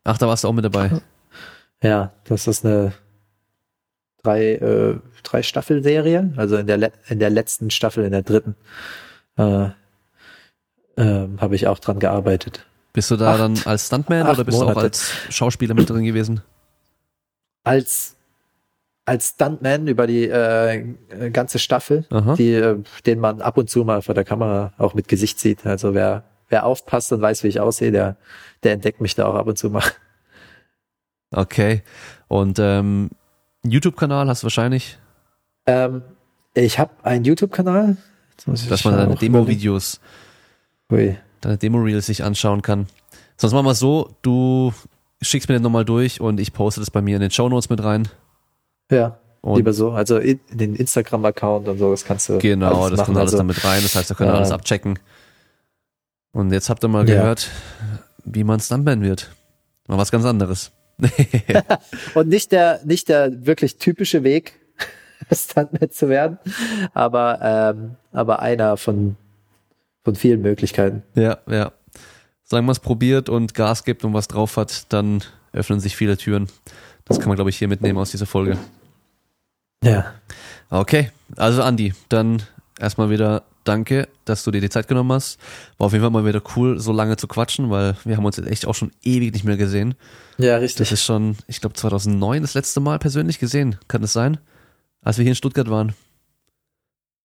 Ach, da warst du auch mit dabei. Ja, das ist eine drei, äh, drei Staffelserie. Also in der, in der letzten Staffel, in der dritten, äh, ähm, habe ich auch dran gearbeitet. Bist du da Acht- dann als Stuntman oder bist du auch Monate. als Schauspieler mit drin gewesen? Als als Stuntman über die äh, ganze Staffel, Aha. die, äh, den man ab und zu mal vor der Kamera auch mit Gesicht sieht. Also wer, wer aufpasst und weiß, wie ich aussehe, der, der entdeckt mich da auch ab und zu mal. Okay. Und ähm, YouTube-Kanal hast du wahrscheinlich, Ähm, ich habe einen YouTube-Kanal. Dass man deine. Demo-Videos deine Demo-Reels sich anschauen kann. Sonst machen wir es so, du schickst mir den nochmal durch und ich poste das bei mir in den Show Notes mit rein. Ja, Und lieber so. Also in, den Instagram-Account und so, das kannst du genau, das machen. kommt alles also, damit rein. Das heißt, da ihr äh, alles abchecken. Und jetzt habt ihr mal Ja. gehört, wie man Stuntman wird. Mal was ganz anderes. Und nicht der, nicht der wirklich typische Weg, Stuntman zu werden, aber, ähm, aber einer von, von vielen Möglichkeiten. ja, ja. Sagen wir es probiert und Gas gibt und was drauf hat, dann öffnen sich viele Türen. Das kann man, glaube ich, hier mitnehmen aus dieser Folge. Ja. Okay, also Andi, dann erstmal wieder danke, dass du dir die Zeit genommen hast. War auf jeden Fall mal wieder cool, so lange zu quatschen, weil wir haben uns jetzt echt auch schon ewig nicht mehr gesehen. Ja, Das richtig. ist schon, ich glaube 2009 das letzte Mal persönlich gesehen. Kann das sein? Als wir hier in Stuttgart waren.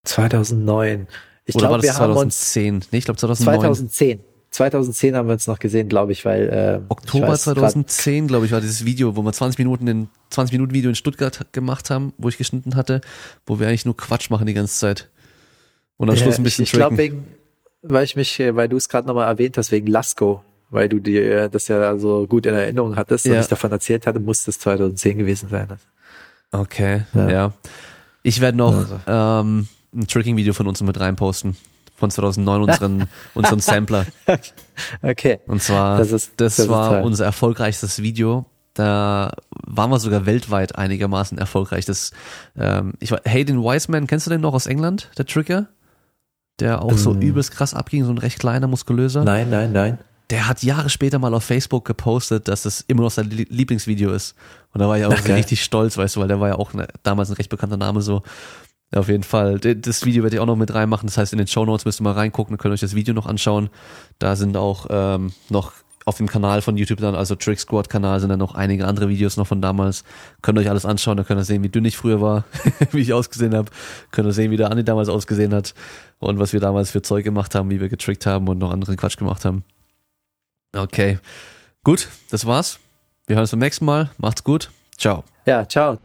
2009. Ich glaube, das wir haben uns 2010? Nee, ich glaube 2009. 2010. 2010 haben wir uns noch gesehen, glaube ich, weil äh, Oktober ich weiß grad- 2010, glaube ich, war dieses Video, wo wir 20 Minuten in 20 Minuten Video in Stuttgart gemacht haben, wo ich geschnitten hatte, wo wir eigentlich nur Quatsch machen die ganze Zeit. Und am Schluss ein bisschen ich, ich glaube wegen, weil ich mich, äh, weil du es gerade nochmal erwähnt hast, wegen Lasko, weil du dir äh, das ja so gut in Erinnerung hattest und Ja. ich davon erzählt hatte, muss das 2010 gewesen sein. Okay, ja. Ja. Ich werde noch Also. ähm, ein Tricking-Video von uns mit reinposten. Von 2009, unseren, unseren Sampler. Okay. Und zwar, Das das, ist- das ist war unser erfolgreichstes Video. Da waren wir sogar weltweit einigermaßen erfolgreich. Das, ähm, ich war, Hayden Wiseman, kennst du den noch aus England, der Trigger? Der auch so Ähm. übelst krass abging, so ein recht kleiner, muskulöser. Nein, nein, nein. Der hat Jahre später mal auf Facebook gepostet, dass es immer noch sein Lie- Lieblingsvideo ist. Und da war ich auch geil. richtig stolz, weißt du, weil der war ja auch ne, damals ein recht bekannter Name so. Auf jeden Fall. Das Video werde ich auch noch mit reinmachen. Das heißt, in den Show Notes müsst ihr mal reingucken, dann könnt ihr euch das Video noch anschauen. Da sind auch ähm, noch auf dem Kanal von YouTube dann, also Trick Squad Kanal, sind dann noch einige andere Videos noch von damals. Könnt ihr euch alles anschauen, da könnt ihr sehen, wie dünn ich früher war, wie ich ausgesehen habe. Könnt ihr sehen, wie der Andi damals ausgesehen hat und was wir damals für Zeug gemacht haben, wie wir getrickt haben und noch anderen Quatsch gemacht haben. Okay. Gut, das war's. Wir hören uns beim nächsten Mal. Macht's gut. Ciao. Ja, ciao.